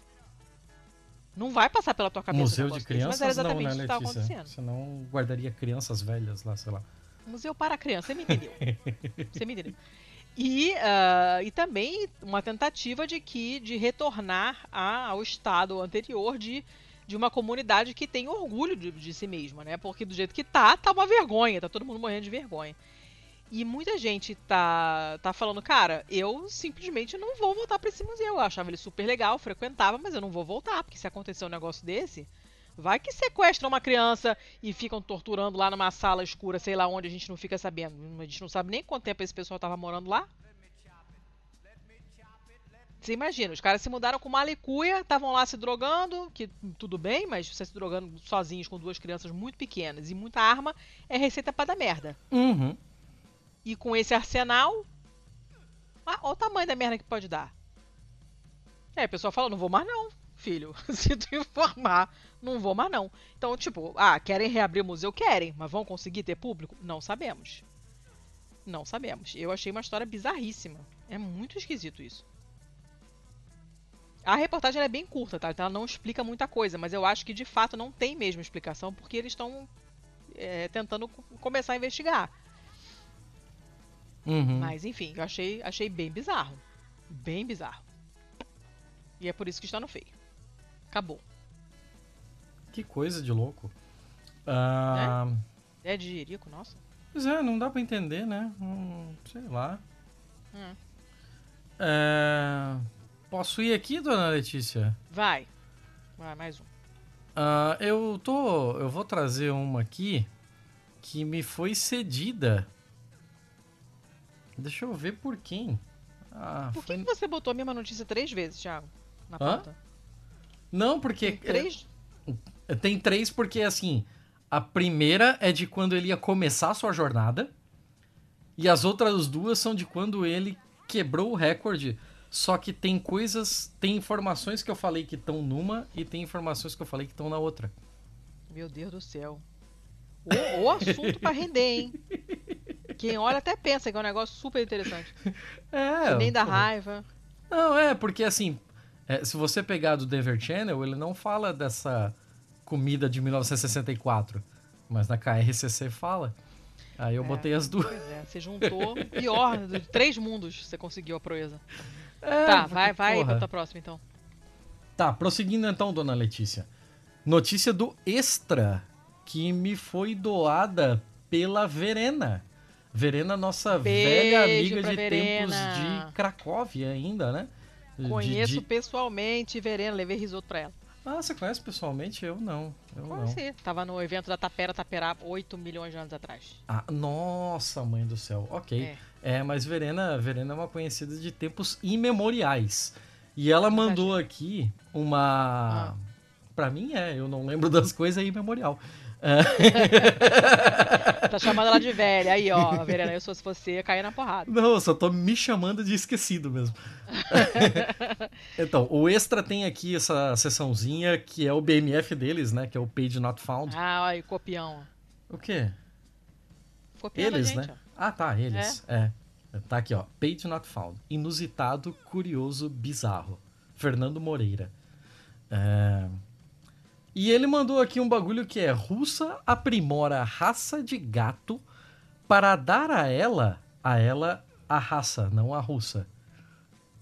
Não vai passar pela tua cabeça. Museu de crianças mas era exatamente não, né, Letícia? Isso que acontecendo. Você não guardaria crianças velhas lá, sei lá. Museu para criança, você me entendeu. [laughs] você me entendeu. E, uh, e também uma tentativa de que de retornar a, ao estado anterior de, de uma comunidade que tem orgulho de, de, si mesma, né? Porque do jeito que tá, tá uma vergonha, tá todo mundo morrendo de vergonha. E muita gente tá, tá falando, cara, eu simplesmente não vou voltar para esse museu. Eu achava ele super legal, frequentava, mas eu não vou voltar, porque se acontecer um negócio desse, Vai que sequestram uma criança e ficam torturando lá numa sala escura, sei lá onde a gente não fica sabendo. A gente não sabe nem quanto tempo esse pessoal tava morando lá. Você imagina, os caras se mudaram com malicuia, estavam lá se drogando, que tudo bem, mas você se drogando sozinhos com duas crianças muito pequenas e muita arma é receita pra dar merda. Uhum. E com esse arsenal, ah, olha o tamanho da merda que pode dar. É, o pessoal fala, não vou mais não, filho. [laughs] Se tu informar, não vou mais não. Então, tipo, ah, querem reabrir o museu? Querem, mas vão conseguir ter público? Não sabemos. Não sabemos. Eu achei uma história bizarríssima. É muito esquisito isso. A reportagem é bem curta, tá? Então ela não explica muita coisa, mas eu acho que de fato não tem mesmo explicação, porque eles estão é, tentando começar a investigar. Uhum. Mas enfim, eu achei, achei bem bizarro. Bem bizarro. E é por isso que está no feio. Acabou. Que coisa de louco. Ah, É de Jerico, nossa. Pois é, não dá pra entender, né? Hum, sei lá. Hum. É, Posso ir aqui, dona Letícia? Vai. Vai, mais um. Ah, eu tô. Eu vou trazer uma aqui que me foi cedida. Deixa eu ver por quem. Ah, Por que, foi- que você botou a mesma notícia três vezes, Thiago? Na Hã? Não, porque. Tem três? É, Tem três, porque assim. A primeira é de quando ele ia começar a sua jornada. E as outras duas são de quando ele quebrou o recorde. Só que tem coisas. Tem informações que eu falei que estão numa e tem informações que eu falei que estão na outra. Meu Deus do céu. O, o assunto pra render, hein? Quem olha até pensa que é um negócio super interessante. [laughs] É. Nem dá pô. raiva. Não, é, porque assim, é, se você pegar do Denver Channel, ele não fala dessa comida de 1964, mas na KRCC fala. Aí eu É. botei as duas. Pois é, você juntou pior de [laughs] três mundos você conseguiu a proeza. É, tá, vai, vai, porra. bota a próxima então. Tá, prosseguindo então, dona Letícia. Notícia do Extra, que me foi doada pela Verena. Verena, nossa Beijo velha amiga pra de Verena. tempos de Cracóvia ainda, né? De- Conheço de- pessoalmente Verena, levei risoto pra ela. Ah, você conhece pessoalmente? Eu não. Eu não. Conheci. Tava no evento da Tapera Taperá 8 milhões de anos atrás. Ah, nossa, mãe do céu. Ok. É. É, mas Verena, Verena é uma conhecida de tempos imemoriais. E ela mandou aqui uma. Ah. Pra mim é, eu não lembro das coisas é imemorial. [laughs] Tá chamando ela de velha. Aí, ó, Verena, eu sou se você, ia cair na porrada. Não, eu só tô me chamando de esquecido mesmo. [laughs] então, o Extra tem aqui essa sessãozinha que é o BMF deles, né? Que é o Page Not Found. Ah, olha copião. O quê? Copiando Eles, gente, né? Ah, tá, eles. É. É. Tá aqui, ó. Page Not Found. Inusitado, curioso, bizarro. Fernando Moreira. É... E ele mandou aqui um bagulho que é russa aprimora raça de gato para dar a ela, a ela, a raça, não a russa.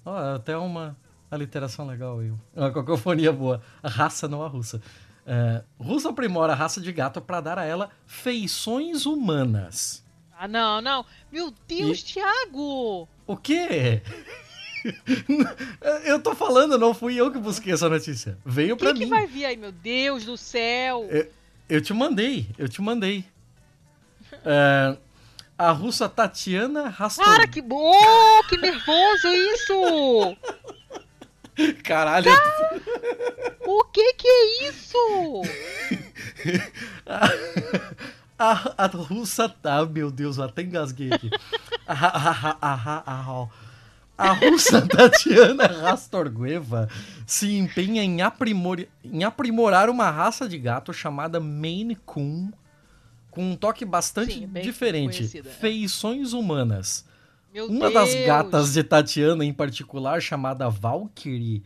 Ó, até uma aliteração legal aí. Uma cacofonia boa. A raça, não a russa. É, russa aprimora a raça de gato para dar a ela feições humanas. Ah, não, não. Meu Deus, E- Thiago! O quê? Eu tô falando, não fui eu que busquei essa notícia. Veio O pra que, que mim. vai vir aí, meu Deus do céu? Eu te mandei, eu te mandei. É, a russa Tatiana Rastor... Cara, que bom! Que nervoso isso! Caralho, O que que é isso? a, a russa... Ah, meu Deus, eu até engasguei aqui. A, a, a, a, a, a, a russa [laughs] Tatiana Rastorgueva se empenha em, aprimor, em aprimorar uma raça de gato chamada Maine Coon com um toque bastante Sim, bem diferente. conhecida, é. Feições humanas. Meu Uma Deus. das gatas de Tatiana, em particular, chamada Valkyrie,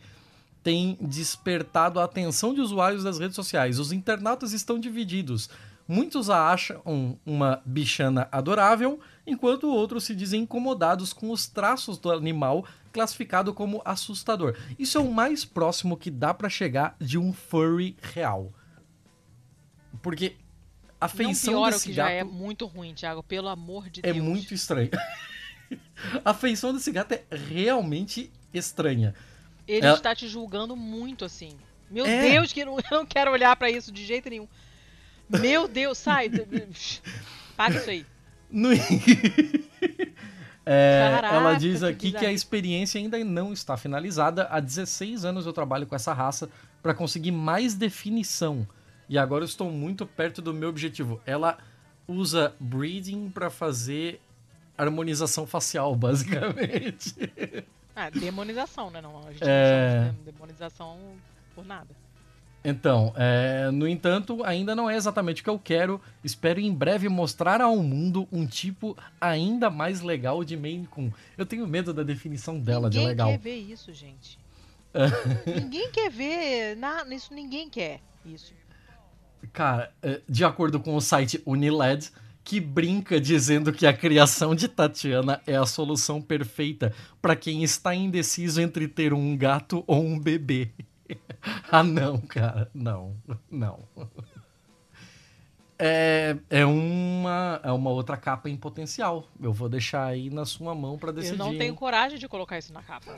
tem despertado a atenção de usuários das redes sociais. Os internautas estão divididos. Muitos a acham uma bichana adorável, enquanto outros se dizem incomodados com os traços do animal classificado como assustador. Isso é o mais próximo que dá pra chegar de um furry real. Porque a Não feição piora o desse que gato já é muito ruim, Thiago. Pelo amor de é Deus. muito estranho. [laughs] A feição desse gato é realmente estranha. Ele Ela- está te julgando muito, assim. Meu É. Deus, que eu não, [laughs] não quero olhar pra isso de jeito nenhum. Meu Deus, sai. [laughs] Paga isso aí. No- [laughs] É, Caraca, ela diz que aqui que bizarro. a experiência ainda não está finalizada. Há 16 anos eu trabalho com essa raça para conseguir mais definição. E agora eu estou muito perto do meu objetivo. Ela usa breeding para fazer harmonização facial, [laughs] basicamente. Ah, demonização, né? Não, a gente É. não chama de demonização por nada. Então, é, no entanto, ainda não é exatamente o que eu quero. Espero em breve mostrar ao mundo um tipo ainda mais legal de Maine Coon. Eu tenho medo da definição dela ninguém de legal. quer ver isso, gente. [laughs] ninguém quer ver. Na, isso ninguém quer. Isso. Cara, é, de acordo com o site Uniled, que brinca dizendo que a criação de Tatiana é a solução perfeita para quem está indeciso entre ter um gato ou um bebê. [laughs] ah, não, cara, não, não. É, é, uma, é uma outra capa em potencial. Eu vou deixar aí na sua mão para decidir. Eu não tenho coragem de colocar isso na capa.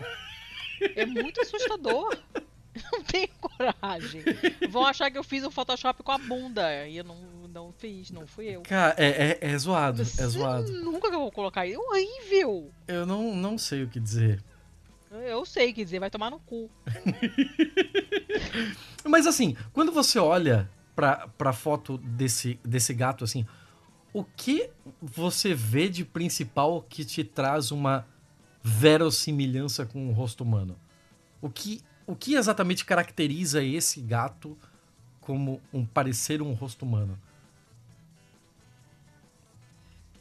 É muito assustador. [laughs] Eu Não tenho coragem. Vão achar que eu fiz um Photoshop com a bunda. E eu não, não fiz, não fui eu. Cara, é, é, é zoado, é Você zoado. Nunca que eu vou colocar isso. É horrível. Eu não, não sei o que dizer. Eu sei, quer dizer, vai tomar no cu. [laughs] Mas assim, quando você olha pra, pra foto desse, desse gato, assim, o que você vê de principal que te traz uma verossimilhança com o rosto humano? O que, o que exatamente caracteriza esse gato como um parecer um rosto humano?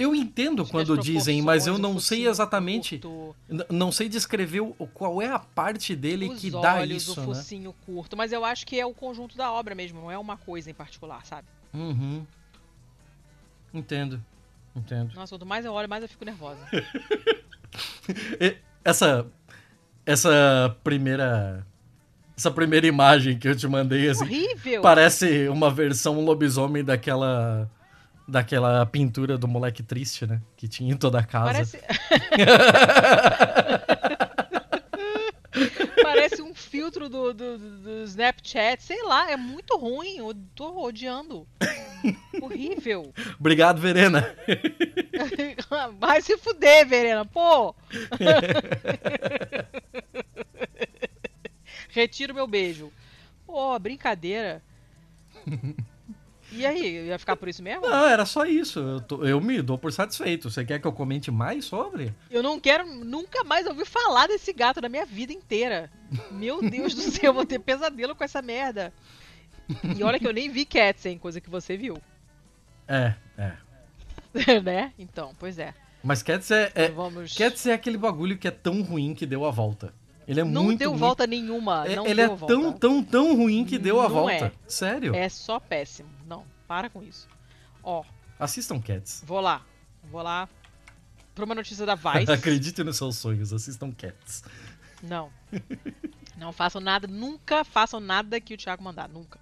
Eu entendo quando dizem, mas eu não sei exatamente, não sei descrever o, qual é a parte dele os que dá olhos, isso, o né? focinho curto. Mas eu acho que é o conjunto da obra mesmo, não é uma coisa em particular, sabe? Uhum. Entendo. Entendo. Nossa, quanto mais eu olho, mais eu fico nervosa. [laughs] Essa. Essa primeira. Essa primeira imagem que eu te mandei, assim. Horrível! Parece uma versão lobisomem daquela. Daquela pintura do moleque triste, né? Que tinha em toda a casa. Parece. [laughs] Parece um filtro do, do, do- Snapchat, sei lá, é muito ruim, eu tô odiando. Horrível. Obrigado, Verena. [laughs] Vai se fuder, Verena, pô! [laughs] Retiro meu beijo. Pô, brincadeira. E aí, ia ficar por isso mesmo? Não, era só isso. Eu, tô- eu me dou por satisfeito. Você quer que eu comente mais sobre? Eu não quero nunca mais ouvir falar desse gato na minha vida inteira. Meu Deus do céu, eu vou ter pesadelo com essa merda. E olha que eu nem vi Cats, hein? Coisa que você viu. É, é. [laughs] né? Então, pois é. Mas Cats é, é, Vamos. Cats é aquele bagulho que é tão ruim que deu a volta. Ele é não muito deu volta nenhuma. É- ele é volta. tão, tão, tão ruim que deu a Não volta. é. Sério. É só péssimo. Para com isso. Ó, Assistam Cats. vou lá. Vou lá. Pra uma notícia da [laughs] Vice. Acredite nos seus sonhos, assistam Cats. Não. [laughs] Não façam nada, nunca façam nada que o Thiago mandar, nunca.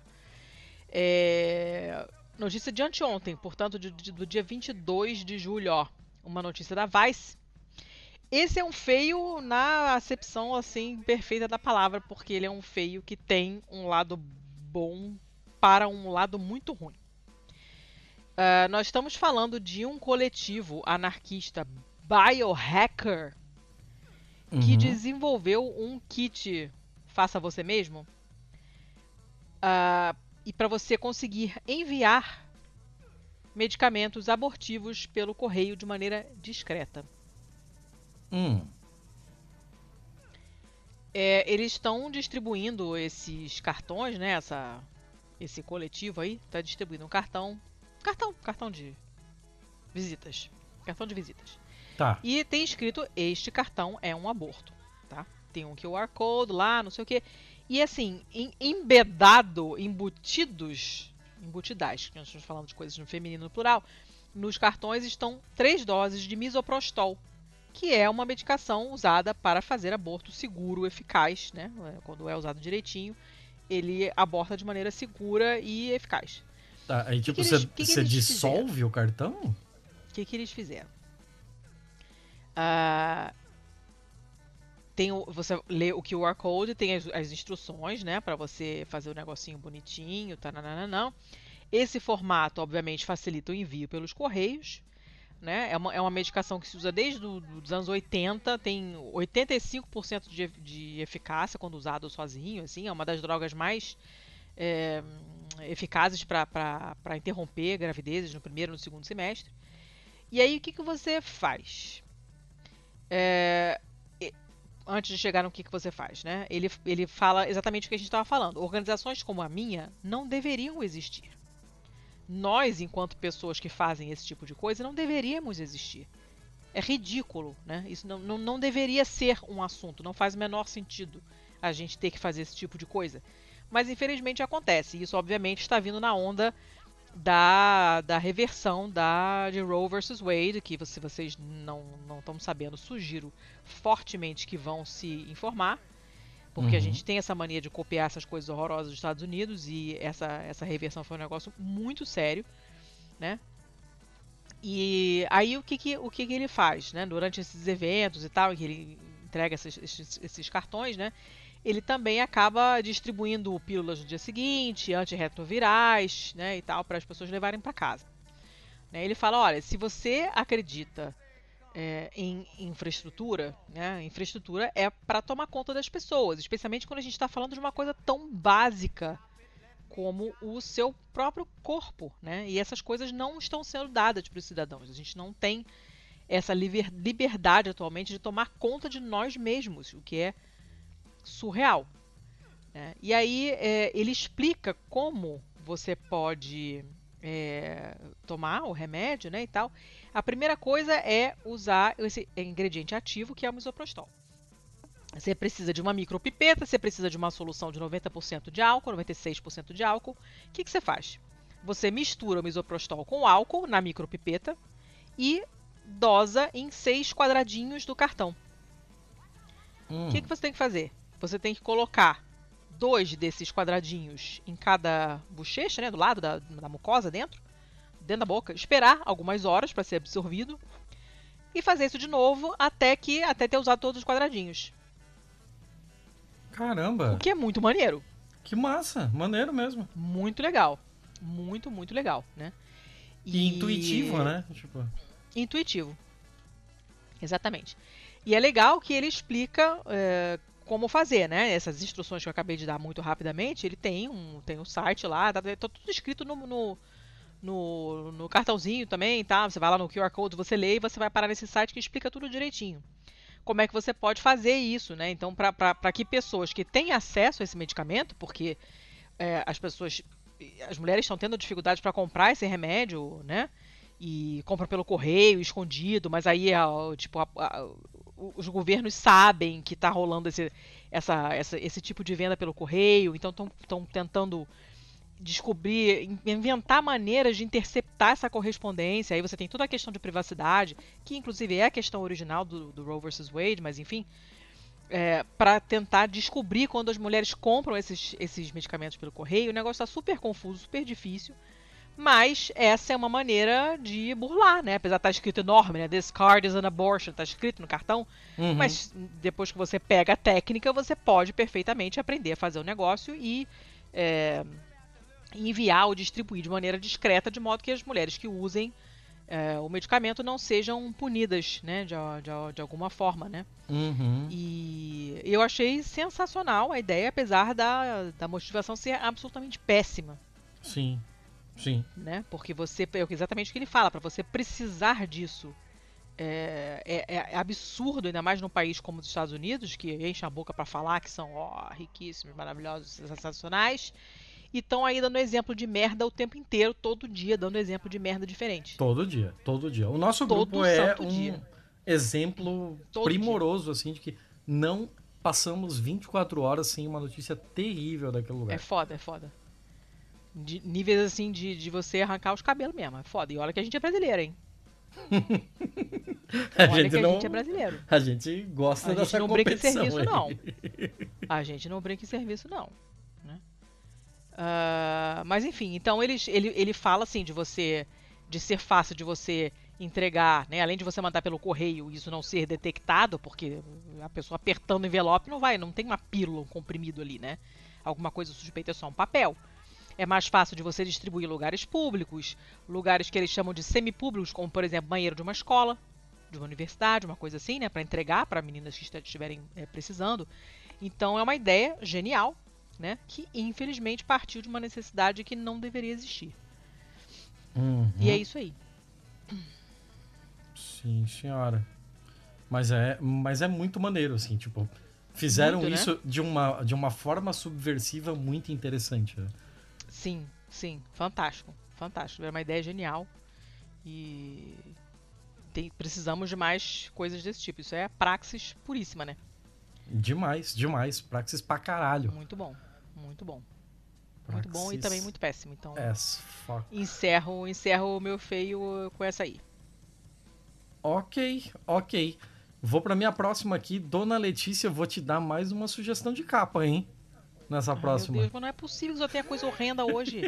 É... Notícia de anteontem, portanto, de- de- do dia 22 de julho, ó. Uma notícia da Vice. Esse é um feio na acepção, assim, perfeita da palavra, porque ele é um feio que tem um lado bom para um lado muito ruim. Ah, nós estamos falando de um coletivo anarquista biohacker que Uhum. desenvolveu um kit faça você mesmo ah, e para você conseguir enviar medicamentos abortivos pelo correio de maneira discreta. Hum. É, eles estão distribuindo esses cartões, né? Essa, esse coletivo aí está distribuindo um cartão, cartão, cartão de visitas, cartão de visitas. Tá. E tem escrito: Este cartão é um aborto. Tá? Tem um QR Code lá, não sei o que. E assim, em- embedado, embutidos, embutidais, que nós estamos falando de coisas no feminino no plural, nos cartões estão três doses de misoprostol, que é uma medicação usada para fazer aborto seguro, eficaz, né? É, Quando é usado direitinho, ele aborta de maneira segura e eficaz. Tá. Aí, tipo, que você você dissolve o cartão? O que, que eles fizeram? Ah, tem o, você lê o QR Code, tem as, as instruções, né, para você fazer o negocinho bonitinho, tá, não. Esse formato, obviamente, facilita o envio pelos correios, né? É uma, é uma medicação que se usa desde os anos 80, tem 85% de, de eficácia quando usado sozinho, assim, é uma das drogas mais é, eficazes para interromper gravidezes no primeiro e no segundo semestre. E aí, o que, que você faz? É, antes de chegar no que, que você faz, né? Ele, ele fala exatamente o que a gente estava falando. Organizações como a minha não deveriam existir nós, enquanto pessoas que fazem esse tipo de coisa, não deveríamos existir. É ridículo, né? Isso não, não, não deveria ser um assunto, não faz o menor sentido a gente ter que fazer esse tipo de coisa. Mas infelizmente acontece. Isso, obviamente, está vindo na onda da, da reversão da, de Roe versus Wade, que se vocês não, não estão sabendo, sugiro fortemente que vão se informar porque uhum. a gente tem essa mania de copiar essas coisas horrorosas dos Estados Unidos e essa, essa reversão foi um negócio muito sério, né? E aí o que, que o que, que ele faz, né? Durante esses eventos e tal, que ele entrega esses, esses, esses cartões, né? Ele também acaba distribuindo pílulas no dia seguinte, antirretrovirais, né? E tal, para as pessoas levarem para casa. Né? Ele fala, olha, se você acredita é, em infraestrutura, né? Infraestrutura é para tomar conta das pessoas, especialmente quando a gente está falando de uma coisa tão básica como o seu próprio corpo, né? E essas coisas não estão sendo dadas para os cidadãos. A gente não tem essa liberdade atualmente de tomar conta de nós mesmos, o que é surreal. Né? E aí é, ele explica como você pode é, tomar o remédio, né, e tal. A primeira coisa é usar esse ingrediente ativo que é o misoprostol. Você precisa de uma micropipeta, você precisa de uma solução de 90% de álcool, 96% de álcool. O que, que você faz? Você mistura o misoprostol com álcool na micropipeta e dosa em seis quadradinhos do cartão. O hum. que, que você tem que fazer? Você tem que colocar dois desses quadradinhos em cada bochecha, né, do lado da, da mucosa dentro, dentro da boca, esperar algumas horas para ser absorvido e fazer isso de novo até que até ter usado todos os quadradinhos. Caramba! O que é muito maneiro. Que massa, maneiro mesmo. Muito legal, muito muito legal, né? E, e intuitivo, né? Tipo... Intuitivo, exatamente. E é legal que ele explica é, como fazer, né? Essas instruções que eu acabei de dar muito rapidamente, ele tem um, tem um site lá, tá, tá tudo escrito no, no, no, no, cartãozinho também, tá? Você vai lá no QR Code, você lê e você vai parar nesse site que explica tudo direitinho. Como é que você pode fazer isso, né? Então, para que pessoas que têm acesso a esse medicamento, porque é, as pessoas, as mulheres estão tendo dificuldade para comprar esse remédio, né? E compram pelo correio, escondido, mas aí, tipo, a, a, os governos sabem que está rolando esse, essa, essa, esse tipo de venda pelo correio, então estão tentando descobrir, inventar maneiras de interceptar essa correspondência. Aí você tem toda a questão de privacidade, que inclusive é a questão original do, do Roe vs. Wade, mas enfim, é, para tentar descobrir quando as mulheres compram esses, esses medicamentos pelo correio. O negócio está super confuso, super difícil. Mas essa é uma maneira de burlar, né? Apesar de estar tá escrito enorme, né? This card is an abortion, está escrito no cartão. Uhum. Mas depois que você pega a técnica, você pode perfeitamente aprender a fazer o negócio e é, enviar ou distribuir de maneira discreta, de modo que as mulheres que usem é, o medicamento não sejam punidas, né? De, de, de alguma forma, né? Uhum. E eu achei sensacional a ideia, apesar da, da motivação ser absolutamente péssima. Sim. Sim. Né? Porque você. É exatamente o que ele fala, para você precisar disso. É, é, é, absurdo, ainda mais num país como os Estados Unidos, que enche a boca para falar que são ó, riquíssimos, maravilhosos, sensacionais. E estão aí dando exemplo de merda o tempo inteiro, todo dia, dando exemplo de merda diferente. Todo dia, todo dia. O nosso todo grupo é um dia. exemplo todo primoroso, dia. assim, de que não passamos 24 horas sem uma notícia terrível daquele lugar. É foda, é foda. De níveis assim de, de você arrancar os cabelos mesmo. É foda. E olha que a gente é brasileiro, hein? [laughs] a olha gente que a não... gente é brasileiro. A gente gosta a dessa gente não brinca em serviço, aí. não. [laughs] A gente não brinca em serviço, não. Né? Uh, mas enfim, então ele, ele, ele fala assim de você. De ser fácil de você entregar, né? Além de você mandar pelo correio e isso não ser detectado, porque a pessoa apertando o envelope não vai, não tem uma pílula, um comprimido ali, né? Alguma coisa suspeita é só um papel. É mais fácil de você distribuir lugares públicos, lugares que eles chamam de semipúblicos, como por exemplo banheiro de uma escola, de uma universidade, uma coisa assim, né, para entregar para meninas que estiverem é, precisando. Então é uma ideia genial, né, que infelizmente partiu de uma necessidade que não deveria existir. Uhum. E é isso aí. Sim, senhora. Mas é, mas é muito maneiro, assim, tipo, fizeram Muito, né? isso de, uma, de uma forma subversiva muito interessante. né? Sim, sim, fantástico, fantástico. É uma ideia genial e tem- precisamos de mais coisas desse tipo. Isso é praxis puríssima, né? Demais, demais. Praxis pra caralho. Muito bom, muito bom, muito bom e Praxis também muito péssimo. Então fuck. encerro, encerro o meu feio com essa aí. Ok, ok. Vou pra minha próxima aqui. Dona Letícia, vou te dar mais uma sugestão de capa, hein? Nessa Ai, próxima. Meu Deus, não é possível que só tenha coisa horrenda hoje.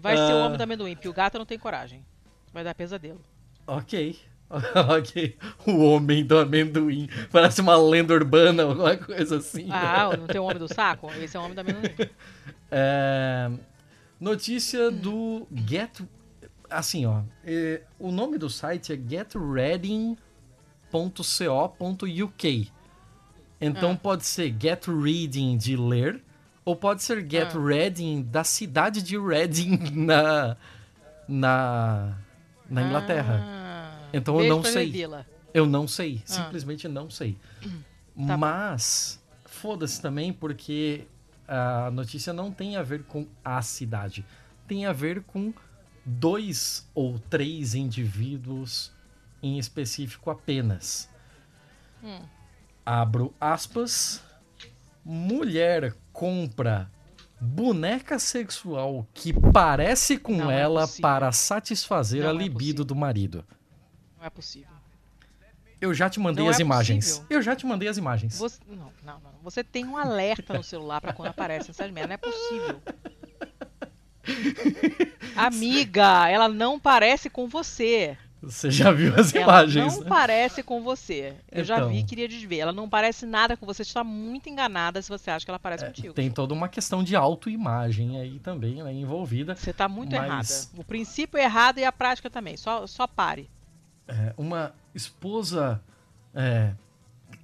Vai ser o Ah. homem do amendoim, porque o gato não tem coragem. Vai dar pesadelo. Ok. [laughs] ok. O homem do amendoim. Parece uma lenda urbana, alguma coisa assim. Ah, não tem o homem do saco? Esse é o homem do amendoim. [laughs] É, Notícia do Get. Assim, ó. é, o nome do site é getreading.co.uk. Então Ah. pode ser Get Reading de ler, ou pode ser Get Ah. Reading da cidade de Reading [laughs] na. na. na Inglaterra. Ah, Então eu beijo não pra sei. Eu não sei, simplesmente não sei. [clears throat] Tá. Mas, foda-se também, porque a notícia não tem a ver com a cidade. Tem a ver com dois ou três indivíduos em específico apenas. Hum. Abro aspas. Mulher compra boneca sexual que parece com Não é ela possível. para satisfazer Não a é libido possível. do marido. Não é possível. Eu já te mandei Não as é imagens. possível. Eu já te mandei as imagens. Você, não, não, não. Você tem um alerta no celular pra quando aparece essas merdas. Não é possível. [laughs] Amiga, ela não parece com você. Você já viu as Ela imagens, não né? parece com você. Eu já Então. vi e queria desver. Ela não parece nada com você. Você está muito enganada se você acha que ela parece contigo. É, Tem toda uma questão de autoimagem aí também né, envolvida. Você tá muito Mas- errada. O princípio é errado e a prática também. Só, só pare. É, uma esposa é,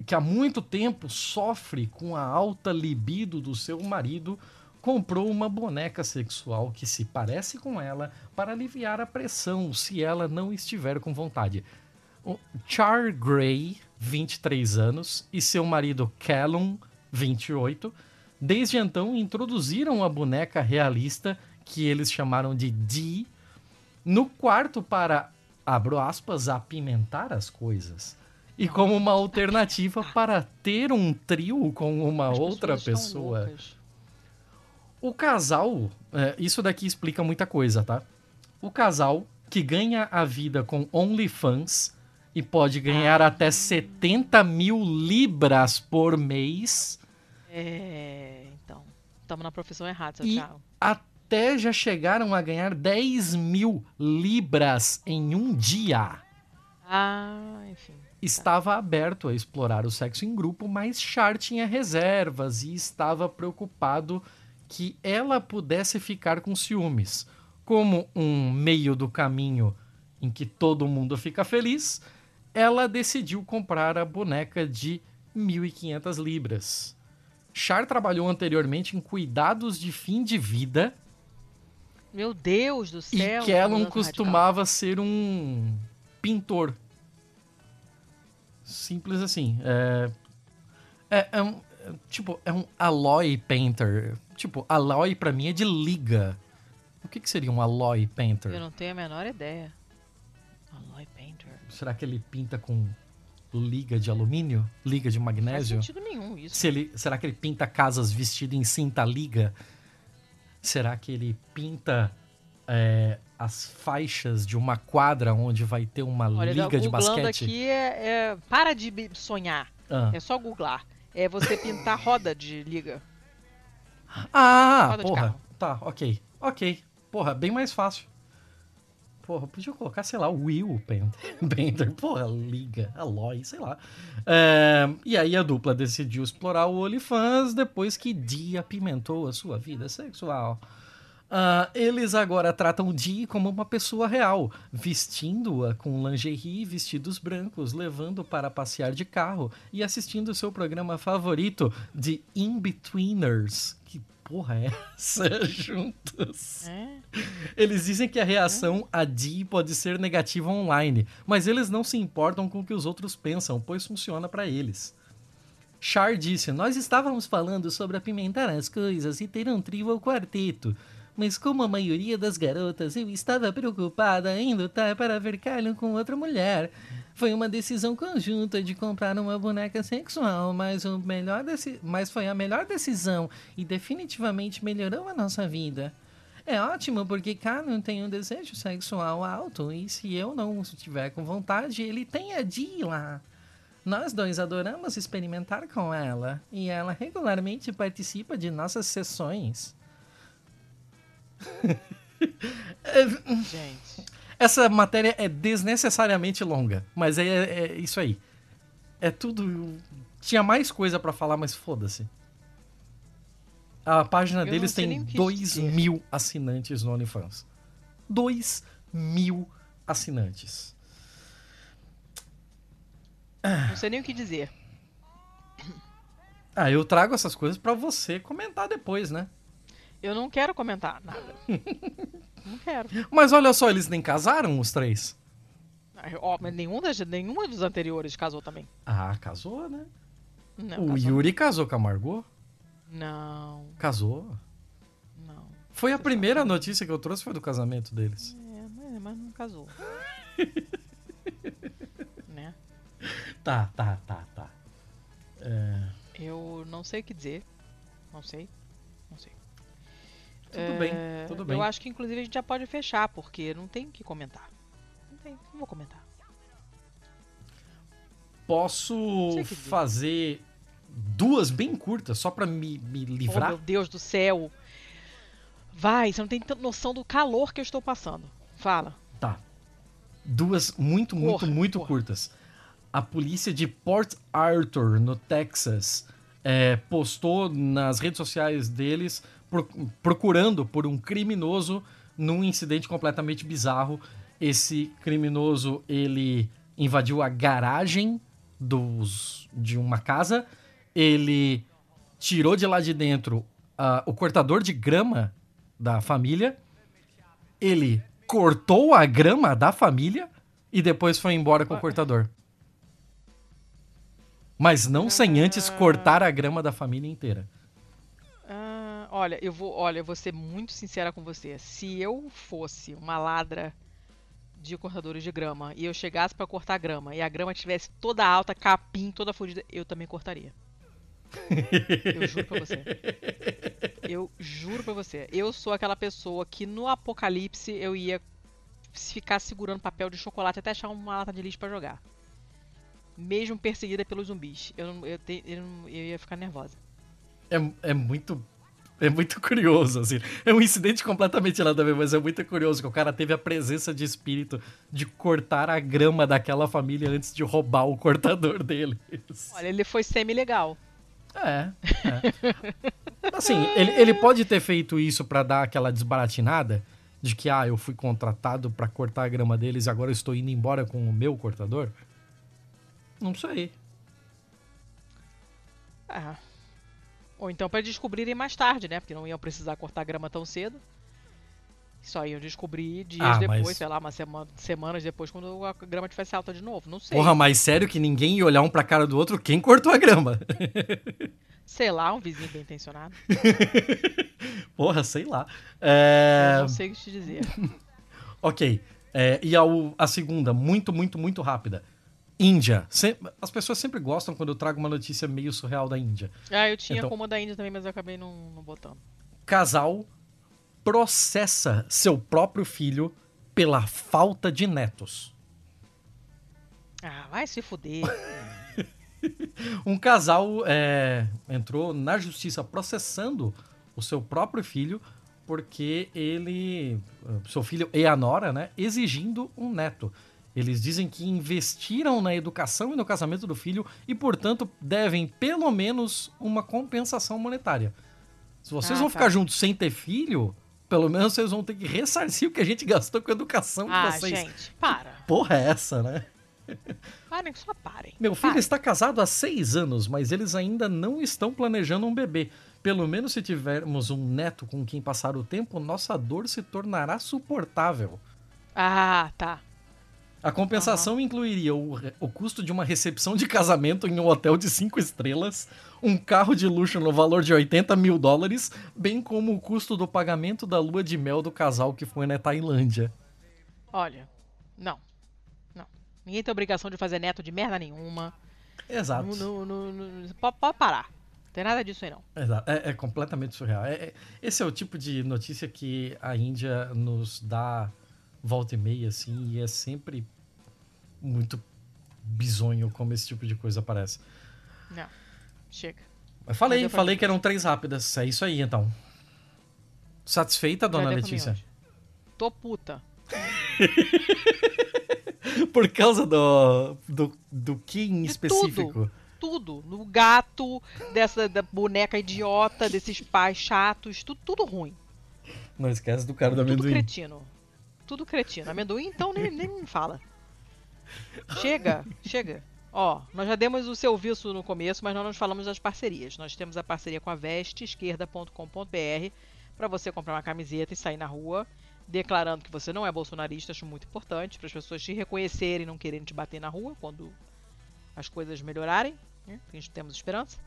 que há muito tempo sofre com a alta libido do seu marido comprou uma boneca sexual que se parece com ela para aliviar a pressão se ela não estiver com vontade. O Char Gray, 23 anos, e seu marido Callum, 28, desde então introduziram a boneca realista que eles chamaram de Dee no quarto para, abro aspas, apimentar as coisas. E como uma alternativa para ter um trio com uma As outra pessoa. loucas. O casal, é, isso daqui explica muita coisa, tá? O casal que ganha a vida com OnlyFans e pode ganhar Ah. até 70 mil libras por mês, É, então. Estamos na profissão errada, seu E- Thiago. até já chegaram a ganhar 10 mil libras em um dia. Ah, enfim. Estava aberto a explorar o sexo em grupo, mas Char tinha reservas e estava preocupado que ela pudesse ficar com ciúmes. Como um meio do caminho em que todo mundo fica feliz, ela decidiu comprar a boneca de 1.500 libras. Char trabalhou anteriormente em cuidados de fim de vida Meu Deus do e céu. que Kellum mudança costumava ser um pintor. Simples assim. É, é, é um, é, tipo, é um alloy painter. Tipo, alloy pra mim é de liga. O que, que seria um alloy radical. Eu painter? não tenho a menor ideia. Alloy Painter. Será que ele pinta com liga de alumínio? Liga de Não faz magnésio? sentido nenhum isso. Se ele, será que ele pinta casas vestido em cinta liga? Será que ele pinta é, as faixas de uma quadra onde vai ter uma Olha, liga de basquete? aqui é, é- Para de sonhar. Ah, É só googlar. É você pintar roda de liga. Ah, Roda porra. Tá, ok. Ok. Porra, bem mais fácil. Porra, podia colocar, sei lá, o Will Bender. [laughs] Porra, Liga, Aloy, sei lá. É, e aí a dupla decidiu explorar o OnlyFans depois que Dee apimentou a sua vida sexual. Uh, eles agora tratam Dee como uma pessoa real, vestindo-a com lingerie e vestidos brancos, levando para passear de carro e assistindo seu programa favorito de In-Betweeners. Que porra é essa [laughs] juntos? É? Eles dizem que a reação é? a Dee pode ser negativa online, mas eles não se importam com o que os outros pensam, pois funciona para eles. Char disse: Nós estávamos falando sobre apimentar as coisas e ter um trio ou quarteto mas como a maioria das garotas, eu estava preocupada em lutar para ver Kylian com outra mulher. Foi uma decisão conjunta de comprar uma boneca sexual, mas, o melhor mas foi a melhor decisão e definitivamente melhorou a nossa vida. É ótimo porque Kylian tem um desejo sexual alto e se eu não estiver com vontade, ele tem a Dee lá. Nós dois adoramos experimentar com ela e ela regularmente participa de nossas sessões. Gente. Essa matéria é desnecessariamente longa, mas é, é isso aí. É tudo. Tinha mais coisa para falar, mas foda-se. A página Eu deles tem 2 mil assinantes no OnlyFans. 2 mil assinantes. Não sei nem o que dizer. Ah, eu trago essas coisas para você comentar depois, né? Eu não quero comentar nada. [laughs] não quero. Mas olha só, eles nem casaram, os três. Ó, mas nenhum das, nenhuma dos anteriores casou também. Ah, casou, né? Não, o casou. Yuri casou com a Margot? Não. Casou? Não. Foi a primeira sabe. notícia que eu trouxe, foi do casamento deles. É, mas não casou. [laughs] né? Tá, tá, tá, tá. É... Eu não sei o que dizer. Não sei. Tudo é, bem, tudo bem. Eu acho que inclusive a gente já pode fechar, porque não tem o que comentar. Não tem, não vou comentar. Posso fazer duas bem curtas, só para me, me livrar? Oh, meu Deus do céu! Vai, você não tem noção do calor que eu estou passando. Fala. Tá. Duas muito, muito, porra, muito porra. curtas. A polícia de Port Arthur, no Texas, é, postou nas redes sociais deles procurando por um criminoso num incidente completamente bizarro. Esse criminoso ele invadiu a garagem dos, de uma casa, ele tirou de lá de dentro uh, o cortador de grama da família, ele cortou a grama da família e depois foi embora com o cortador. Mas não sem antes cortar a grama da família inteira. Olha, eu vou, olha, eu vou ser muito sincera com você. Se eu fosse uma ladra de cortadores de grama e eu chegasse para cortar grama e a grama tivesse toda alta, capim, toda fodida, eu também cortaria. eu juro pra você. Eu juro pra você. Eu sou aquela pessoa que no apocalipse eu ia ficar segurando papel de chocolate até achar uma lata de lixo para jogar. Mesmo perseguida pelos zumbis. Eu, eu, eu, eu ia ficar nervosa. É, é muito é muito curioso, assim. É um incidente completamente nada a ver, mas é muito curioso que o cara teve a presença de espírito de cortar a grama daquela família antes de roubar o cortador [laughs] dele. Olha, ele foi semi-legal. É, é. Assim, ele, ele pode ter feito isso para dar aquela desbaratinada de que, ah, eu fui contratado para cortar a grama deles e agora eu estou indo embora com o meu cortador? Não sei. Ah. Ou então para descobrirem mais tarde, né? Porque não iam precisar cortar grama tão cedo. Só iam descobrir dias ah, depois, mas... sei lá, umas semana, semanas depois, quando a grama tivesse alta de novo. Não sei. Porra, mas sério que ninguém ia olhar um pra cara do outro quem cortou a grama? [laughs] Sei lá, um vizinho bem intencionado. [laughs] Porra, sei lá. É... Eu não sei o que te dizer. [laughs] ok. É, e a, a segunda, muito, muito, muito rápida. Índia. As pessoas sempre gostam quando eu trago uma notícia meio surreal da Índia. Ah, eu tinha então, como da Índia também, mas eu acabei não, não botando. Casal processa seu próprio filho pela falta de netos. Ah, vai se fuder. [laughs] um casal é, entrou na justiça processando o seu próprio filho porque ele, seu filho e a nora, né, exigindo um neto. Eles dizem que investiram na educação e no casamento do filho e, portanto, devem pelo menos uma compensação monetária. Se vocês Ah, vão tá. ficar juntos sem ter filho, pelo menos vocês vão ter que ressarcir o que a gente gastou com a educação de Ah, vocês. gente, para. Porra é essa, né? Parem, só parem. Meu filho Parem. está casado há seis anos, mas eles ainda não estão planejando um bebê. Pelo menos se tivermos um neto com quem passar o tempo, nossa dor se tornará suportável. Ah, tá. A compensação incluiria o, o custo de uma recepção de casamento em um hotel de cinco estrelas, um carro de luxo no valor de 80 mil dólares, bem como o custo do pagamento da lua de mel do casal que foi na Tailândia. Olha, não. Não. Ninguém tem obrigação de fazer neto de merda nenhuma. Exato. Não, não, não- pode, pode parar. Não tem nada disso aí, não. Exato. É, é completamente surreal. É- é- esse é o tipo de notícia que a Índia nos dá volta e meia, assim, e é sempre muito bizonho como esse tipo de coisa aparece. Não. Chega. Mas falei, falei mim. que eram três rápidas. É isso aí, então. Satisfeita, dona Letícia? Tô puta. [laughs] Por causa do, do, do que em De específico? Tudo. No gato, dessa da boneca idiota, desses pais chatos, tudo, tudo ruim. Não esquece do cara do Tudo amendoim. cretino. Tudo cretino. Amendoim, então, nem, nem me fala. Chega, chega. Ó, nós já demos o serviço no começo, mas nós não falamos das parcerias. Nós temos a parceria com a vesteesquerda.com.br para você comprar uma camiseta e sair na rua declarando que você não é bolsonarista. Acho muito importante para as pessoas te reconhecerem e não quererem te bater na rua quando as coisas melhorarem. Né? Temos esperança.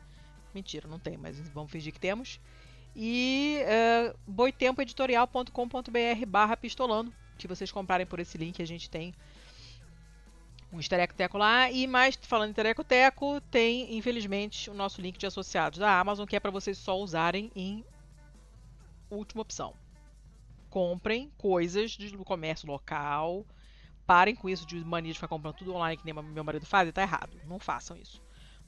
Mentira, não tem, mas vamos fingir que temos. E é, boitempoeditorial.com.br barra pistolando. Que vocês comprarem por esse link, a gente tem um esterecoteco lá. E mais, falando em esterecoteco, tem, infelizmente, o nosso link de associados da Amazon, que é para vocês só usarem em última opção. Comprem coisas do comércio local. Parem com isso de mania de ficar comprando tudo online, que nem meu marido faz, tá errado. Não façam isso.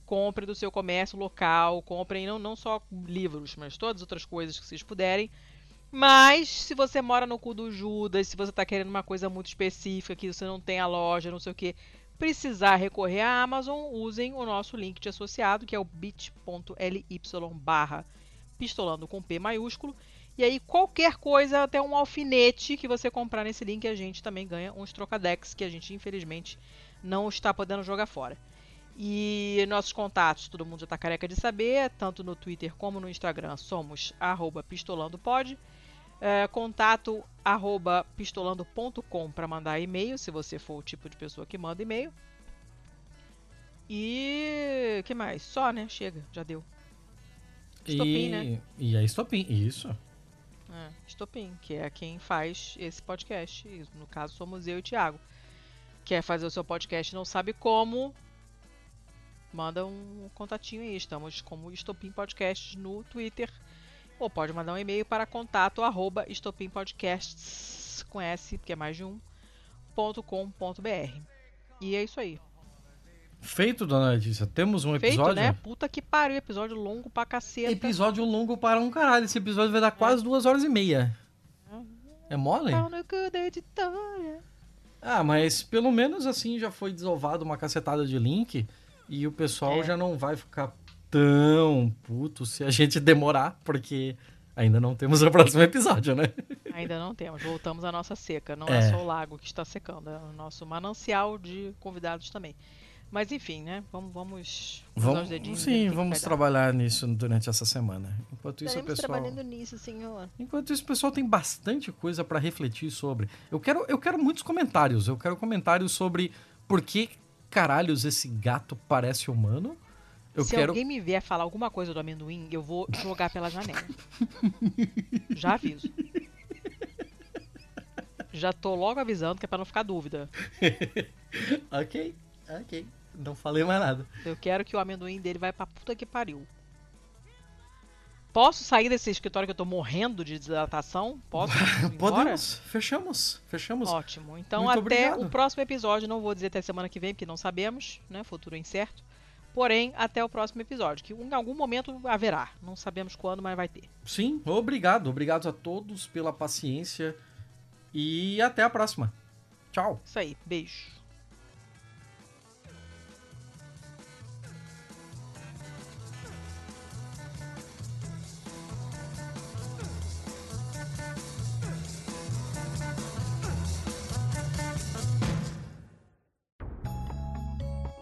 Comprem do seu comércio local, comprem não, não só livros, mas todas as outras coisas que vocês puderem. Mas se você mora no cu do Judas, se você tá querendo uma coisa muito específica, que você não tem a loja, não sei o que, precisar recorrer à Amazon, usem o nosso link de associado, que é o bit.ly barra pistolando com P maiúsculo. E aí qualquer coisa, até um alfinete que você comprar nesse link, a gente também ganha uns trocadex que a gente infelizmente não está podendo jogar fora. E nossos contatos, todo mundo já tá careca de saber, tanto no Twitter como no Instagram, somos arroba pistolandopod. É, contato arroba pistolando.com para mandar e-mail, se você for o tipo de pessoa que manda e-mail. E que mais? Só, né? Chega, já deu. Estopim, e, né? E é estopim, isso. É, Estopim, que é quem faz esse podcast. No caso, somos eu e o Thiago. Quer fazer o seu podcast e não sabe como? Manda um contatinho aí. Estamos como Estopim Podcasts no Twitter. Ou pode mandar um e-mail para contato arroba estopimpodcasts com S, porque é mais de um, ponto com ponto br. E é isso aí. Feito, dona Letícia. Temos um Feito, episódio. né? Puta que pariu, episódio longo pra caceta. Episódio longo para um caralho. Esse episódio vai dar quase duas horas e meia. É mole? Ah, mas pelo menos assim já foi desovado uma cacetada de link e o pessoal É. já não vai ficar tão puto se a gente demorar, porque ainda não temos o próximo episódio, né? Ainda não temos. Voltamos à nossa seca. Não é. É. só o lago que está secando, é o nosso manancial de convidados também. Mas enfim, né? Vamos, vamos Vamos, os dedinhos. sim, vamos trabalhar nisso durante essa semana. Enquanto isso, o pessoal. trabalhando nisso, senhor. Enquanto isso, o pessoal tem bastante coisa pra refletir sobre. Eu quero, eu quero muitos comentários. Eu quero comentários sobre por que caralhos esse gato parece humano. Eu Se quero. alguém me vier falar alguma coisa do amendoim, eu vou jogar pela janela. [laughs] Já aviso. Já tô logo avisando que é pra não ficar dúvida. [laughs] Ok, ok. Não falei mais nada. Eu quero que o amendoim dele vai pra puta que pariu. Posso sair desse escritório que eu tô morrendo de desidratação? Posso? [laughs] Podemos. Fechamos. Fechamos. Ótimo. Então Muito até obrigado. o próximo episódio, não vou dizer até semana que vem, porque não sabemos, né? Futuro incerto. Porém, até o próximo episódio, que em algum momento haverá. Não sabemos quando, mas vai ter. Sim, obrigado. Obrigado a todos pela paciência. E até a próxima. Tchau. Isso aí, beijo.